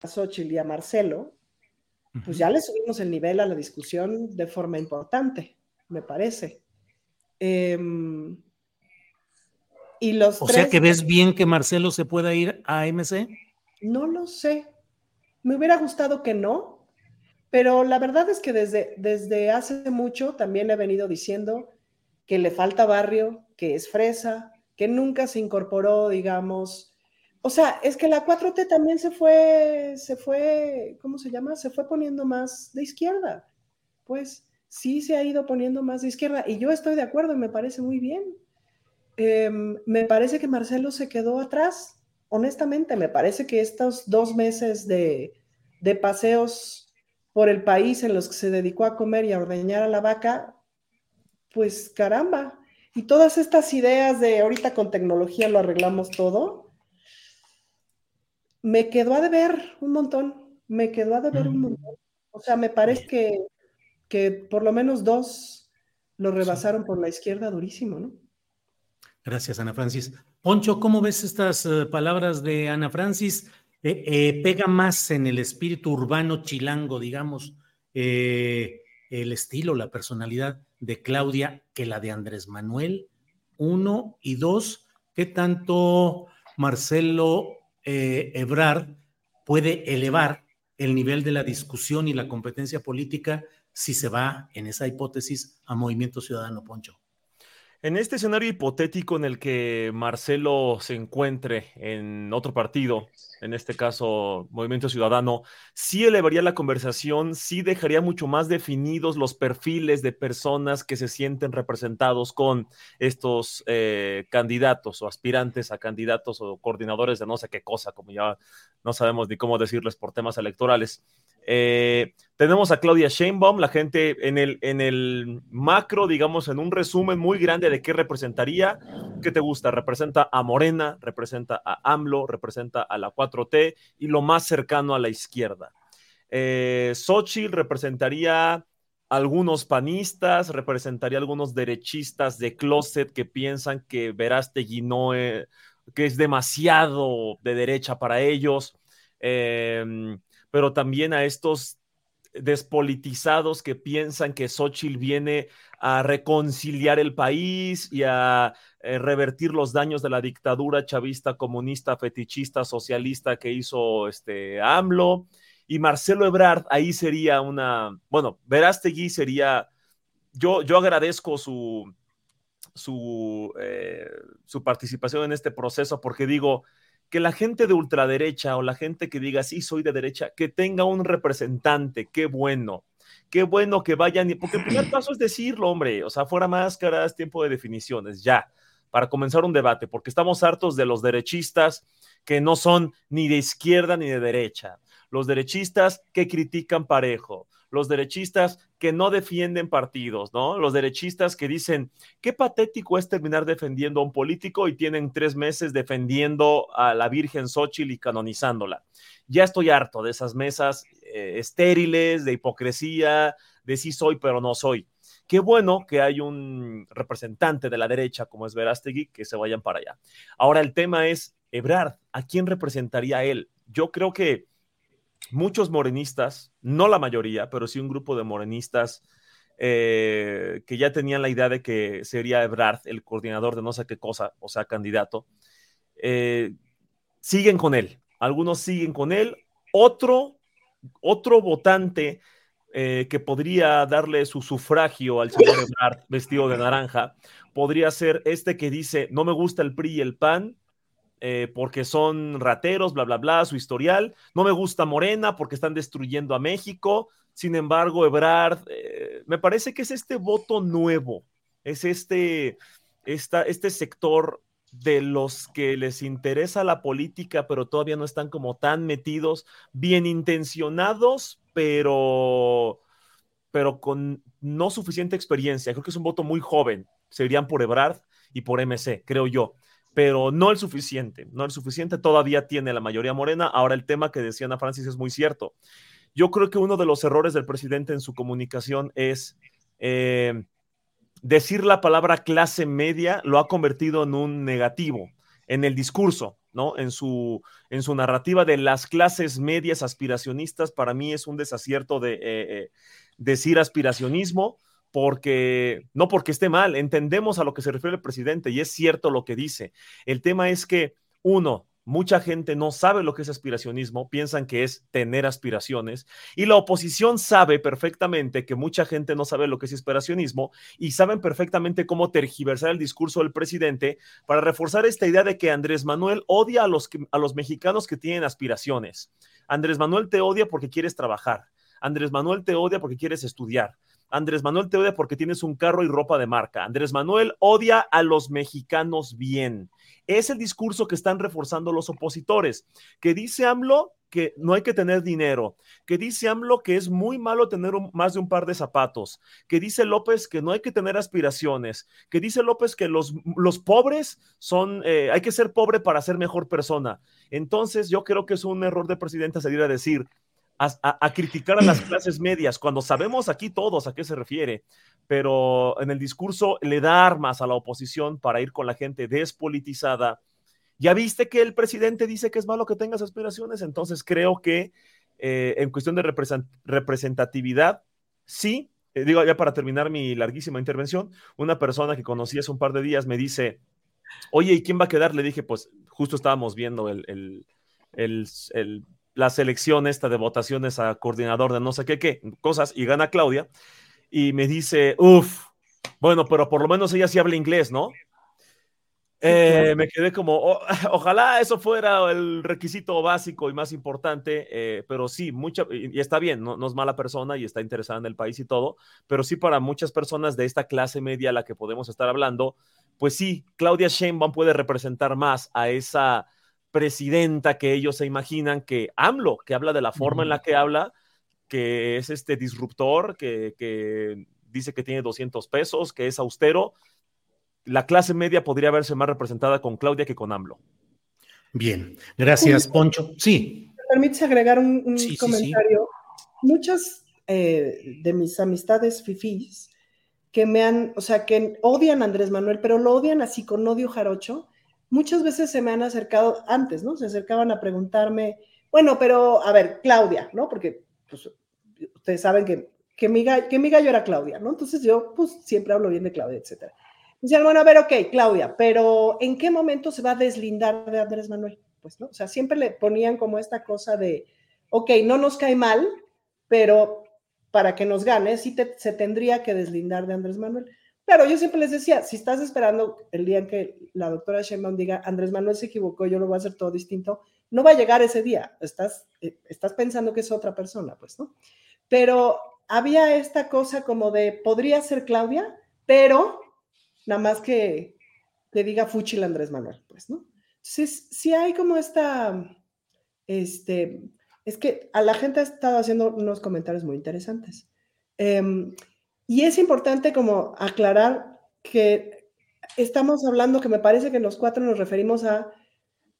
A Xochitl y a Marcelo, pues ya le subimos el nivel a la discusión de forma importante, me parece. Eh, y los o tres, sea que ves bien que Marcelo se pueda ir a MC. No lo sé. Me hubiera gustado que no, pero la verdad es que desde, desde hace mucho también he venido diciendo que le falta barrio, que es fresa, que nunca se incorporó, digamos. O sea, es que la 4T también se fue, se fue, ¿cómo se llama? Se fue poniendo más de izquierda. Pues sí se ha ido poniendo más de izquierda y yo estoy de acuerdo y me parece muy bien. Eh, me parece que Marcelo se quedó atrás, honestamente, me parece que estos dos meses de, de paseos por el país en los que se dedicó a comer y a ordeñar a la vaca, pues caramba. Y todas estas ideas de ahorita con tecnología lo arreglamos todo, me quedó a deber un montón, me quedó a deber un montón. O sea, me parece que, que por lo menos dos lo rebasaron por la izquierda durísimo, ¿no? Gracias, Ana Francis. Poncho, ¿cómo ves estas uh, palabras de Ana Francis? Eh, eh, pega más en el espíritu urbano chilango, digamos, eh, el estilo, la personalidad de Claudia que la de Andrés Manuel, uno, y dos, ¿qué tanto Marcelo Ebrard puede elevar el nivel de la discusión y la competencia política si se va, en esa hipótesis, a Movimiento Ciudadano, Poncho? En este escenario hipotético en el que Marcelo se encuentre en otro partido, en este caso Movimiento Ciudadano, sí elevaría la conversación, sí dejaría mucho más definidos los perfiles de personas que se sienten representados con estos eh, candidatos o aspirantes a candidatos o coordinadores de no sé qué cosa, como ya no sabemos ni cómo decirles por temas electorales. Eh, tenemos a Claudia Sheinbaum, la gente en el, en el macro, digamos, en un resumen muy grande de qué representaría. ¿Qué te gusta? Representa a Morena, representa a AMLO, representa a la 4T y lo más cercano a la izquierda. Eh, Xochitl representaría algunos panistas, representaría algunos derechistas de closet que piensan que Verástegui no es, que es demasiado de derecha para ellos. Eh, pero también a estos despolitizados que piensan que Xochitl viene a reconciliar el país y a eh, revertir los daños de la dictadura chavista, comunista, fetichista, socialista que hizo este AMLO. Y Marcelo Ebrard ahí sería una, bueno, Verástegui sería, yo, yo agradezco su, su, eh, su participación en este proceso porque digo, que la gente de ultraderecha o la gente que diga, sí, soy de derecha, que tenga un representante, qué bueno, qué bueno que vayan, porque el primer paso es decirlo, hombre, o sea, fuera máscaras, tiempo de definiciones, ya, para comenzar un debate, porque estamos hartos de los derechistas que no son ni de izquierda ni de derecha, los derechistas que critican parejo, los derechistas que no defienden partidos, ¿no? Los derechistas que dicen, qué patético es terminar defendiendo a un político y tienen tres meses defendiendo a la Virgen Xochitl y canonizándola. Ya estoy harto de esas mesas eh, estériles, de hipocresía, de sí soy pero no soy. Qué bueno que hay un representante de la derecha como es Verástegui que se vayan para allá. Ahora el tema es, Ebrard, ¿a quién representaría él? Yo creo que muchos morenistas, no la mayoría, pero sí un grupo de morenistas eh, que ya tenían la idea de que sería Ebrard el coordinador de no sé qué cosa, o sea, candidato, eh, siguen con él. Algunos siguen con él. Otro, otro votante eh, que podría darle su sufragio al señor Ebrard vestido de naranja, podría ser este que dice, no me gusta el PRI y el PAN, eh, porque son rateros, bla, bla, bla, su historial. No me gusta Morena porque están destruyendo a México. Sin embargo, Ebrard, eh, me parece que es este voto nuevo, es este, este sector de los que les interesa la política, pero todavía no están como tan metidos, bien intencionados, pero, pero con no suficiente experiencia. Creo que es un voto muy joven. Serían por Ebrard y por MC, creo yo pero no el suficiente, no el suficiente, todavía tiene la mayoría morena. Ahora el tema que decía Ana Francis es muy cierto. Yo creo que uno de los errores del presidente en su comunicación es eh, decir la palabra clase media lo ha convertido en un negativo en el discurso, ¿no? En su, en su narrativa de las clases medias aspiracionistas, para mí es un desacierto de eh, eh, decir aspiracionismo porque no porque esté mal, entendemos a lo que se refiere el presidente y es cierto lo que dice. El tema es que, uno, mucha gente no sabe lo que es aspiracionismo, piensan que es tener aspiraciones y la oposición sabe perfectamente que mucha gente no sabe lo que es aspiracionismo y saben perfectamente cómo tergiversar el discurso del presidente para reforzar esta idea de que Andrés Manuel odia a los, a los mexicanos que tienen aspiraciones. Andrés Manuel te odia porque quieres trabajar. Andrés Manuel te odia porque quieres estudiar. Andrés Manuel te odia porque tienes un carro y ropa de marca. Andrés Manuel odia a los mexicanos bien. Es el discurso que están reforzando los opositores, que dice AMLO que no hay que tener dinero, que dice AMLO que es muy malo tener más de un par de zapatos, que dice López que no hay que tener aspiraciones, que dice López que los, los pobres son, eh, hay que ser pobre para ser mejor persona. Entonces yo creo que es un error de presidente salir a decir, a, criticar a las clases medias, cuando sabemos aquí todos a qué se refiere, pero en el discurso le da armas a la oposición para ir con la gente despolitizada. Ya viste que el presidente dice que es malo que tengas aspiraciones, entonces creo que eh, en cuestión de representatividad, sí, eh, digo ya para terminar mi larguísima intervención, una persona que conocí hace un par de días me dice, oye, ¿y quién va a quedar? Le dije, pues justo estábamos viendo el, la selección esta de votaciones a coordinador de no sé qué, qué cosas y gana Claudia y me dice, uff, bueno, pero por lo menos ella sí habla inglés, ¿no? Eh, me quedé como, ojalá eso fuera el requisito básico y más importante, eh, pero sí, mucha, y, está bien, no, no, es mala persona y está interesada en el país y todo, pero sí para muchas personas de esta clase media a la que podemos estar hablando, pues sí, Claudia Sheinbaum puede representar más a esa presidenta que ellos se imaginan que AMLO, que habla de la forma en la que habla, que es este disruptor, que, dice que tiene 200 pesos, que es austero. La clase media podría verse más representada con Claudia que con AMLO. Bien, gracias, Poncho. Sí. ¿Me permites agregar un, comentario? Muchas eh, de mis amistades fifís que me han, o sea, que odian a Andrés Manuel, pero lo odian así con odio jarocho, muchas veces se me han acercado antes, ¿no? Se acercaban a preguntarme, bueno, pero a ver, Claudia, ¿no? Porque pues, ustedes saben que, que, mi, que mi gallo era Claudia, ¿no? Entonces yo, pues, siempre hablo bien de Claudia, etcétera. Decían, bueno, a ver, ok, Claudia, pero ¿en qué momento se va a deslindar de Andrés Manuel? Pues, ¿no? O sea, siempre le ponían como esta cosa de, ok, no nos cae mal, pero para que nos gane, sí se tendría que deslindar de Andrés Manuel. Claro, yo siempre les decía, si estás esperando el día en que la doctora Sheinbaum diga, Andrés Manuel se equivocó, yo lo voy a hacer todo distinto, no va a llegar ese día, estás, eh, estás pensando que es otra persona, pues, ¿no? Pero había esta cosa como de, podría ser Claudia, pero nada más que, que diga Fuchil Andrés Manuel, pues, ¿no? Entonces, sí hay como esta, este, es que a la gente ha estado haciendo unos comentarios muy interesantes. Em, y es importante como aclarar que estamos hablando, que me parece que los cuatro nos referimos a,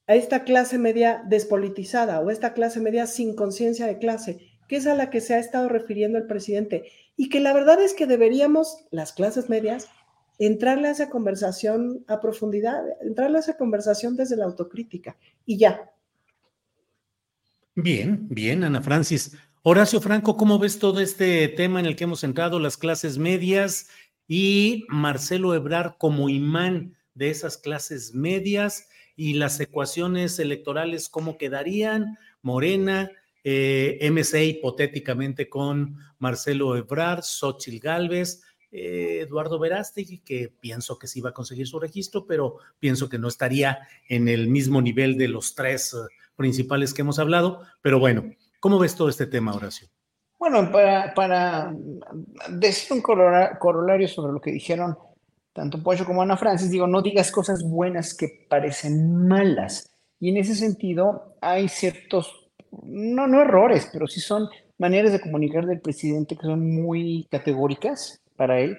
a esta clase media despolitizada o esta clase media sin conciencia de clase, que es a la que se ha estado refiriendo el presidente. Y que la verdad es que deberíamos, las clases medias, entrarle a esa conversación a profundidad, entrarle a esa conversación desde la autocrítica. Y ya, Bien, bien, Ana Francis. Horacio Franco, ¿cómo ves todo este tema en el que hemos entrado, las clases medias y Marcelo Ebrard como imán de esas clases medias y las ecuaciones electorales, cómo quedarían? Morena, eh, MC hipotéticamente con Marcelo Ebrard, Xochil Gálvez, eh, Eduardo Verástegui, que pienso que sí va a conseguir su registro, pero pienso que no estaría en el mismo nivel de los tres principales que hemos hablado, pero bueno, ¿cómo ves todo este tema, Horacio? Bueno, para, para decir un corolario sobre lo que dijeron tanto Pollo como Ana Francis, digo, no digas cosas buenas que parecen malas. Y en ese sentido hay ciertos, no, no errores, pero sí son maneras de comunicar del presidente que son muy categóricas para él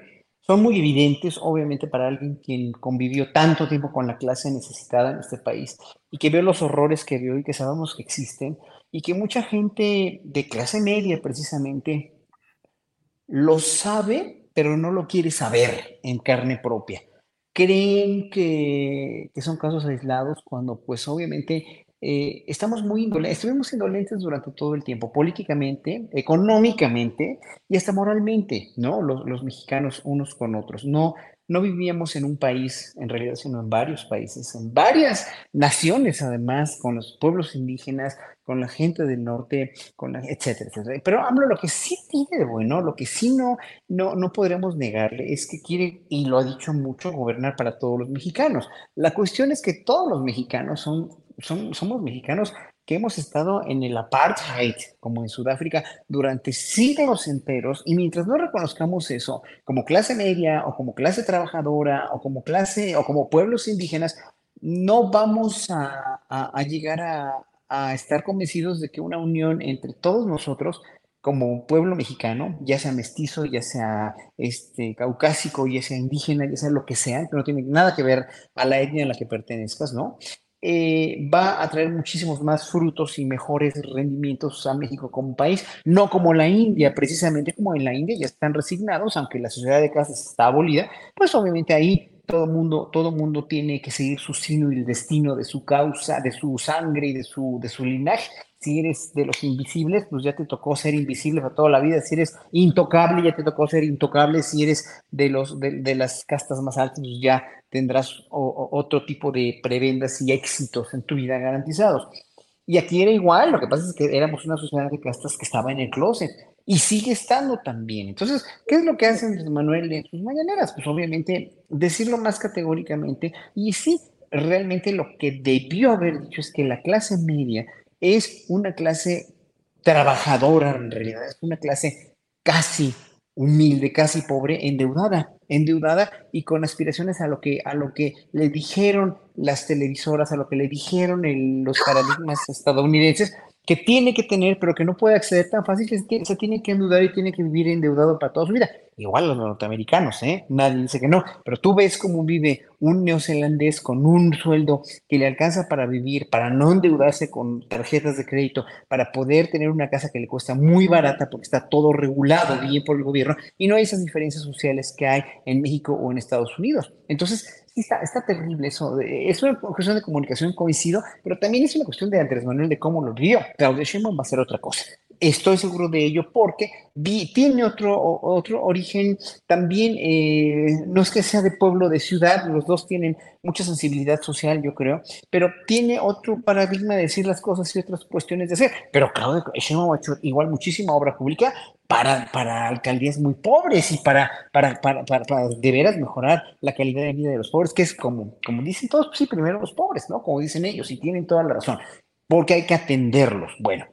son muy evidentes, obviamente, para alguien quien convivió tanto tiempo con la clase necesitada en este país y que vio los horrores que vio y que sabemos que existen y que mucha gente de clase media precisamente lo sabe, pero no lo quiere saber en carne propia. Creen que, son casos aislados cuando pues obviamente eh, estamos muy indolentes, estuvimos indolentes durante todo el tiempo, políticamente, económicamente y hasta moralmente, ¿no? Los, los, mexicanos unos con otros. No, no vivíamos en un país, en realidad, sino en varios países, en varias naciones, además, con los pueblos indígenas, con la gente del norte, con etcétera, etcétera. Pero hablo lo que sí tiene de bueno, lo que sí no, no, no podremos negarle, es que quiere, y lo ha dicho mucho, gobernar para todos los mexicanos. La cuestión es que todos los mexicanos son somos mexicanos que hemos estado en el apartheid, como en Sudáfrica, durante siglos enteros, y mientras no reconozcamos eso como clase media o como clase trabajadora o como clase o como pueblos indígenas, no vamos a, a, llegar a, a, estar convencidos de que una unión entre todos nosotros como pueblo mexicano, ya sea mestizo, ya sea este, caucásico, ya sea indígena, ya sea lo que sea, que no tiene nada que ver a la etnia a la que pertenezcas, ¿no? Eh, va a traer muchísimos más frutos y mejores rendimientos a México como país, no como la India, precisamente como en la India ya están resignados, aunque la sociedad de casas está abolida, pues obviamente ahí todo mundo, todo mundo tiene que seguir su sino y el destino de su causa, de su sangre y de su, de su linaje. Si eres de los invisibles, pues ya te tocó ser invisible para toda la vida. Si eres intocable, ya te tocó ser intocable. Si eres de, los, de, de las castas más altas, pues ya tendrás otro tipo de prebendas y éxitos en tu vida garantizados. Y aquí era igual, lo que pasa es que éramos una sociedad de castas que estaba en el closet y sigue estando también. Entonces, ¿qué es lo que hace Manuel en sus mañaneras? Pues obviamente decirlo más categóricamente y sí, realmente lo que debió haber dicho es que la clase media es una clase trabajadora en realidad, es una clase casi humilde, casi pobre, endeudada, endeudada y con aspiraciones a lo que, a lo que le dijeron las televisoras, a lo que le dijeron los paradigmas estadounidenses, que tiene que tener, pero que no puede acceder tan fácil, que se tiene que endeudar y tiene que vivir endeudado para toda su vida. Igual los norteamericanos, ¿eh? Nadie dice que no, pero tú ves cómo vive un neozelandés con un sueldo que le alcanza para vivir, para no endeudarse con tarjetas de crédito, para poder tener una casa que le cuesta muy barata porque está todo regulado bien por el gobierno y no hay esas diferencias sociales que hay en México o en Estados Unidos. Entonces, está, terrible eso. Es una cuestión de comunicación, coincido, pero también es una cuestión de Andrés Manuel de cómo lo vio. Claudia Sheinbaum va a ser otra cosa. Estoy seguro de ello porque tiene otro, otro origen también, eh, no es que sea de pueblo, de ciudad, los dos tienen mucha sensibilidad social, yo creo, pero tiene otro paradigma de decir las cosas y otras cuestiones de hacer. Pero Claudia Sheinbaum ha igual muchísima obra pública para, para alcaldías muy pobres y para, para, para, para, de veras mejorar la calidad de vida de los pobres, que es como, como dicen todos, pues sí, primero los pobres, ¿no? Como dicen ellos, y tienen toda la razón, porque hay que atenderlos. Bueno,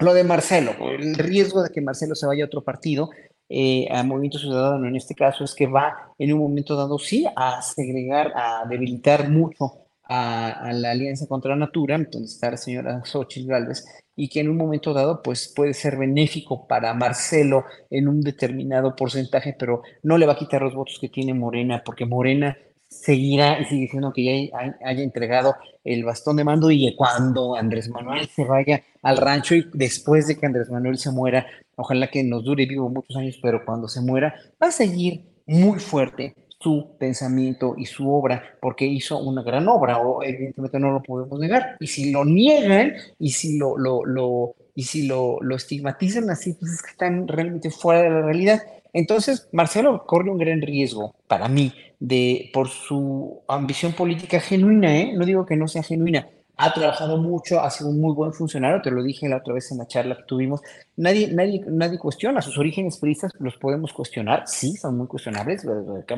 lo de Marcelo, el riesgo de que Marcelo se vaya a otro partido, eh, a Movimiento Ciudadano en este caso, es que va en un momento dado, sí, a segregar, a debilitar mucho a, la Alianza contra la Natura, donde está la señora Xochitl Gálvez, y que en un momento dado pues puede ser benéfico para Marcelo en un determinado porcentaje, pero no le va a quitar los votos que tiene Morena, porque Morena seguirá y sigue diciendo que ya haya entregado el bastón de mando y cuando Andrés Manuel se vaya al rancho y después de que Andrés Manuel se muera, ojalá que nos dure vivo muchos años, pero cuando se muera va a seguir muy fuerte su pensamiento y su obra, porque hizo una gran obra, o evidentemente no lo podemos negar. Y si lo niegan y si lo, lo, lo y si lo, lo estigmatizan así, pues es que están realmente fuera de la realidad. Entonces, Marcelo corre un gran riesgo para mí de por su ambición política genuina, ¿eh? no digo que no sea genuina, ha trabajado mucho, ha sido un muy buen funcionario, te lo dije la otra vez en la charla que tuvimos. Nadie, nadie, nadie cuestiona sus orígenes periodistas, los podemos cuestionar, sí, son muy cuestionables.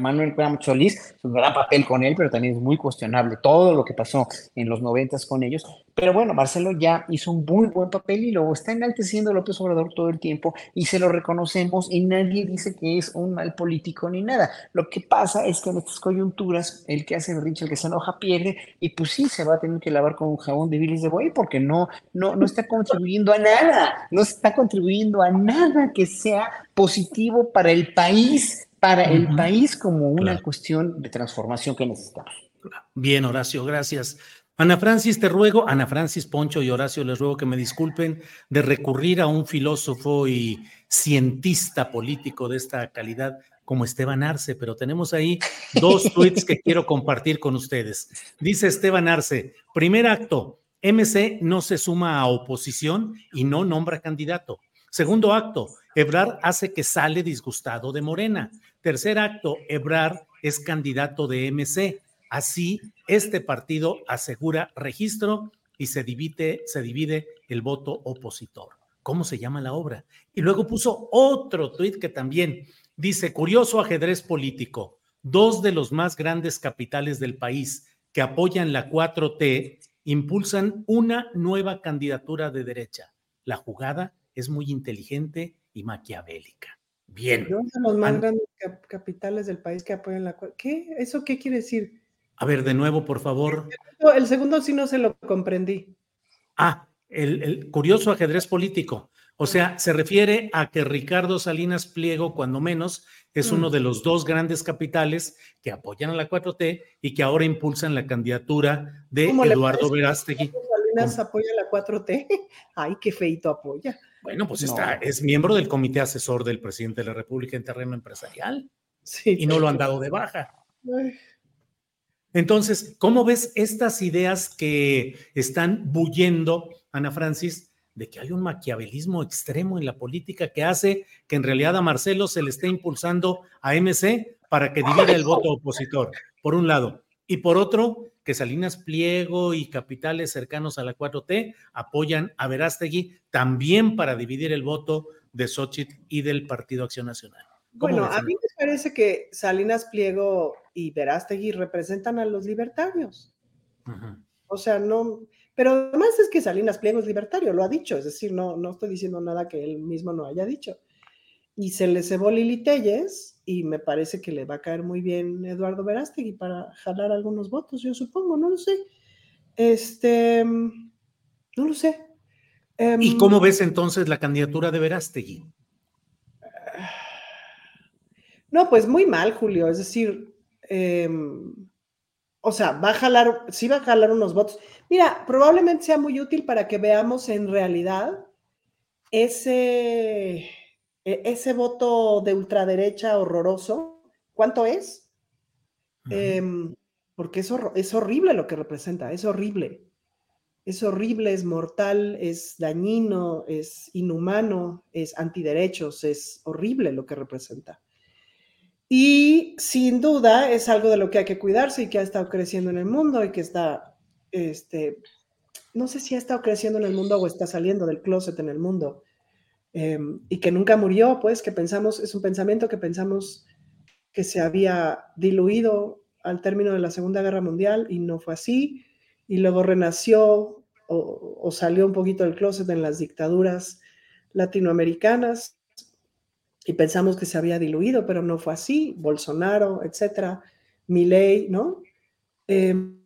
Manuel Solís, un gran papel con él, pero también es muy cuestionable todo lo que pasó en los noventas con ellos. Pero bueno, Marcelo ya hizo un muy buen papel y lo está enalteciendo López Obrador todo el tiempo y se lo reconocemos y nadie dice que es un mal político ni nada. Lo que pasa es que en estas coyunturas el que hace berrinche, el que se enoja pierde y pues sí, se va a tener que lavar con un jabón de bilis de buey porque no, no, no está contribuyendo a nada, no está contribuyendo a nada que sea positivo para el país, para el país como una cuestión de transformación que necesitamos. Bien, Horacio, gracias. Ana Francis, te ruego, Ana Francis, Poncho y Horacio, les ruego que me disculpen de recurrir a un filósofo y cientista político de esta calidad como Esteban Arce, pero tenemos ahí dos tweets que quiero compartir con ustedes. Dice Esteban Arce, primer acto, MC no se suma a oposición y no nombra candidato. Segundo acto, Ebrar hace que sale disgustado de Morena. Tercer acto, Ebrar es candidato de MC. Así, este partido asegura registro y se divide, se divide el voto opositor. ¿Cómo se llama la obra? Y luego puso otro tuit que también dice, curioso ajedrez político. Dos de los más grandes capitales del país que apoyan la 4T impulsan una nueva candidatura de derecha. La jugada es muy inteligente y maquiavélica. Bien. Dos de los más grandes capitales del país que apoyan la 4 ¿Qué? ¿Eso qué quiere decir? A ver, de nuevo, por favor. El segundo sí no se lo comprendí. Ah, el, curioso ajedrez político. O sea, se refiere a que Ricardo Salinas Pliego, cuando menos, es uno mm. de los dos grandes capitales que apoyan a la 4T y que ahora impulsan la candidatura de Eduardo Verástegui. Salinas apoya la 4T. Ay, qué feito apoya. Bueno, pues está, es miembro del comité asesor del presidente de la República en terreno empresarial. Sí, y no lo han dado de baja. Ay. Entonces, ¿cómo ves estas ideas que están bullendo, Ana Francis, de que hay un maquiavelismo extremo en la política que hace que en realidad a Marcelo se le esté impulsando a MC para que divida el voto opositor, por un lado, y por otro, que Salinas Pliego y capitales cercanos a la 4T apoyan a Verástegui también para dividir el voto de Xochitl y del Partido Acción Nacional. Bueno, a mí me parece que Salinas Pliego y Verástegui representan a los libertarios. O sea, no, pero además es que Salinas Pliego es libertario, lo ha dicho, es decir, no, no estoy diciendo nada que él mismo no haya dicho. Y se le cebó Lili Telles y me parece que le va a caer muy bien Eduardo Verástegui para jalar algunos votos, yo supongo, no lo sé. Este, no lo sé. ¿Y em, cómo ves entonces la candidatura de Verástegui? No, pues muy mal, Julio. Es decir, em, o sea, va a jalar, sí va a jalar unos votos. Mira, probablemente sea muy útil para que veamos en realidad ese, e, ese voto de ultraderecha horroroso. ¿Cuánto es? Em, porque es, es horrible lo que representa, es horrible. Es horrible, es mortal, es dañino, es inhumano, es antiderechos, es horrible lo que representa. Y sin duda es algo de lo que hay que cuidarse y que ha estado creciendo en el mundo y que está, este, no sé si ha estado creciendo en el mundo o está saliendo del closet en el mundo. Em, y que nunca murió, pues que pensamos, es un pensamiento que pensamos que se había diluido al término de la Segunda Guerra Mundial y no fue así. Y luego renació o, o salió un poquito del closet en las dictaduras latinoamericanas y pensamos que se había diluido, pero no fue así. Bolsonaro, etcétera, Milei, ¿no? Em,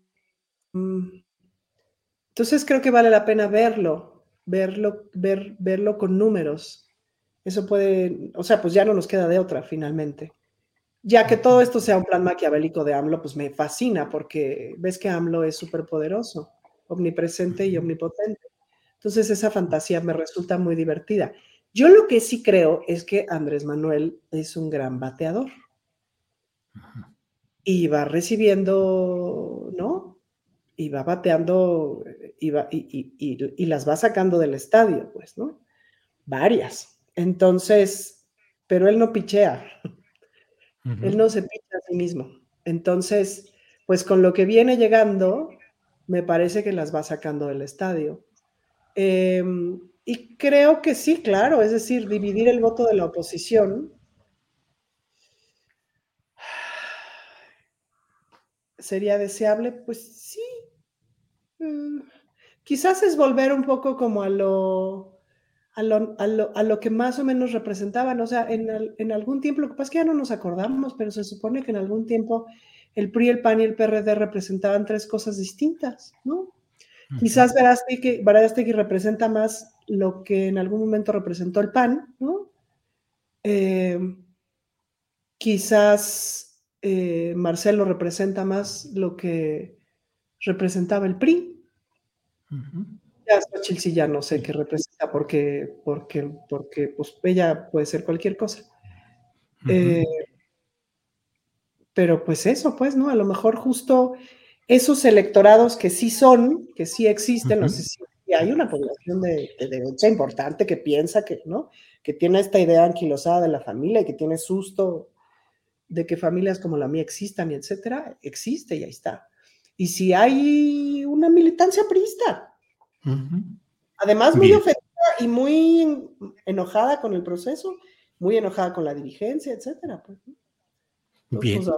entonces creo que vale la pena verlo, verlo, ver, verlo con números. Eso puede, o sea, pues ya no nos queda de otra finalmente. Ya que todo esto sea un plan maquiavélico de AMLO, pues me fascina porque ves que AMLO es súper poderoso, omnipresente y omnipotente. Entonces esa fantasía me resulta muy divertida. Yo lo que sí creo es que Andrés Manuel es un gran bateador. Y va recibiendo, ¿no? Y va bateando y, y, las va sacando del estadio, pues, ¿no? Varias. Entonces, pero él no pichea. Él no se picha a sí mismo. Entonces, pues con lo que viene llegando, me parece que las va sacando del estadio. Em, y creo que sí, claro, es decir, dividir el voto de la oposición sería deseable, pues sí. Mm, quizás es volver un poco como a lo, a lo, que más o menos representaban. O sea, en, en, algún tiempo, lo que pasa es que ya no nos acordamos, pero se supone que en algún tiempo el PRI, el PAN y el PRD representaban tres cosas distintas, ¿no? Quizás Verástegui, representa más lo que en algún momento representó el PAN, ¿no? Eh, quizás eh, Marcelo representa más lo que representaba el PRI. Ya Xochitl sí ya no sé qué representa porque, porque, porque pues ella puede ser cualquier cosa. Eh, pero pues eso, pues, ¿no? A lo mejor justo esos electorados que sí son, que sí existen, no sé si hay una población de, derecha importante que piensa que, ¿no? Que tiene esta idea anquilosada de la familia y que tiene susto de que familias como la mía existan y etcétera, existe y ahí está. Y si hay una militancia priista, además muy ofendida y muy enojada con el proceso, muy enojada con la dirigencia, etcétera. Pues, Bien. Pues,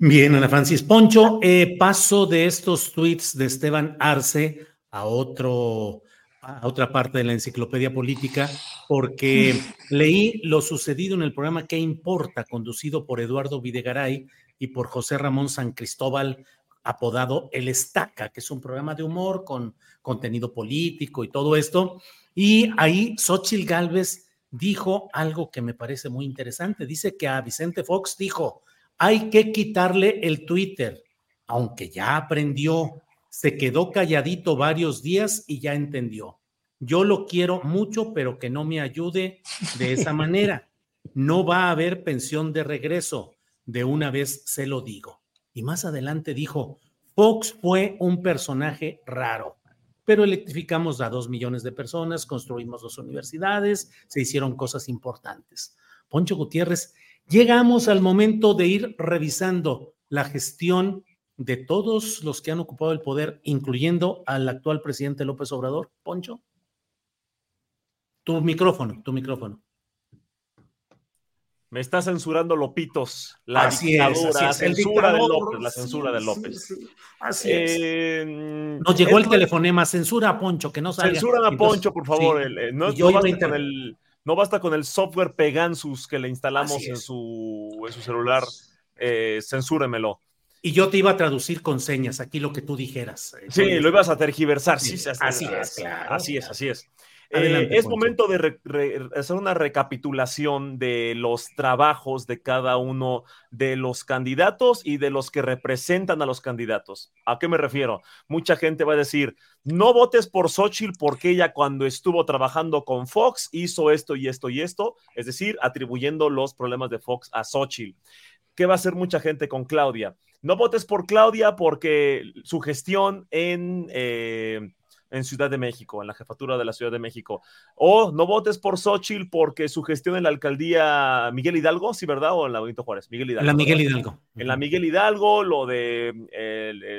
Bien, Ana Francis Poncho, eh, paso de estos tweets de Esteban Arce a otro a otra parte de la enciclopedia política, porque leí lo sucedido en el programa ¿Qué importa? conducido por Eduardo Videgaray y por José Ramón San Cristóbal, apodado El Estaca, que es un programa de humor con contenido político y todo esto. Y ahí Xochitl Galvez dijo algo que me parece muy interesante. Dice que a Vicente Fox dijo, hay que quitarle el Twitter, aunque ya aprendió, se quedó calladito varios días y ya entendió. Yo lo quiero mucho, pero que no me ayude de esa manera. No va a haber pensión de regreso. De una vez se lo digo. Y más adelante dijo, Fox fue un personaje raro, pero electrificamos a dos millones de personas, construimos dos universidades, se hicieron cosas importantes. Poncho Gutiérrez, llegamos al momento de ir revisando la gestión de todos los que han ocupado el poder, incluyendo al actual presidente López Obrador. Poncho. Tu micrófono, tu micrófono. Me está censurando Lopitos, la así dictadura, la censura de López, la censura de López. así es. Nos llegó el telefonema, censura a Poncho, que no salga. Censura a Poncho, por favor. Eh, no, basta con el, no, basta con el, software Pegansus que le instalamos en su, en su, celular. Eh, censúremelo. Y yo te iba a traducir con señas, aquí lo que tú dijeras. Eh, sí, lo ibas a tergiversar. Sí, así, es, claro. Así es, así es. Eh, es momento de hacer una recapitulación de los trabajos de cada uno de los candidatos y de los que representan a los candidatos. ¿A qué me refiero? Mucha gente va a decir, no votes por Xochitl porque ella cuando estuvo trabajando con Fox hizo esto y esto y esto, es decir, atribuyendo los problemas de Fox a Xochitl. ¿Qué va a hacer mucha gente con Claudia? No votes por Claudia porque su gestión en... Eh, en Ciudad de México, en la jefatura de la Ciudad de México. O no votes por Xochitl porque su gestión en la alcaldía Miguel Hidalgo, ¿sí, verdad? O en la Benito Juárez, Miguel Hidalgo. La Miguel Hidalgo. En la Miguel Hidalgo, lo de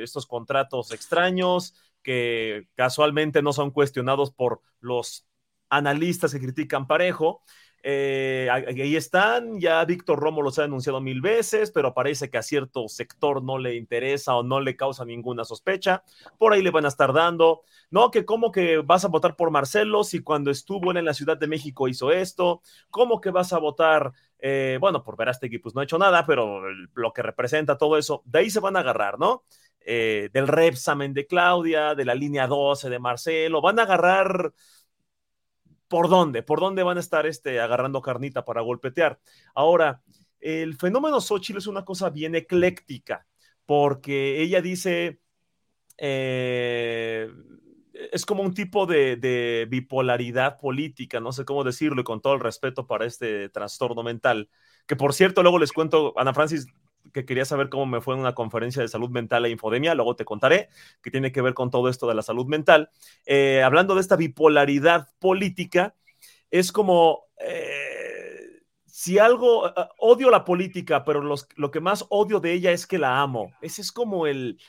estos contratos extraños que casualmente no son cuestionados por los analistas que critican parejo. Eh, ahí están, ya Víctor Romo los ha denunciado mil veces, pero parece que a cierto sector no le interesa o no le causa ninguna sospecha. Por ahí le van a estar dando, ¿no? Que cómo que vas a votar por Marcelo si cuando estuvo en la Ciudad de México hizo esto, cómo que vas a votar, eh, bueno, por Verástegui pues no ha hecho nada, pero lo que representa todo eso, de ahí se van a agarrar, ¿no? eh, del Repsamen de Claudia, de la línea 12 de Marcelo, van a agarrar por dónde, por dónde van a estar este, agarrando carnita para golpetear. Ahora, el fenómeno Xochitl es una cosa bien ecléctica, porque ella dice, eh, es como un tipo de, bipolaridad política, no sé cómo decirlo, y con todo el respeto para este trastorno mental, que por cierto, luego les cuento, Ana Francis, que quería saber cómo me fue en una conferencia de salud mental e infodemia, luego te contaré, que tiene que ver con todo esto de la salud mental. Eh, hablando de esta bipolaridad política, es como... Eh, si algo, eh, odio la política, pero lo que más odio de ella es que la amo. Ese es como el,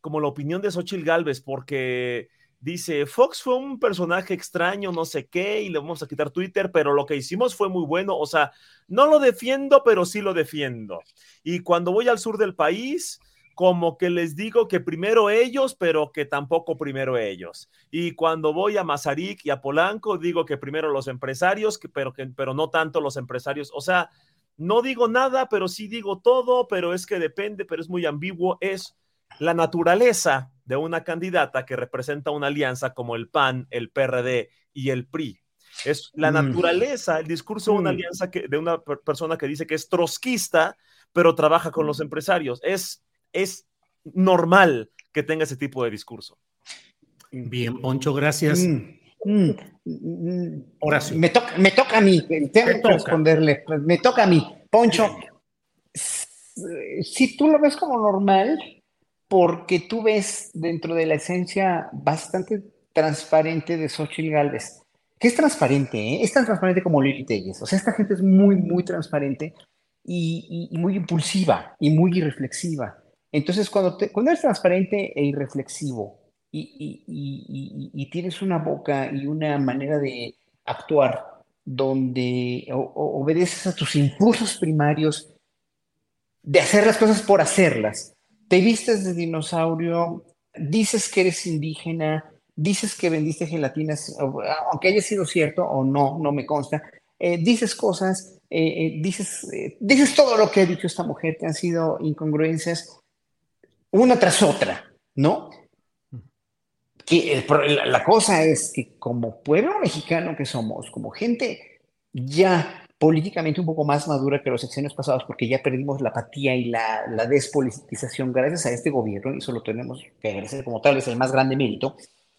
como la opinión de Xochitl Galvez, porque dice, Fox fue un personaje extraño, no sé qué, y le vamos a quitar Twitter, pero lo que hicimos fue muy bueno, o sea, no lo defiendo, pero sí lo defiendo. Y cuando voy al sur del país, como que les digo que primero ellos, pero que tampoco primero ellos. Y cuando voy a Mazarik y a Polanco, digo que primero los empresarios, pero, que, pero no tanto los empresarios. O sea, no digo nada, pero sí digo todo, pero es que depende, pero es muy ambiguo. Es la naturaleza de una candidata que representa una alianza como el PAN, el PRD y el PRI. Es la mm. naturaleza, el discurso de una mm. alianza que, de una persona que dice que es trotskista, pero trabaja con los mm. empresarios. Es, es normal que tenga ese tipo de discurso. Bien, Poncho, gracias. Ahora sí. Me, toca, me toca a mí, tengo que responderle. Me toca a mí. Poncho, si tú lo ves como normal, porque tú ves dentro de la esencia bastante transparente de Xochitl Galvez, que es transparente, ¿eh? es tan transparente como Lili Telles. O sea, esta gente es muy, muy transparente y, muy impulsiva y muy irreflexiva. Entonces, cuando, eres transparente e irreflexivo y, tienes una boca y una manera de actuar donde obedeces a tus impulsos primarios de hacer las cosas por hacerlas, te vistes de dinosaurio, dices que eres indígena, dices que vendiste gelatinas, aunque haya sido cierto o no, no me consta, eh, dices cosas, eh, eh, dices, dices todo lo que ha dicho esta mujer, que han sido incongruencias una tras otra, ¿no? Que la cosa es que como pueblo mexicano que somos, como gente ya políticamente un poco más madura que los sexenios pasados, porque ya perdimos la apatía y la, la despolitización gracias a este gobierno, y eso lo tenemos que agradecer como tal, es el más grande mérito.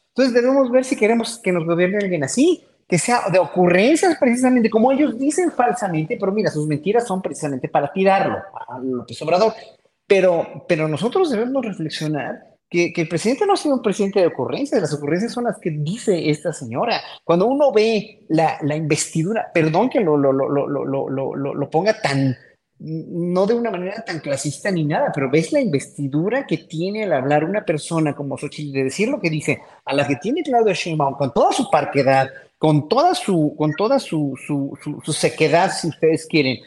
Entonces debemos ver si queremos que nos gobierne alguien así, que sea de ocurrencias precisamente, como ellos dicen falsamente, pero mira, sus mentiras son precisamente para tirarlo a López Obrador. Pero, pero nosotros debemos reflexionar que, el presidente no ha sido un presidente de ocurrencias, las ocurrencias son las que dice esta señora. Cuando uno ve la, la investidura, perdón que lo, lo, lo, lo, ponga tan, no de una manera tan clasista ni nada, pero ves la investidura que tiene al hablar una persona como Xochitl, de decir lo que dice, a la que tiene Claudia Sheinbaum, con toda su parquedad, con toda su, con toda su, su, su, su sequedad, si ustedes quieren,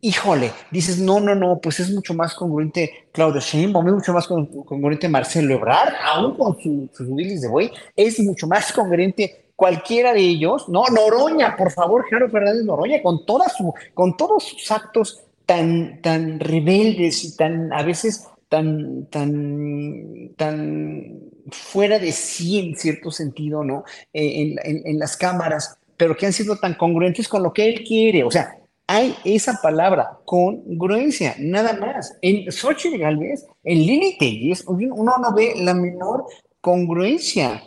híjole, dices, no, no, no, pues es mucho más congruente Claudio Sheinbaum, es mucho más congruente Marcelo Ebrard, aún con sus su de buey, es mucho más congruente cualquiera de ellos, no, Noroña, por favor, Gerardo Fernández Noroña, con toda su, con todos sus actos tan, tan rebeldes y tan, a veces, tan, tan, tan fuera de sí en cierto sentido, ¿no? Eh, en, en las cámaras, pero que han sido tan congruentes con lo que él quiere, o sea, hay esa palabra, congruencia, nada más. En Xochitl Galvez, en Lili Telles, uno no ve la menor congruencia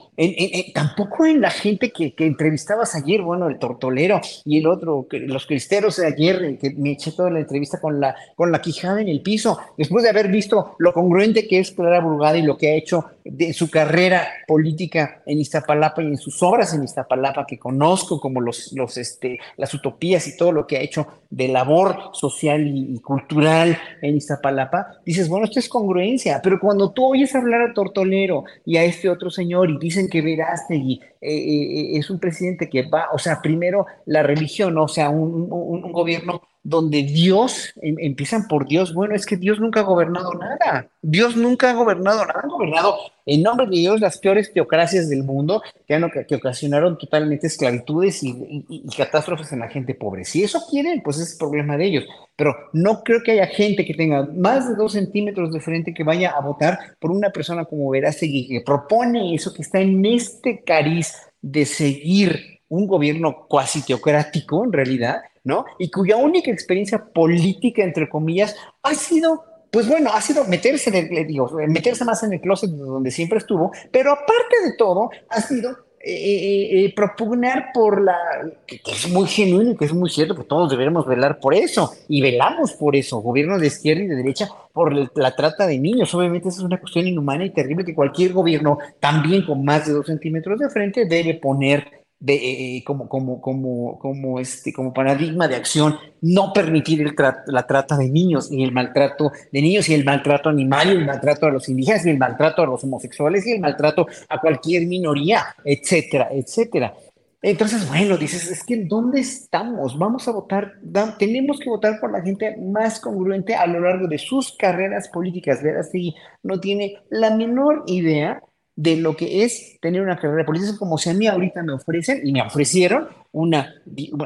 tampoco en la gente que, que, entrevistabas ayer, bueno, el tortolero y el otro, los cristeros de ayer, que me eché toda la entrevista con la, con la quijada en el piso, después de haber visto lo congruente que es Clara Burgada y lo que ha hecho de su carrera política en Iztapalapa y en sus obras en Iztapalapa, que conozco como los, los, este, las utopías y todo lo que ha hecho de labor social y, cultural en Iztapalapa, dices, bueno, esto es congruencia, pero cuando tú oyes hablar a Tortolero y a este otro señor y dicen que Verástegui eh, eh, es un presidente que va, o sea, primero la religión, o sea, un, gobierno donde Dios, em, empiezan por Dios, bueno, es que Dios nunca ha gobernado nada, Dios nunca ha gobernado nada, ha gobernado en nombre de Dios las peores teocracias del mundo que, han, que ocasionaron totalmente esclavitudes y, catástrofes en la gente pobre. Si eso quieren, pues es problema de ellos, pero no creo que haya gente que tenga más de dos centímetros de frente que vaya a votar por una persona como Verástegui, que propone eso, que está en este cariz de seguir un gobierno cuasi teocrático en realidad, ¿no? Y cuya única experiencia política, entre comillas, ha sido, pues bueno, ha sido meterse, el, digo, meterse más en el closet donde siempre estuvo, pero aparte de todo, ha sido eh, eh, eh, propugnar por la, que, es muy genuino y que es muy cierto, que todos deberemos velar por eso, y velamos por eso, gobierno de izquierda y de derecha, por la trata de niños. Obviamente esa es una cuestión inhumana y terrible que cualquier gobierno, también con más de dos centímetros de frente, debe poner de, eh, eh, como, como, como, como, este, como paradigma de acción, no permitir el la trata de niños y el maltrato de niños y el maltrato animal y el maltrato a los indígenas y el maltrato a los homosexuales y el maltrato a cualquier minoría, etcétera, etcétera. Entonces, bueno, dices, es que ¿dónde estamos? Vamos a votar, tenemos que votar por la gente más congruente a lo largo de sus carreras políticas. Ver así, no tiene la menor idea de lo que es tener una carrera política, como si a mí ahorita me ofrecen, y me ofrecieron una,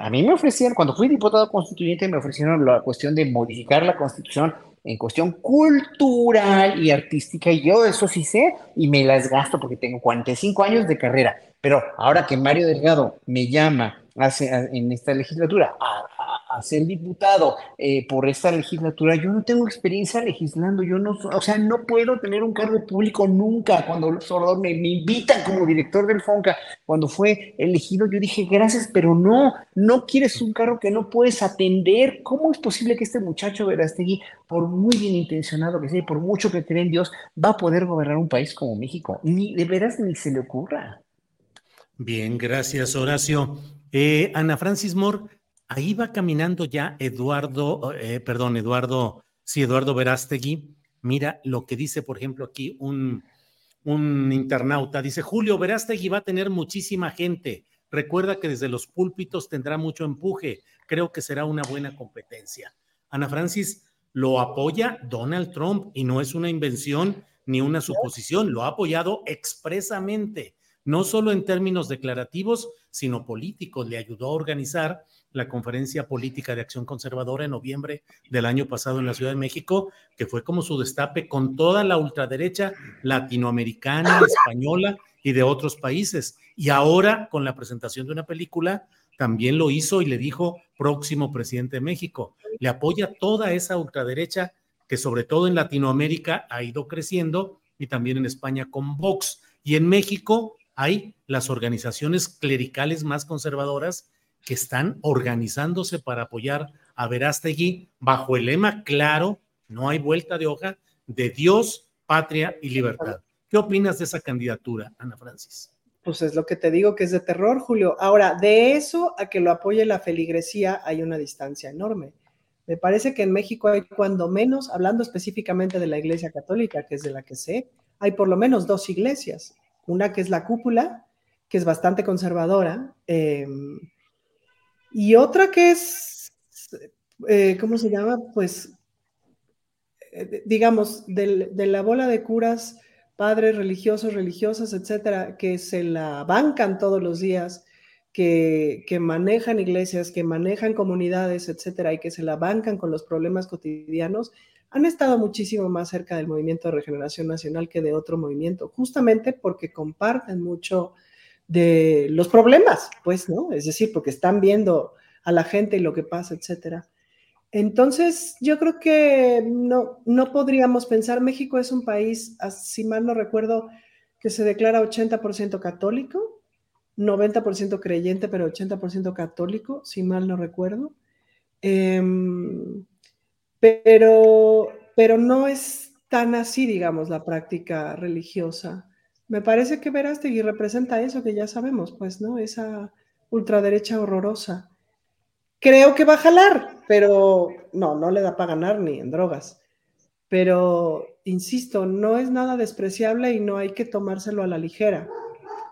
a mí me ofrecieron, cuando fui diputado constituyente, me ofrecieron la cuestión de modificar la constitución en cuestión cultural y artística, y yo eso sí sé, y me las gasto porque tengo 45 años de carrera, pero ahora que Mario Delgado me llama hace, en esta legislatura a, ser diputado eh, por esta legislatura, yo no tengo experiencia legislando, yo no, o sea, no puedo tener un cargo público nunca. Cuando los me, me invitan como director del FONCA, cuando fue elegido, yo dije, gracias, pero no, no quieres un cargo que no puedes atender. ¿Cómo es posible que este muchacho Verastegui, por muy bien intencionado que sea, por mucho que cree en Dios, va a poder gobernar un país como México? Ni de veras ni se le ocurra. Bien, gracias, Horacio. Eh, Ana Francis Moore, ahí va caminando ya Eduardo, eh, perdón, Eduardo, sí, Eduardo Verástegui. Mira lo que dice, por ejemplo, aquí un, un internauta. Dice, Julio Verástegui va a tener muchísima gente. Recuerda que desde los púlpitos tendrá mucho empuje. Creo que será una buena competencia. Ana Francis lo apoya Donald Trump y no es una invención ni una suposición, lo ha apoyado expresamente, no solo en términos declarativos, sino políticos. Le ayudó a organizar la conferencia política de acción conservadora en noviembre del año pasado en la Ciudad de México, que fue como su destape con toda la ultraderecha latinoamericana, española y de otros países. Y ahora, con la presentación de una película, también lo hizo y le dijo próximo presidente de México. Le apoya toda esa ultraderecha que sobre todo en Latinoamérica ha ido creciendo y también en España con Vox. Y en México hay las organizaciones clericales más conservadoras que están organizándose para apoyar a Verástegui bajo el lema claro, no hay vuelta de hoja, de Dios, patria y libertad. ¿Qué opinas de esa candidatura, Ana Francis? Pues es lo que te digo que es de terror, Julio. Ahora, de eso a que lo apoye la feligresía hay una distancia enorme. Me parece que en México hay cuando menos, hablando específicamente de la Iglesia Católica, que es de la que sé, hay por lo menos dos iglesias. Una que es la cúpula, que es bastante conservadora, eh, y otra que es, eh, ¿cómo se llama? Pues, eh, digamos, de, la bola de curas, padres religiosos, religiosas, etcétera, que se la bancan todos los días, que, que, manejan iglesias, que manejan comunidades, etcétera, y que se la bancan con los problemas cotidianos, han estado muchísimo más cerca del movimiento de regeneración nacional que de otro movimiento, justamente porque comparten mucho de los problemas, pues, ¿no? Es decir, porque están viendo a la gente y lo que pasa, etcétera. Entonces, yo creo que no, no podríamos pensar, México es un país, si mal no recuerdo, que se declara 80% católico, 90% creyente, pero 80% católico, si mal no recuerdo. Em, pero, pero no es tan así, digamos, la práctica religiosa. Me parece que Verástegui representa eso que ya sabemos, pues, ¿no? Esa ultraderecha horrorosa. Creo que va a jalar, pero no, no le da para ganar ni en drogas. Pero, insisto, no es nada despreciable y no hay que tomárselo a la ligera.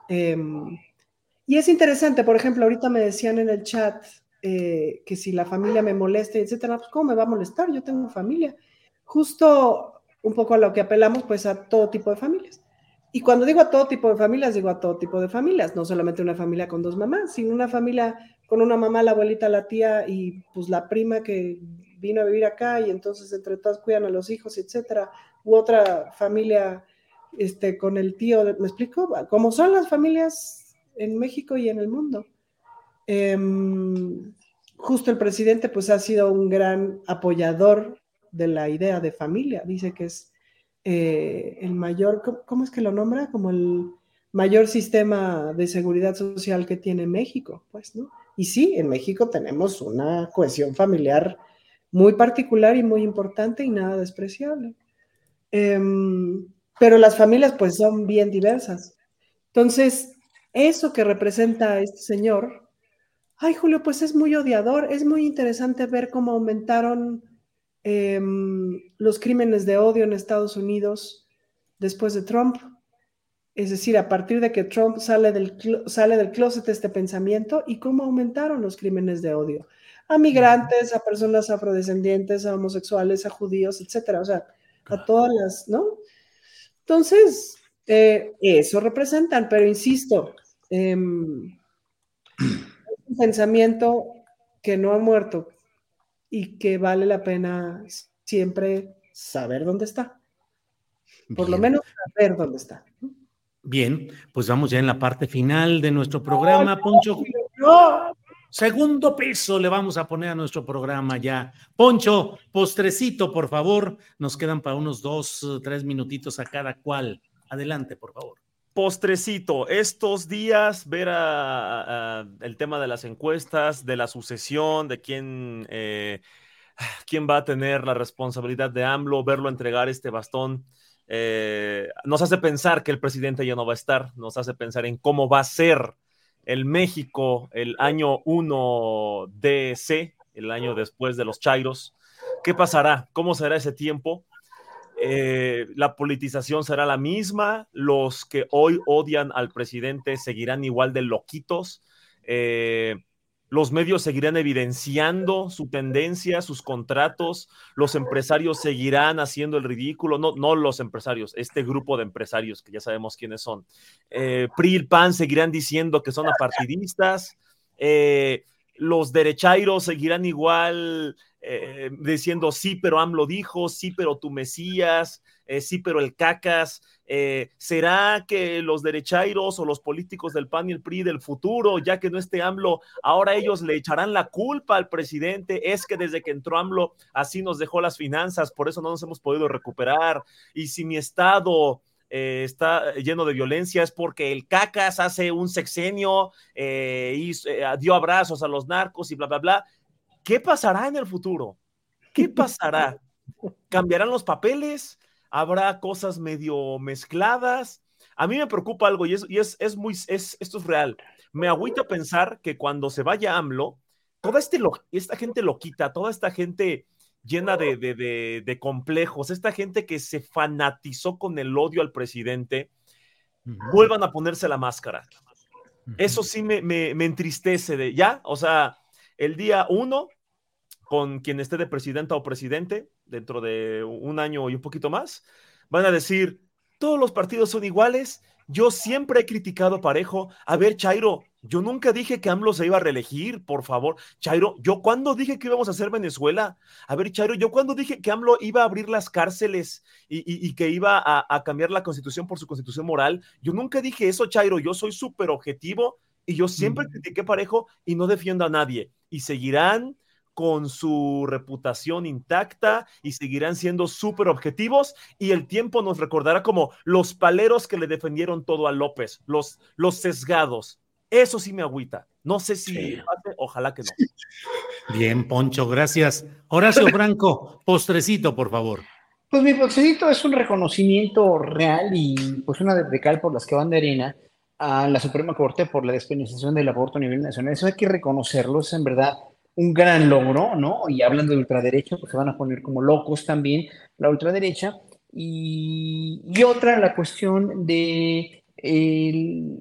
Em, y es interesante, por ejemplo, ahorita me decían en el chat, eh, que si la familia me molesta, etcétera, pues ¿cómo me va a molestar? Yo tengo familia. Justo un poco a lo que apelamos, pues a todo tipo de familias. Y cuando digo a todo tipo de familias, digo a todo tipo de familias, no solamente una familia con dos mamás, sino una familia con una mamá, la abuelita, la tía y pues la prima que vino a vivir acá y entonces entre todas cuidan a los hijos, etcétera, u otra familia este, con el tío, ¿me explico? Como son las familias en México y en el mundo. Em, justo el presidente pues ha sido un gran apoyador de la idea de familia, dice que es eh, el mayor, ¿cómo es que lo nombra? Como el mayor sistema de seguridad social que tiene México, pues, ¿no? Y sí, en México tenemos una cohesión familiar muy particular y muy importante y nada despreciable. Em, pero las familias pues son bien diversas. Entonces, eso que representa este señor, ay Julio, pues es muy odiador, es muy interesante ver cómo aumentaron em, los crímenes de odio en Estados Unidos después de Trump. Es decir, a partir de que Trump sale del, sale del closet este pensamiento y cómo aumentaron los crímenes de odio a migrantes, a personas afrodescendientes, a homosexuales, a judíos, etcétera, o sea, a todas las, ¿no? Entonces, eh, eso representan, pero insisto, es un pensamiento que no ha muerto y que vale la pena siempre saber dónde está. Por lo menos saber dónde está. Bien, pues vamos ya en la parte final de nuestro programa, Poncho. Segundo peso le vamos a poner a nuestro programa ya. Poncho, postrecito, por favor. Nos quedan para unos dos, tres minutitos a cada cual. Adelante, por favor. Postrecito, estos días ver el tema de las encuestas, de la sucesión, de quién, eh, quién va a tener la responsabilidad de AMLO, verlo entregar este bastón. Eh, nos hace pensar que el presidente ya no va a estar, nos hace pensar en cómo va a ser el México el año 1 DC, el año después de los Chairos. ¿Qué pasará? ¿Cómo será ese tiempo? Eh, la politización será la misma, los que hoy odian al presidente seguirán igual de loquitos. Eh, los medios seguirán evidenciando su tendencia, sus contratos, los empresarios seguirán haciendo el ridículo, no, no los empresarios, este grupo de empresarios que ya sabemos quiénes son. Eh, PRI y PAN seguirán diciendo que son apartidistas, eh, los derechairos seguirán igual eh, diciendo sí, pero AMLO dijo, sí, pero tu Mesías, eh, sí, pero el cacas. Eh, ¿Será que los derechairos o los políticos del PAN y el PRI del futuro, ya que no esté AMLO, ahora ellos le echarán la culpa al presidente? Es que desde que entró AMLO así nos dejó las finanzas, por eso no nos hemos podido recuperar. Y si mi estado... está lleno de violencia es porque el cacas hace un sexenio y dio abrazos a los narcos y bla, bla, bla. ¿Qué pasará en el futuro? ¿Qué pasará? ¿Cambiarán los papeles? ¿Habrá cosas medio mezcladas? A mí me preocupa algo y es, y es, es muy, es, esto es real. Me agüita pensar que cuando se vaya AMLO, toda este lo, esta gente loquita, toda esta gente llena de, de, de, complejos, esta gente que se fanatizó con el odio al presidente, vuelvan a ponerse la máscara. Eso sí me, me, me entristece de, ¿ya? O sea, el día uno, con quien esté de presidenta o presidente, dentro de un año y un poquito más, van a decir, todos los partidos son iguales. Yo siempre he criticado parejo. A ver, Chairo, yo nunca dije que AMLO se iba a reelegir, por favor. Chairo, ¿yo cuándo dije que íbamos a hacer Venezuela? A ver, Chairo, ¿yo cuándo dije que AMLO iba a abrir las cárceles y, que iba a, a, cambiar la constitución por su constitución moral? Yo nunca dije eso, Chairo. Yo soy súper objetivo y yo siempre critiqué parejo y no defiendo a nadie. Y seguirán con su reputación intacta y seguirán siendo súper objetivos y el tiempo nos recordará como los paleros que le defendieron todo a López, los, los sesgados. Eso sí me agüita. No sé si ojalá que no. Bien, Poncho, gracias. Horacio Franco, postrecito, por favor. Pues mi postrecito es un reconocimiento real y pues una de cal por las que van de arena a la Suprema Corte por la despenalización del aborto a nivel nacional. Eso hay que reconocerlo, es en verdad un gran logro, ¿no? Y hablando de ultraderecha, pues se van a poner como locos también la ultraderecha. Y, y otra, la cuestión de,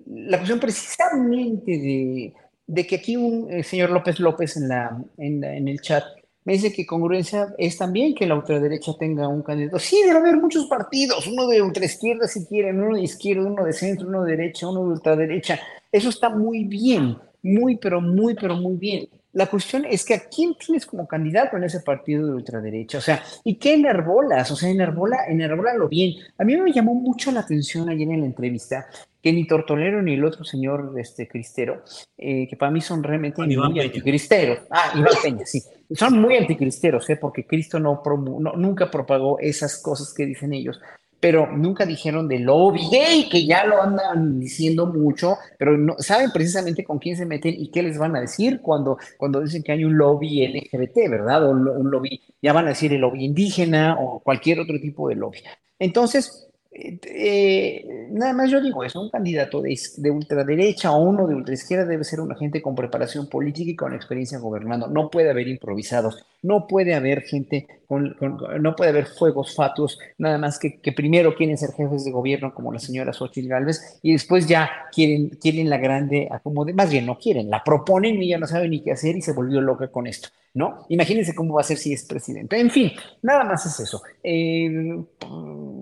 la cuestión precisamente de, de que aquí un eh, señor López López en, la, en, en el chat me dice que congruencia es también que la ultraderecha tenga un candidato. Sí, debe haber muchos partidos, uno de ultraizquierda si quieren, uno de izquierda, uno de centro, uno de derecha, uno de ultraderecha. Eso está muy bien, muy, pero muy, pero muy bien. La cuestión es que a quién tienes como candidato en ese partido de ultraderecha, o sea, ¿y qué enerbolas? O sea, enerbola, lo bien. A mí me llamó mucho la atención ayer en la entrevista que ni Tortolero ni el otro señor este, Cristero, eh, que para mí son realmente muy anticristeros. Ah, Iván Peña, sí. Son muy anticristeros, ¿eh? porque Cristo no, no, nunca propagó esas cosas que dicen ellos pero nunca dijeron de lobby gay, que ya lo andan diciendo mucho, pero no saben precisamente con quién se meten y qué les van a decir cuando, cuando dicen que hay un lobby LGBT, ¿verdad? O un lobby, ya van a decir el lobby indígena o cualquier otro tipo de lobby. Entonces, eh, nada más yo digo eso, un candidato de, de, ultraderecha o uno de ultraizquierda debe ser un agente con preparación política y con experiencia gobernando. No puede haber improvisados, no puede haber gente, con, no puede haber fuegos fatuos, nada más que, que, primero quieren ser jefes de gobierno como la señora Xochitl Galvez y después ya quieren, quieren la grande acomode, más bien no quieren, la proponen y ya no saben ni qué hacer y se volvió loca con esto. ¿No? Imagínense cómo va a ser si es presidente. En fin, nada más es eso. Eh,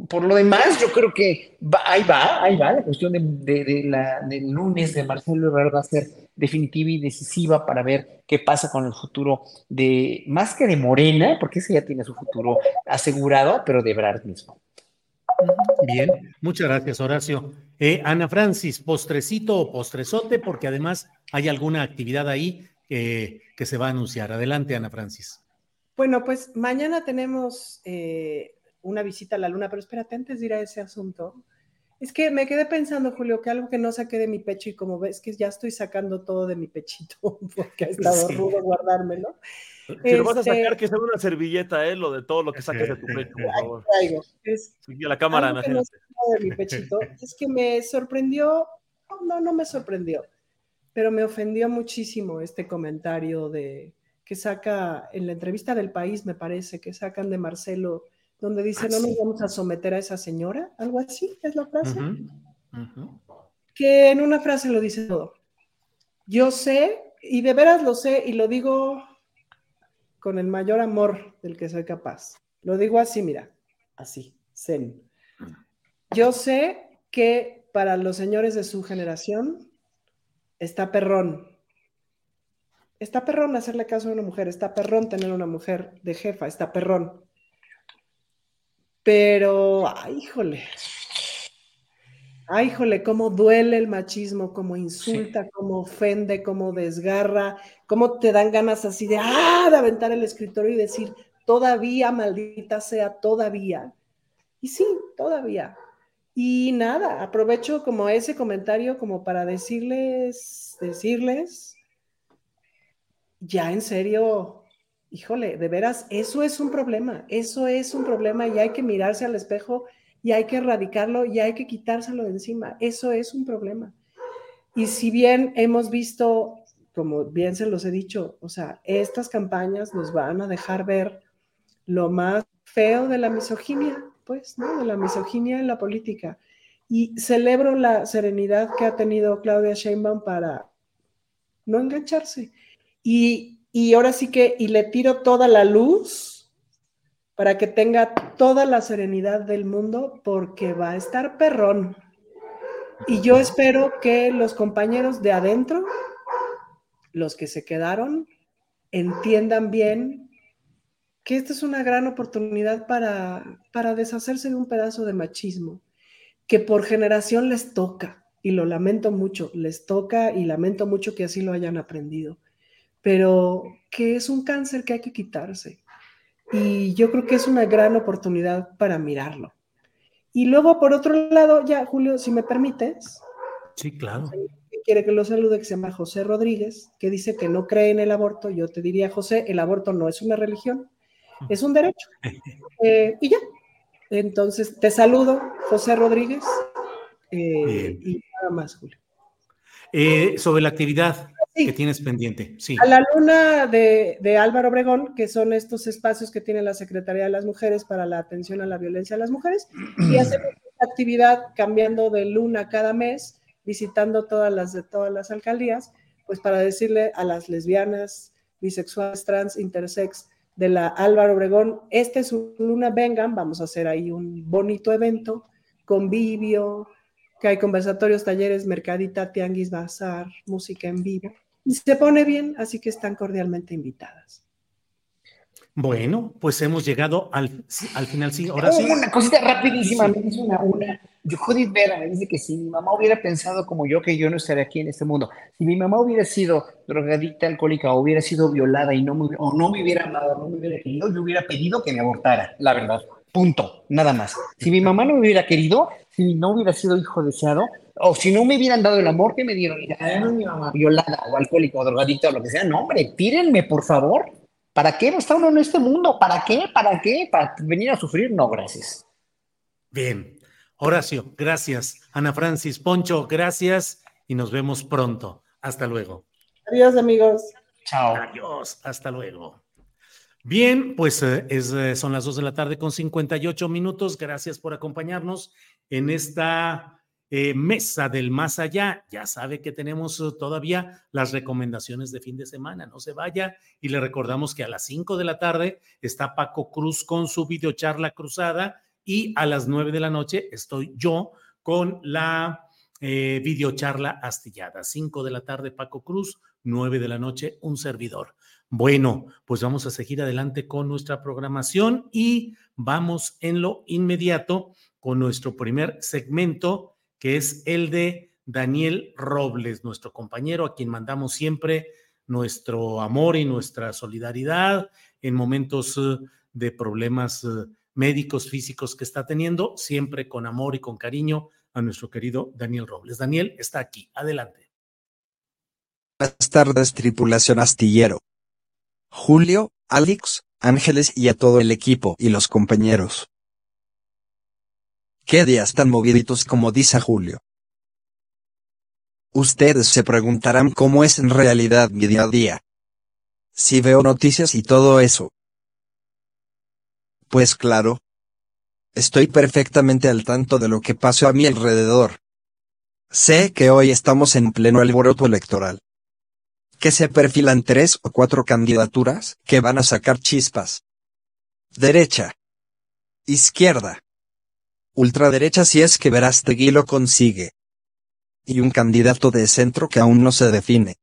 por lo demás, yo creo que ahí va, ahí va. La cuestión de, del lunes de Marcelo Ebrard va a ser definitiva y decisiva para ver qué pasa con el futuro de, más que de Morena, porque ese ya tiene su futuro asegurado, pero de Ebrard mismo. Bien, muchas gracias, Horacio. Eh, Ana Francis, postrecito o postrezote, porque además hay alguna actividad ahí que se va a anunciar. Adelante, Ana Francis. Bueno, pues mañana tenemos eh, una visita a la luna, pero espérate, antes de ir a ese asunto, es que me quedé pensando, Julio, que algo que no saqué de mi pecho y como ves que ya estoy sacando todo de mi pechito porque ha estado rudo guardármelo. Si lo vas a sacar, este que sea una servilleta, ¿eh? Lo de todo lo que saques de tu pecho, por favor. Es, la cámara, algo que no de mi pechito, es que me sorprendió, no, no me sorprendió pero me ofendió muchísimo este comentario de que saca en la entrevista del país, me parece, que sacan de Marcelo, donde dice, no nos vamos a someter a esa señora, algo así es la frase. Que en una frase lo dice todo. Yo sé, y de veras lo sé, y lo digo con el mayor amor del que soy capaz. Lo digo así, mira, así, zen. Yo sé que para los señores de su generación, está perrón. Está perrón hacerle caso a una mujer, está perrón tener una mujer de jefa, está perrón. Pero, ay, híjole. Ay, híjole, cómo duele el machismo, cómo insulta, cómo ofende, cómo desgarra, cómo te dan ganas así de, ah, de aventar el escritorio y decir, todavía, maldita sea, todavía. Y sí, todavía. Y nada, aprovecho como ese comentario como para decirles, decirles, ya en serio, híjole, de veras, eso es un problema, eso es un problema y hay que mirarse al espejo y hay que erradicarlo y hay que quitárselo de encima, eso es un problema. Y si bien hemos visto, como bien se los he dicho, o sea, estas campañas nos van a dejar ver lo más feo de la misoginia, pues, ¿no? De la misoginia en la política. Y celebro la serenidad que ha tenido Claudia Sheinbaum para no engancharse. Y, y ahora sí que, y le tiro toda la luz para que tenga toda la serenidad del mundo, porque va a estar perrón. Y yo espero que los compañeros de adentro, los que se quedaron, entiendan bien que esta es una gran oportunidad para, para deshacerse de un pedazo de machismo que por generación les toca, y lo lamento mucho, les toca y lamento mucho que así lo hayan aprendido, pero que es un cáncer que hay que quitarse. Y yo creo que es una gran oportunidad para mirarlo. Y luego, por otro lado, ya, Julio, si me permites. Sí, claro. Quiere que lo salude, que se llama José Rodríguez, que dice que no cree en el aborto. Yo te diría, José, el aborto no es una religión, es un derecho. Eh, y ya. Entonces, te saludo, José Rodríguez. Eh, y nada más, Julio. Eh, sobre la actividad que tienes pendiente. Sí. A la luna de, de, Álvaro Obregón, que son estos espacios que tiene la Secretaría de las Mujeres para la atención a la violencia a las mujeres, y hacemos actividad cambiando de luna cada mes, visitando todas las de todas las alcaldías, pues para decirle a las lesbianas, bisexuales, trans, intersex de la Álvaro Obregón, este es su luna, vengan, vamos a hacer ahí un bonito evento, convivio, que hay conversatorios, talleres, mercadita, tianguis, bazar, música en vivo. Y se pone bien, así que están cordialmente invitadas. Bueno, pues hemos llegado al, al final. Sí, ahora sí. Una cosita rapidísima, me dice una, una. Yo, Judith Vera dice que si mi mamá hubiera pensado como yo, que yo no estaría aquí en este mundo. Si mi mamá hubiera sido drogadicta, alcohólica, o hubiera sido violada y no me, o no me hubiera amado, no me hubiera querido, yo hubiera pedido que me abortara, la verdad. Punto, nada más. Si mi mamá no me hubiera querido, si no hubiera sido hijo deseado, o si no me hubieran dado el amor que me dieron, no mi mamá violada o alcohólica o drogadicta o lo que sea, no, hombre, tírenme, por favor. ¿Para qué está uno en este mundo? ¿Para qué? ¿Para qué? ¿Para venir a sufrir? No, gracias. Bien. Horacio, gracias. Ana Francis, Poncho, gracias y nos vemos pronto. Hasta luego. Adiós, amigos. Chao. Adiós. Hasta luego. Bien, pues eh, es, eh, son las dos de la tarde con 58 minutos. Gracias por acompañarnos en esta eh, mesa del más allá. Ya sabe que tenemos todavía las recomendaciones de fin de semana. No se vaya y le recordamos que a las 5 de la tarde está Paco Cruz con su videocharla cruzada y a las 9 de la noche estoy yo con la videocharla astillada. 5 de la tarde Paco Cruz, 9 de la noche un servidor. Bueno, pues vamos a seguir adelante con nuestra programación y vamos en lo inmediato con nuestro primer segmento, que es el de Daniel Robles, nuestro compañero a quien mandamos siempre nuestro amor y nuestra solidaridad en momentos eh, de problemas eh, médicos, físicos que está teniendo, siempre con amor y con cariño a nuestro querido Daniel Robles. Daniel está aquí, adelante. Buenas tardes, tripulación astillero. Julio, Alex, Ángeles y a todo el equipo y los compañeros. ¿Qué días tan moviditos como dice Julio? Ustedes se preguntarán cómo es en realidad mi día a día. Si veo noticias y todo eso. Pues claro. Estoy perfectamente al tanto de lo que pasó a mi alrededor. Sé que hoy estamos en pleno alboroto electoral que se perfilan tres o cuatro candidaturas que van a sacar chispas. Derecha. Izquierda. Ultraderecha si es que Verástegui lo consigue. Y un candidato de centro que aún no se define.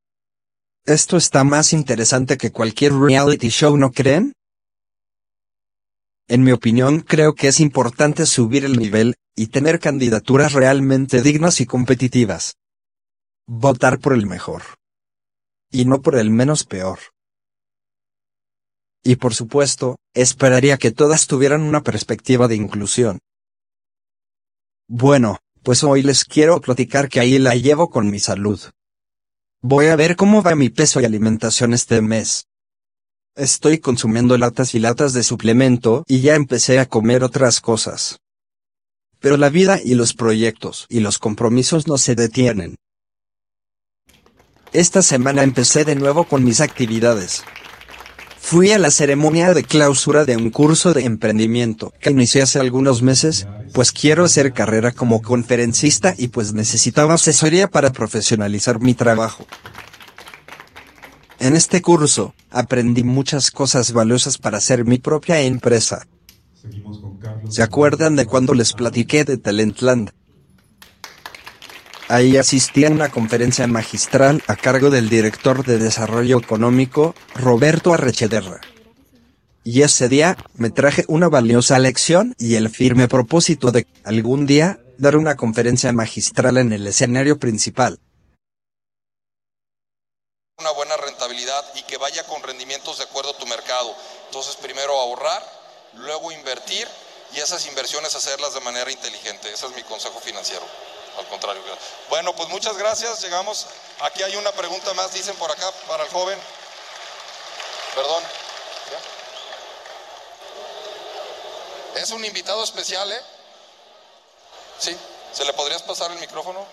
Esto está más interesante que cualquier reality show, ¿no creen? En mi opinión creo que es importante subir el nivel, y tener candidaturas realmente dignas y competitivas. Votar por el mejor y no por el menos peor. Y por supuesto, esperaría que todas tuvieran una perspectiva de inclusión. Bueno, pues hoy les quiero platicar que ahí la llevo con mi salud. Voy a ver cómo va mi peso y alimentación este mes. Estoy consumiendo latas y latas de suplemento y ya empecé a comer otras cosas. Pero la vida y los proyectos y los compromisos no se detienen. Esta semana empecé de nuevo con mis actividades. Fui a la ceremonia de clausura de un curso de emprendimiento que inicié hace algunos meses, pues quiero hacer carrera como conferencista y pues necesitaba asesoría para profesionalizar mi trabajo. En este curso, aprendí muchas cosas valiosas para hacer mi propia empresa. ¿Se acuerdan de cuando les platiqué de Talentland? Ahí asistí a una conferencia magistral a cargo del director de Desarrollo Económico, Roberto Arrechederra. Y ese día, me traje una valiosa lección y el firme propósito de, algún día, dar una conferencia magistral en el escenario principal. Una buena y que vaya con rendimientos de acuerdo a tu mercado. Entonces, primero ahorrar, luego invertir y esas inversiones hacerlas de manera inteligente. Ese es mi consejo financiero al contrario. Bueno, pues muchas gracias. Llegamos. Aquí hay una pregunta más, dicen por acá, para el joven. Perdón. Es un invitado especial, ¿eh? Sí. ¿Se le podrías pasar el micrófono?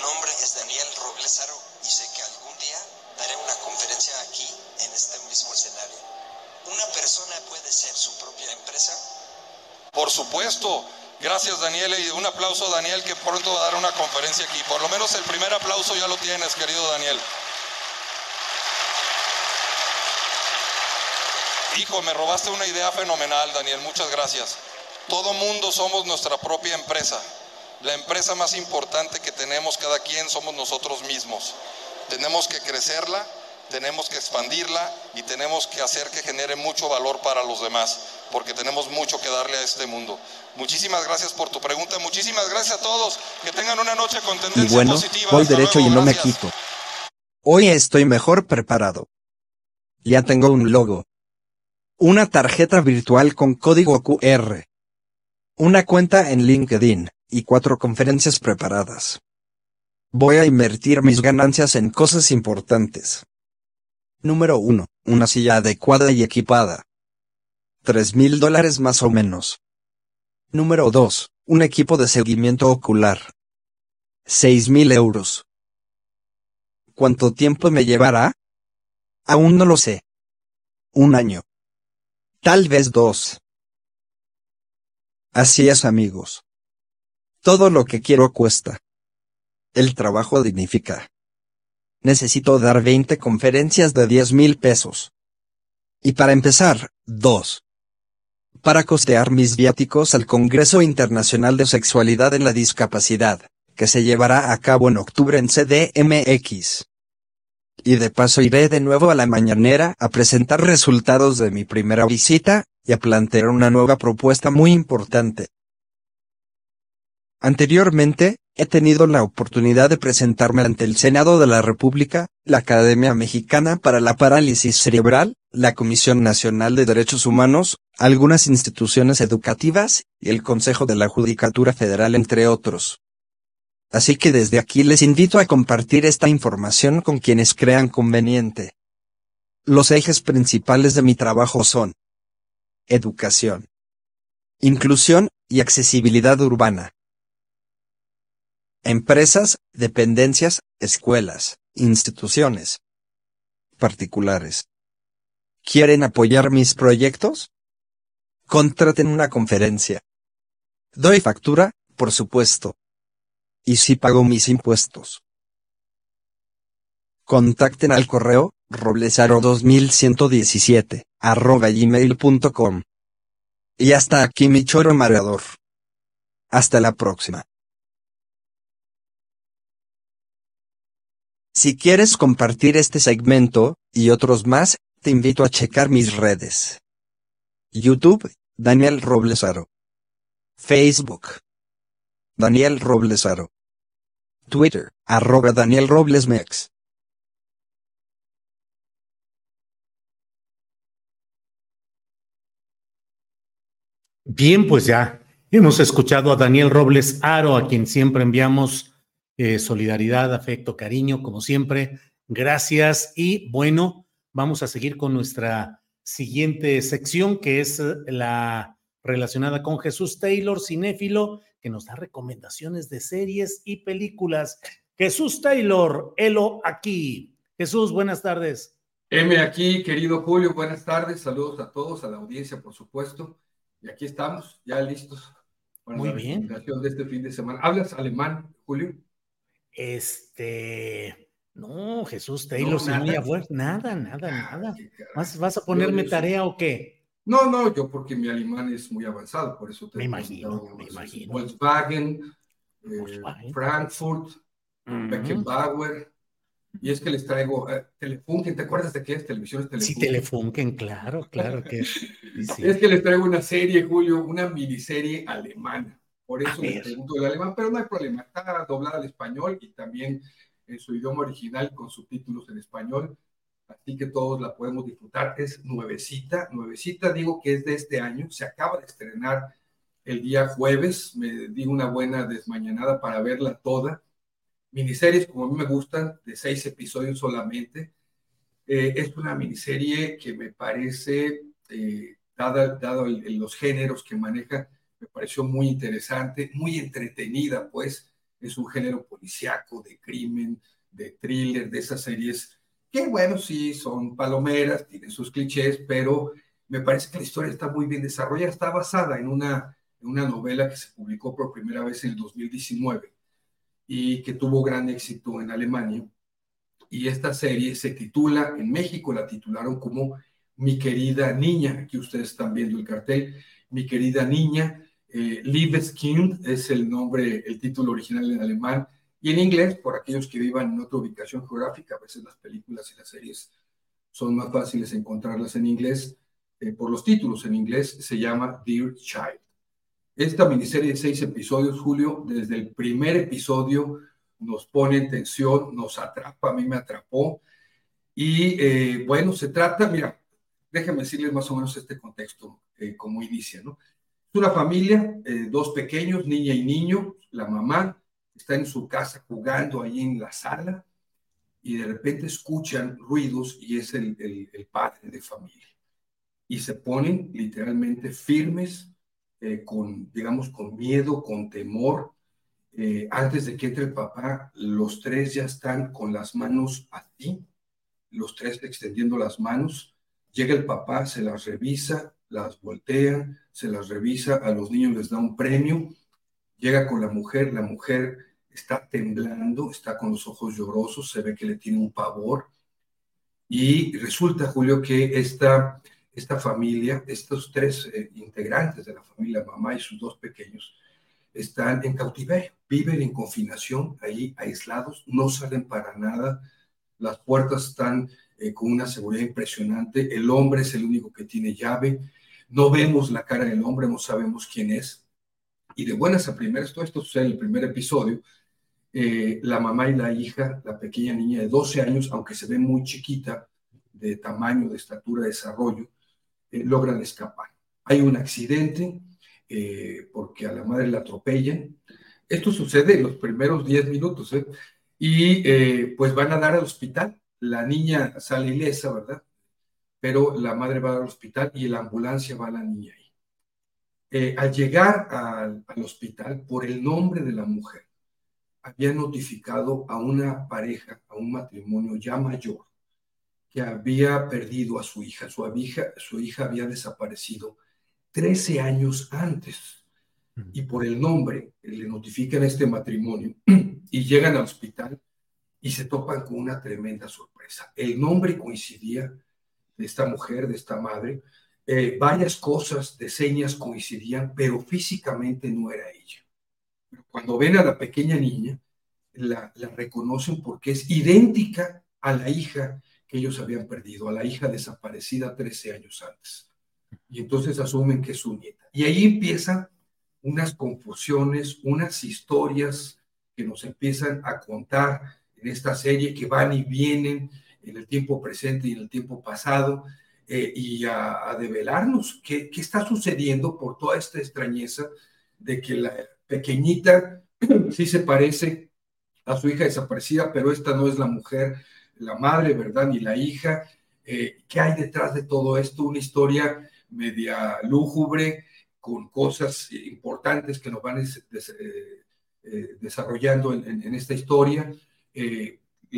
Mi nombre es Daniel Roblesaro y sé que algún día daré una conferencia aquí en este mismo escenario. ¿Una persona puede ser su propia empresa? Por supuesto. Gracias, Daniel. Y un aplauso a Daniel que pronto va a dar una conferencia aquí. Por lo menos el primer aplauso ya lo tienes, querido Daniel. Hijo, me robaste una idea fenomenal, Daniel. Muchas gracias. Todo mundo somos nuestra propia empresa. La empresa más importante que tenemos cada quien somos nosotros mismos. Tenemos que crecerla, tenemos que expandirla y tenemos que hacer que genere mucho valor para los demás, porque tenemos mucho que darle a este mundo. Muchísimas gracias por tu pregunta, muchísimas gracias a todos. Que tengan una noche con tendencia y bueno, positiva. Voy derecho y no me quito. Hoy estoy mejor preparado. Ya tengo un logo. Una tarjeta virtual con código QR. Una cuenta en LinkedIn y cuatro conferencias preparadas. Voy a invertir mis ganancias en cosas importantes. Número 1. Una silla adecuada y equipada. Tres mil dólares más o menos. Número 2. Un equipo de seguimiento ocular. Seis mil euros. ¿Cuánto tiempo me llevará? Aún no lo sé. Un año. Tal vez dos. Así es amigos. Todo lo que quiero cuesta. El trabajo dignifica. Necesito dar 20 conferencias de 10 mil pesos. Y para empezar, dos. Para costear mis viáticos al Congreso Internacional de Sexualidad en la Discapacidad, que se llevará a cabo en octubre en CDMX. Y de paso iré de nuevo a la mañanera a presentar resultados de mi primera visita, y a plantear una nueva propuesta muy importante. Anteriormente, he tenido la oportunidad de presentarme ante el Senado de la República, la Academia Mexicana para la Parálisis Cerebral, la Comisión Nacional de Derechos Humanos, algunas instituciones educativas, y el Consejo de la Judicatura Federal entre otros. Así que desde aquí les invito a compartir esta información con quienes crean conveniente. Los ejes principales de mi trabajo son educación, inclusión y accesibilidad urbana empresas, dependencias, escuelas, instituciones particulares. ¿Quieren apoyar mis proyectos? Contraten una conferencia. Doy factura, por supuesto. Y si pago mis impuestos. Contacten al correo roblesaro2117 arroba gmail.com. Y hasta aquí mi choro mareador. Hasta la próxima. Si quieres compartir este segmento, y otros más, te invito a checar mis redes. YouTube, Daniel Roblesaro. Facebook. Daniel Roblesaro. Twitter, arroba Daniel Roblesmex. Bien, pues ya hemos escuchado a Daniel Robles Aro, a quien siempre enviamos eh, solidaridad, afecto, cariño, como siempre. Gracias y bueno, vamos a seguir con nuestra siguiente sección que es eh, la relacionada con Jesús Taylor, cinéfilo, que nos da recomendaciones de series y películas. Jesús Taylor, Elo aquí. Jesús, buenas tardes. M aquí, querido Julio, buenas tardes. Saludos a todos, a la audiencia, por supuesto. Y aquí estamos, ya listos para Muy la bien. de este fin de semana. ¿Hablas alemán, Julio? Este, no, Jesús Taylor, nada. nada, nada, nada. ¿Vas, ¿Vas a ponerme tarea o qué? No, no, yo porque mi alemán es muy avanzado, por eso te Me imagino, me imagino. Volkswagen, eh, Frankfurt, Beckenbauer, y es que les traigo uh, Telefunken, ¿te acuerdas de qué es? Televisiones Telefunken. Sí, Telefunken, claro, claro que Es que les traigo una serie, Julio, una miniserie alemana. Por eso me pregunto el alemán, pero no hay problema. Está doblada al español y también en su idioma original con subtítulos en español. Así que todos la podemos disfrutar. Es nuevecita, nuevecita, digo que es de este año. Se acaba de estrenar el día jueves. Me di una buena desmañanada para verla toda. Miniseries, como a mí me gustan, de seis episodios solamente. Eh, es una miniserie que me parece, eh, dado los géneros que maneja, me pareció muy interesante, muy entretenida, pues es un género policiaco, de crimen, de thriller, de esas series que, bueno, sí, son palomeras, tienen sus clichés, pero me parece que la historia está muy bien desarrollada, está basada en una una novela que se publicó por primera vez en el 2019 y que tuvo gran éxito en Alemania. Y esta serie se titula, en México la titularon como Mi querida niña, aquí ustedes están viendo el cartel, Mi querida niña, eh, Liebeskind es el nombre, el título original en alemán, y en inglés, por aquellos que vivan en otra ubicación geográfica, a veces las películas y las series son más fáciles encontrarlas en inglés, eh, por los títulos en inglés, se llama Dear Child. Esta miniserie de seis episodios, Julio, desde el primer episodio nos pone en tensión, nos atrapa, a mí me atrapó. Y eh, bueno, se trata, mira, déjenme decirles más o menos este contexto, eh, como inicia, ¿no? Una familia, dos pequeños, niña y niño, la mamá está en su casa jugando ahí en la sala y de repente escuchan ruidos y es el, el, padre de familia. Y se ponen literalmente firmes, eh, con, digamos, con miedo, con temor. Eh, antes de que entre el papá, los tres ya están con las manos así, los tres extendiendo las manos. Llega el papá, se las revisa, las voltea, se las revisa, a los niños les da un premio. Llega con la mujer, la mujer está temblando, está con los ojos llorosos, se ve que le tiene un pavor. Y resulta, Julio, que esta, esta familia, estos tres eh, integrantes de la familia, mamá y sus dos pequeños, están en cautiverio, viven en confinación, ahí aislados, no salen para nada, las puertas están eh, con una seguridad impresionante, el hombre es el único que tiene llave, no vemos la cara del hombre, no sabemos quién es. Y de buenas a primeras, todo esto sucede en el primer episodio, eh, la mamá y la hija, la pequeña niña de 12 años, aunque se ve muy chiquita de tamaño, de estatura, de desarrollo, eh, logran escapar. Hay un accidente eh, porque a la madre la atropellan. Esto sucede en los primeros 10 minutos y pues van a dar al hospital. La niña sale ilesa, ¿verdad? Pero la madre va al hospital y la ambulancia va a la niña ahí. al llegar al hospital, por el nombre de la mujer, había notificado a una pareja, a un matrimonio ya mayor, que había perdido a su hija. Su hija, su hija había desaparecido 13 años antes. Y por el nombre le notifican a este matrimonio y llegan al hospital y se topan con una tremenda sorpresa. El nombre coincidía de esta mujer, de esta madre, eh, varias cosas de señas coincidían, pero físicamente no era ella. Cuando ven a la pequeña niña, la, reconocen porque es idéntica a la hija que ellos habían perdido, a la hija desaparecida 13 años antes. Y entonces asumen que es su nieta. Y ahí empiezan unas confusiones, unas historias que nos empiezan a contar en esta serie que van y vienen en el tiempo presente y en el tiempo pasado, eh, y a, develarnos qué, qué, está sucediendo por toda esta extrañeza de que la pequeñita sí se parece a su hija desaparecida, pero esta no es la mujer, la madre, ¿verdad? Ni la hija. Eh, ¿Qué hay detrás de todo esto? Una historia media lúgubre, con cosas importantes que nos van eh, eh, desarrollando en, esta historia.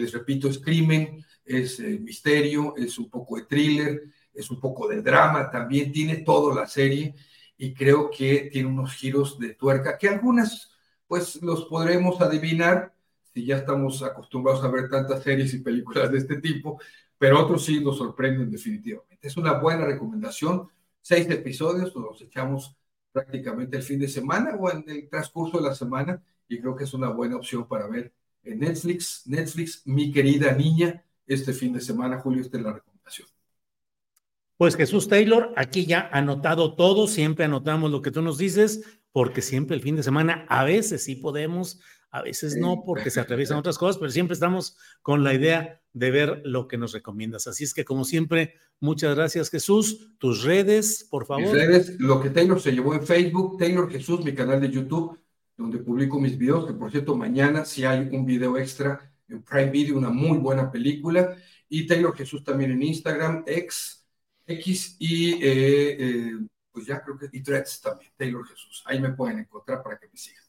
Les repito, es crimen, es misterio, es un poco de thriller, es un poco de drama, también tiene toda la serie y creo que tiene unos giros de tuerca que algunas pues los podremos adivinar si ya estamos acostumbrados a ver tantas series y películas de este tipo, pero otros sí nos sorprenden definitivamente. Es una buena recomendación, seis episodios, nos los echamos prácticamente el fin de semana o en el transcurso de la semana y creo que es una buena opción para ver en Netflix. Netflix, mi querida niña, este fin de semana, Julio, esta es la recomendación. Pues Jesús Taylor, aquí ya anotado todo, siempre anotamos lo que tú nos dices, porque siempre el fin de semana a veces sí podemos, a veces no, porque se atraviesan otras cosas, pero siempre estamos con la idea de ver lo que nos recomiendas. Así es que, como siempre, muchas gracias, Jesús. Tus redes, por favor. Mis redes, lo que Taylor se llevó en Facebook, Taylor Jesús, mi canal de YouTube, donde publico mis videos, que por cierto, mañana si hay un video extra en Prime Video, una muy buena película, y Taylor Jesús también en Instagram, X X y eh, eh, pues ya creo que y Threads también, Taylor Jesús. Ahí me pueden encontrar para que me sigan.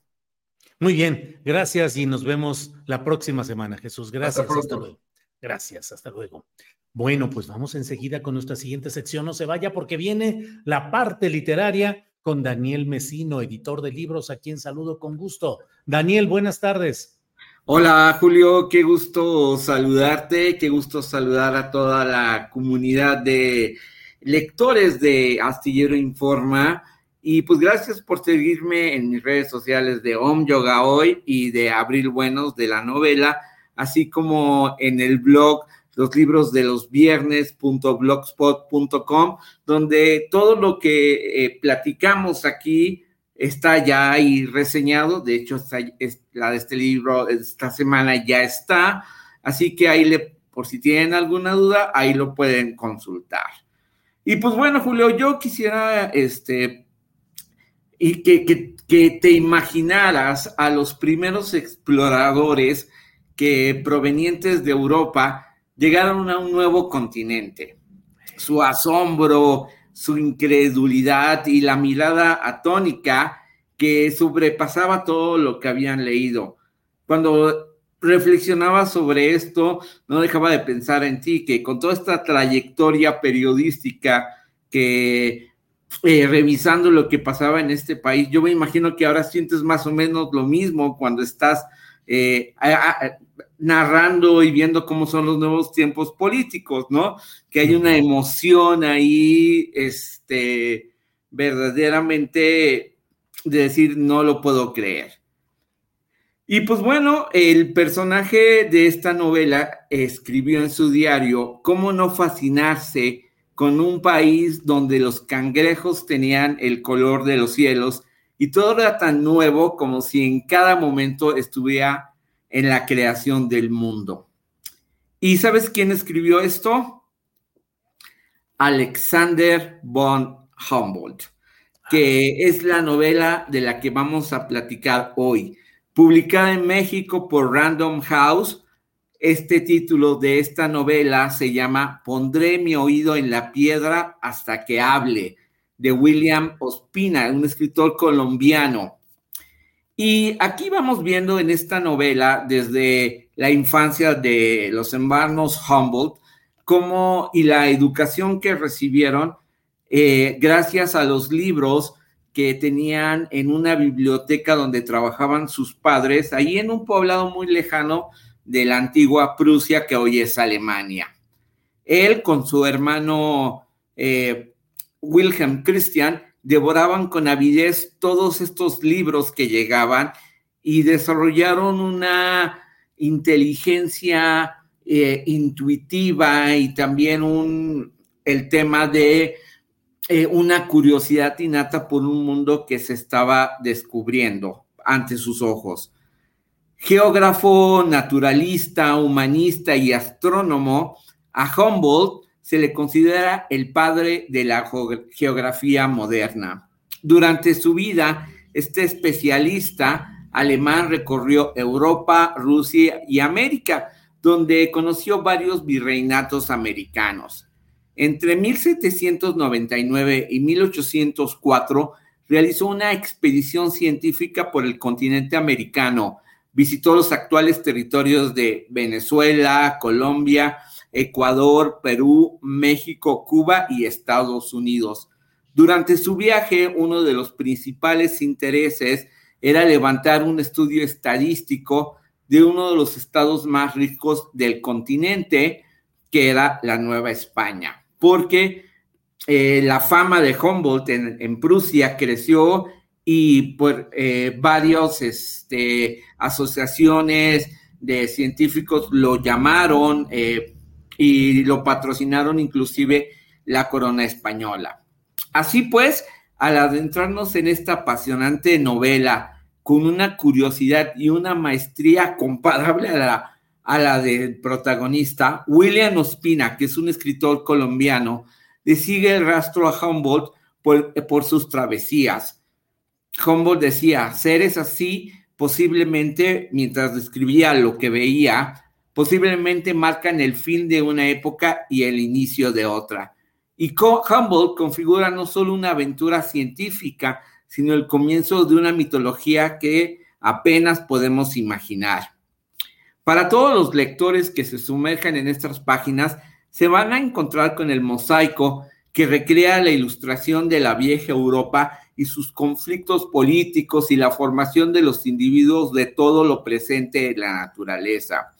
Muy bien, gracias y nos vemos la próxima semana, Jesús. Gracias. Hasta, luego. Gracias, hasta luego. Bueno, pues vamos enseguida con nuestra siguiente sección. No se vaya porque viene la parte literaria con Daniel Mesino, editor de libros, a quien saludo con gusto. Daniel, buenas tardes. Hola Julio, qué gusto saludarte, qué gusto saludar a toda la comunidad de lectores de Astillero Informa. Y pues gracias por seguirme en mis redes sociales de Om Yoga Hoy y de Abril Buenos de la novela, así como en el blog los libros de los viernes.blogspot.com, donde todo lo que eh, platicamos aquí está ya ahí reseñado. De hecho, la de este libro esta semana ya está. Así que ahí, le, por si tienen alguna duda, ahí lo pueden consultar. Y pues bueno, Julio, yo quisiera este, y que, que, que te imaginaras a los primeros exploradores que provenientes de Europa llegaron a un nuevo continente. Su asombro, su incredulidad y la mirada atónica que sobrepasaba todo lo que habían leído. Cuando reflexionaba sobre esto, no dejaba de pensar en ti, que con toda esta trayectoria periodística que eh, revisando lo que pasaba en este país, yo me imagino que ahora sientes más o menos lo mismo cuando estás eh, narrando y viendo cómo son los nuevos tiempos políticos, ¿no? Que hay una emoción ahí, este, verdaderamente de decir, no lo puedo creer. Y pues bueno, el personaje de esta novela escribió en su diario cómo no fascinarse con un país donde los cangrejos tenían el color de los cielos y todo era tan nuevo como si en cada momento estuviera en la creación del mundo. ¿Y sabes quién escribió esto? Alexander von Humboldt, que es la novela de la que vamos a platicar hoy, publicada en México por Random House. Este título de esta novela se llama Pondré mi oído en la piedra hasta que hable, de William Ospina, un escritor colombiano. Y aquí vamos viendo en esta novela, desde la infancia de los hermanos Humboldt, cómo y la educación que recibieron eh, gracias a los libros que tenían en una biblioteca donde trabajaban sus padres, ahí en un poblado muy lejano de la antigua Prusia, que hoy es Alemania. Él con su hermano eh, Wilhelm Christian devoraban con avidez todos estos libros que llegaban y desarrollaron una inteligencia eh, intuitiva y también un, el tema de eh, una curiosidad innata por un mundo que se estaba descubriendo ante sus ojos. Geógrafo, naturalista, humanista y astrónomo, a Humboldt se le considera el padre de la geografía moderna. Durante su vida, este especialista alemán recorrió Europa, Rusia y América, donde conoció varios virreinatos americanos. Entre 1799 y 1804 realizó una expedición científica por el continente americano. Visitó los actuales territorios de Venezuela, Colombia, Ecuador, Perú, México, Cuba y Estados Unidos. Durante su viaje, uno de los principales intereses era levantar un estudio estadístico de uno de los estados más ricos del continente, que era la Nueva España, porque eh, la fama de Humboldt en, Prusia creció y por eh, varias este, asociaciones de científicos lo llamaron eh, y lo patrocinaron inclusive la corona española. Así pues, al adentrarnos en esta apasionante novela con una curiosidad y una maestría comparable a la, a la del protagonista, William Ospina, que es un escritor colombiano, le sigue el rastro a Humboldt por, por sus travesías. Humboldt decía, seres así posiblemente, mientras describía lo que veía, posiblemente marcan el fin de una época y el inicio de otra. Y Humboldt configura no solo una aventura científica, sino el comienzo de una mitología que apenas podemos imaginar. Para todos los lectores que se sumerjan en estas páginas, se van a encontrar con el mosaico que recrea la ilustración de la vieja Europa y sus conflictos políticos y la formación de los individuos de todo lo presente en la naturaleza.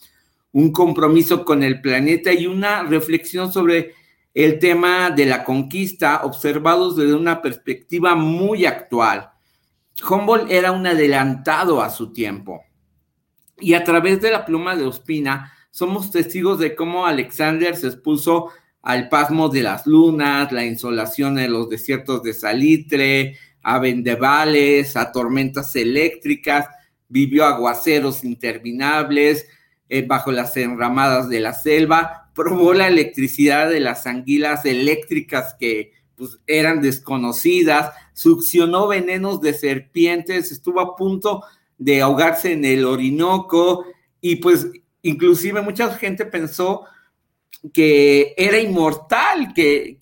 Un compromiso con el planeta y una reflexión sobre el tema de la conquista observados desde una perspectiva muy actual. Humboldt era un adelantado a su tiempo. Y a través de la pluma de Ospina somos testigos de cómo Alexander se expuso al pasmo de las lunas, la insolación en los desiertos de salitre, a vendevales, a tormentas eléctricas, vivió aguaceros interminables eh, bajo las enramadas de la selva, probó la electricidad de las anguilas eléctricas que pues, eran desconocidas, succionó venenos de serpientes, estuvo a punto de ahogarse en el Orinoco y pues inclusive mucha gente pensó que era inmortal, que,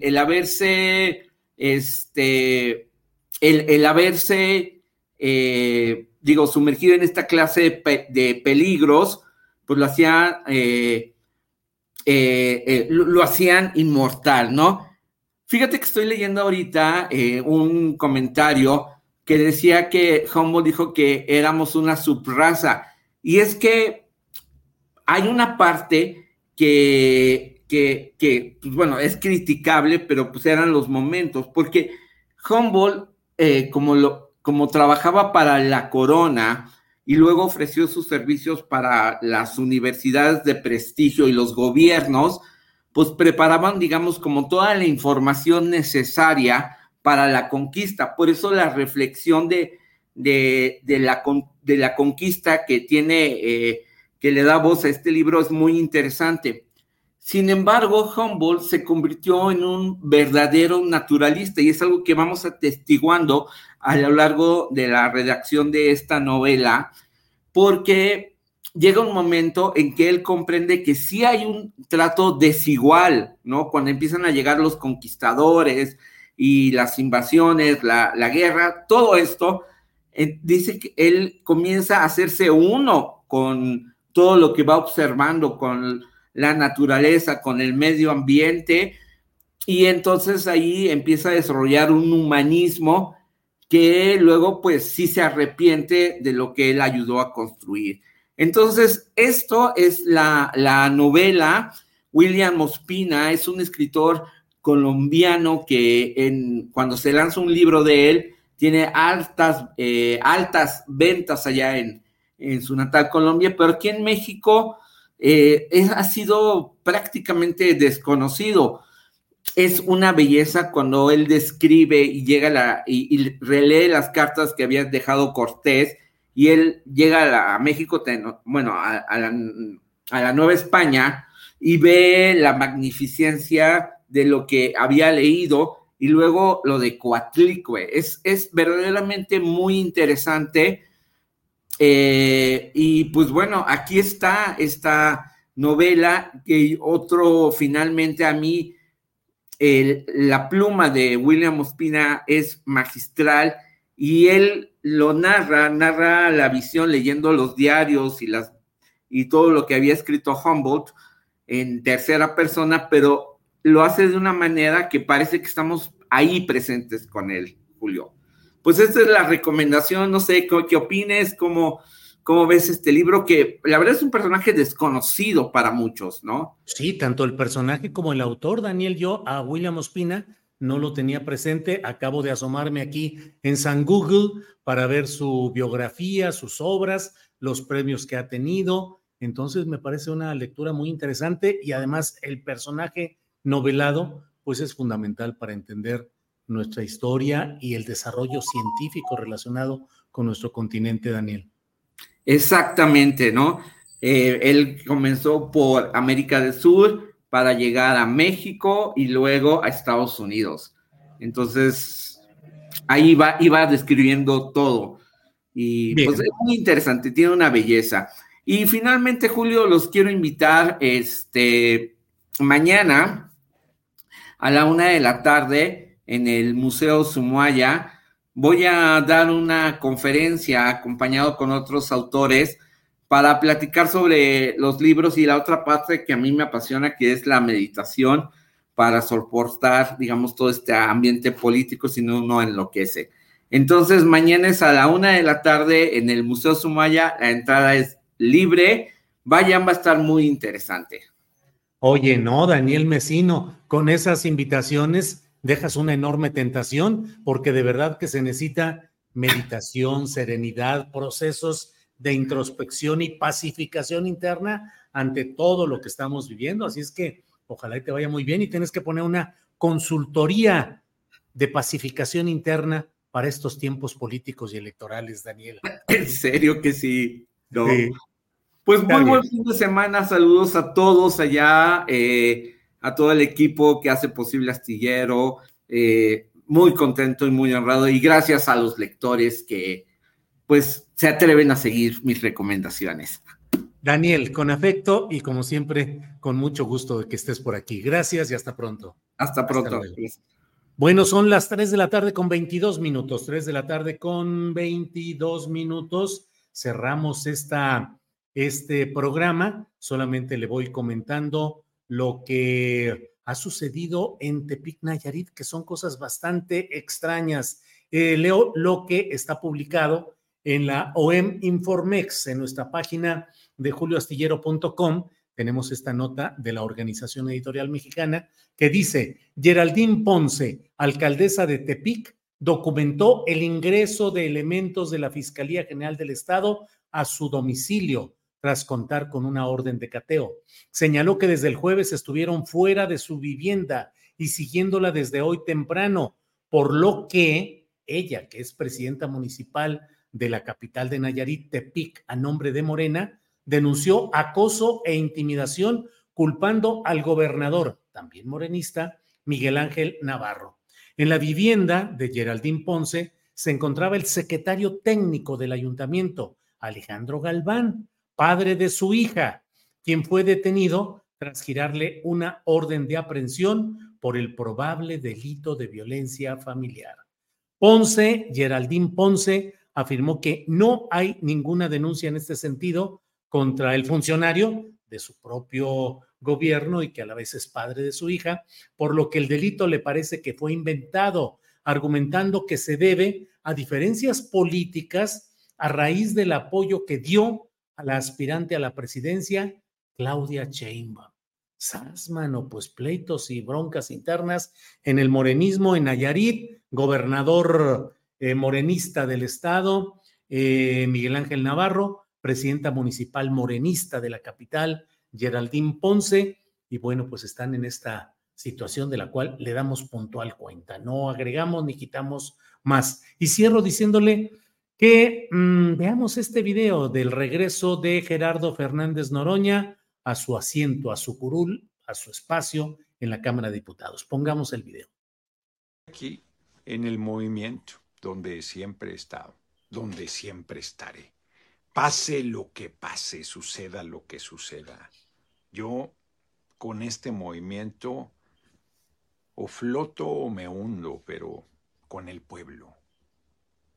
el, haberse, este, el, haberse, eh, digo, sumergido en esta clase de, peligros, pues lo hacía, eh, eh, lo, hacían inmortal, ¿no? Fíjate que estoy leyendo ahorita un comentario que decía que Humboldt dijo que éramos una subraza. Y es que hay una parte que, que, pues bueno, es criticable, pero pues eran los momentos, porque Humboldt, eh, como, lo, como trabajaba para la corona y luego ofreció sus servicios para las universidades de prestigio y los gobiernos, pues preparaban, digamos, como toda la información necesaria para la conquista. Por eso la reflexión de, de, la, de la, conquista que tiene eh, que le da voz a este libro es muy interesante. Sin embargo, Humboldt se convirtió en un verdadero naturalista y es algo que vamos atestiguando a lo largo de la redacción de esta novela, porque llega un momento en que él comprende que sí hay un trato desigual, ¿no? Cuando empiezan a llegar los conquistadores y las invasiones, la, guerra, todo esto, eh, dice que él comienza a hacerse uno con todo lo que va observando con la naturaleza, con el medio ambiente, y entonces ahí empieza a desarrollar un humanismo que luego pues sí se arrepiente de lo que él ayudó a construir. Entonces, esto es la, novela. William Ospina es un escritor colombiano que en, cuando se lanza un libro de él, tiene altas, eh, altas ventas allá en, en su natal Colombia, pero aquí en México eh, ha sido prácticamente desconocido. Es una belleza cuando él describe y llega la, y, relee las cartas que había dejado Cortés y él llega a, México, bueno, a, la, Nueva España y ve la magnificencia de lo que había leído y luego lo de Coatlicue. Es, es verdaderamente muy interesante eh, y pues bueno, aquí está esta novela que otro finalmente a mí, la pluma de William Ospina es magistral y él lo narra, narra la visión leyendo los diarios y, las, y todo lo que había escrito Humboldt en tercera persona, pero lo hace de una manera que parece que estamos ahí presentes con él, Julio. Pues esta es la recomendación, no sé qué, opines, cómo, cómo ves este libro, que la verdad es un personaje desconocido para muchos, ¿no? Sí, tanto el personaje como el autor, Daniel, yo a William Ospina no lo tenía presente, acabo de asomarme aquí en San Google para ver su biografía, sus obras, los premios que ha tenido, entonces me parece una lectura muy interesante y además el personaje novelado, pues es fundamental para entender nuestra historia y el desarrollo científico relacionado con nuestro continente, Daniel. Exactamente, ¿no? Eh, él comenzó por América del Sur para llegar a México y luego a Estados Unidos. Entonces, ahí va, iba describiendo todo. Y pues es muy interesante, tiene una belleza. Y finalmente, Julio, los quiero invitar este mañana a la una de la tarde en el Museo Sumuaya. Voy a dar una conferencia acompañado con otros autores para platicar sobre los libros y la otra parte que a mí me apasiona, que es la meditación, para soportar, digamos, todo este ambiente político, si no, no enloquece. Entonces, mañana es a la una de la tarde en el Museo Sumaya, la entrada es libre, vayan, va a estar muy interesante. Oye, no, Daniel Mesino, con esas invitaciones dejas una enorme tentación, porque de verdad que se necesita meditación, serenidad, procesos de introspección y pacificación interna ante todo lo que estamos viviendo. Así es que ojalá y te vaya muy bien y tienes que poner una consultoría de pacificación interna para estos tiempos políticos y electorales, Daniel. En serio que sí. Pues muy buen fin de semana, saludos a todos allá, eh, a todo el equipo que hace posible Astillero, eh, muy contento y muy honrado y gracias a los lectores que pues se atreven a seguir mis recomendaciones. Daniel, con afecto y como siempre, con mucho gusto de que estés por aquí. Gracias y hasta pronto. Hasta pronto. bueno, son las 3 de la tarde con 22 minutos, 3 de la tarde con 22 minutos. Cerramos esta, este programa. Solamente le voy comentando lo que ha sucedido en Tepic Nayarit, que son cosas bastante extrañas. Eh, leo lo que está publicado en la OEM Informex, en nuestra página de julioastillero.com. Tenemos esta nota de la Organización Editorial Mexicana que dice, Geraldine Ponce, alcaldesa de Tepic, documentó el ingreso de elementos de la Fiscalía General del Estado a su domicilio tras contar con una orden de cateo. Señaló que desde el jueves estuvieron fuera de su vivienda y siguiéndola desde hoy temprano, por lo que ella, que es presidenta municipal de la capital de Nayarit, Tepic, a nombre de Morena, denunció acoso e intimidación culpando al gobernador, también morenista, Miguel Ángel Navarro. En la vivienda de Geraldine Ponce se encontraba el secretario técnico del ayuntamiento, Alejandro Galván, padre de su hija, quien fue detenido tras girarle una orden de aprehensión por el probable delito de violencia familiar. Ponce, Geraldine Ponce, afirmó que no hay ninguna denuncia en este sentido contra el funcionario de su propio gobierno y que a la vez es padre de su hija, por lo que el delito le parece que fue inventado, argumentando que se debe a diferencias políticas a raíz del apoyo que dio la aspirante a la presidencia, Claudia Sheinbaum. Sasmano, pues pleitos y broncas internas en el morenismo en Nayarit, gobernador eh, morenista del estado, eh, Miguel Ángel Navarro, presidenta municipal morenista de la capital, Geraldine Ponce, y bueno, pues están en esta situación de la cual le damos puntual cuenta, no agregamos ni quitamos más. Y cierro diciéndole que mm, veamos este video del regreso de Gerardo Fernández Noroña a su asiento, a su curul, a su espacio en la Cámara de Diputados. Pongamos el video. Aquí, en el movimiento, donde siempre he estado, donde siempre estaré. Pase lo que pase, suceda lo que suceda. Yo con este movimiento o floto o me hundo, pero con el pueblo.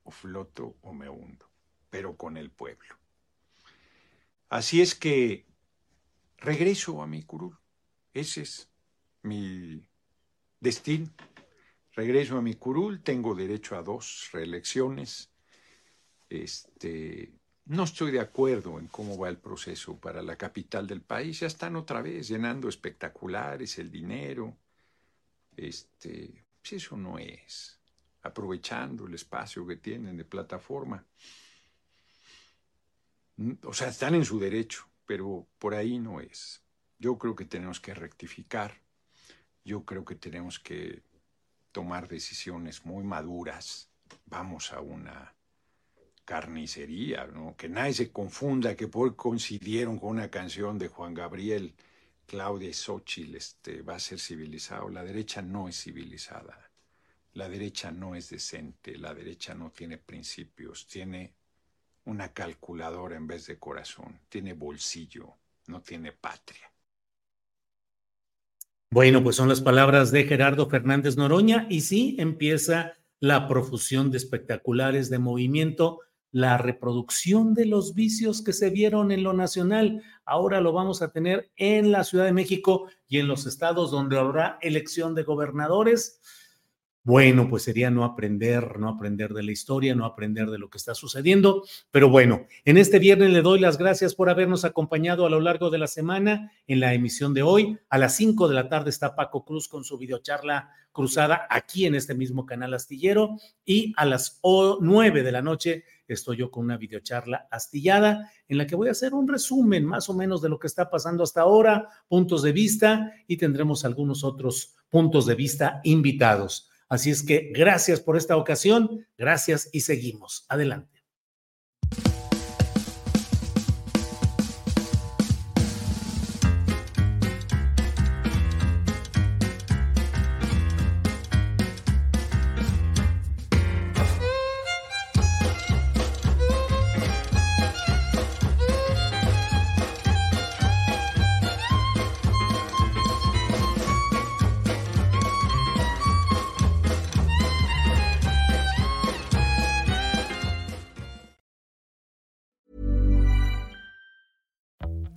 O floto o me hundo, pero con el pueblo. Así es que regreso a mi curul. Ese es mi destino. Regreso a mi curul, tengo derecho a dos reelecciones. Este, no estoy de acuerdo en cómo va el proceso para la capital del país. Ya están otra vez llenando espectaculares, el dinero. Este, pues eso no es. Aprovechando el espacio que tienen de plataforma. O sea, están en su derecho, pero por ahí no es. Yo creo que tenemos que rectificar. Yo creo que tenemos que tomar decisiones muy maduras. Vamos a una carnicería. Que nadie se confunda que por coincidieron con una canción de Juan Gabriel, Claudia Xochitl, este, va a ser civilizado. La derecha no es civilizada. La derecha no es decente. La derecha no tiene principios. Tiene una calculadora en vez de corazón. Tiene bolsillo. No tiene patria. Bueno, pues son las palabras de Gerardo Fernández Noroña y sí empieza la profusión de espectaculares de movimiento la reproducción de los vicios que se vieron en lo nacional. Ahora lo vamos a tener en la Ciudad de México y en los estados donde habrá elección de gobernadores. Bueno, pues sería no aprender, no aprender de la historia, no aprender de lo que está sucediendo. Pero bueno, en este viernes le doy las gracias por habernos acompañado a lo largo de la semana en la emisión de hoy. A las 5 de la tarde está Paco Cruz con su videocharla cruzada aquí en este mismo canal astillero y a las 9 de la noche estoy yo con una videocharla astillada en la que voy a hacer un resumen más o menos de lo que está pasando hasta ahora, puntos de vista y tendremos algunos otros puntos de vista invitados. Así es que gracias por esta ocasión, gracias y seguimos. Adelante.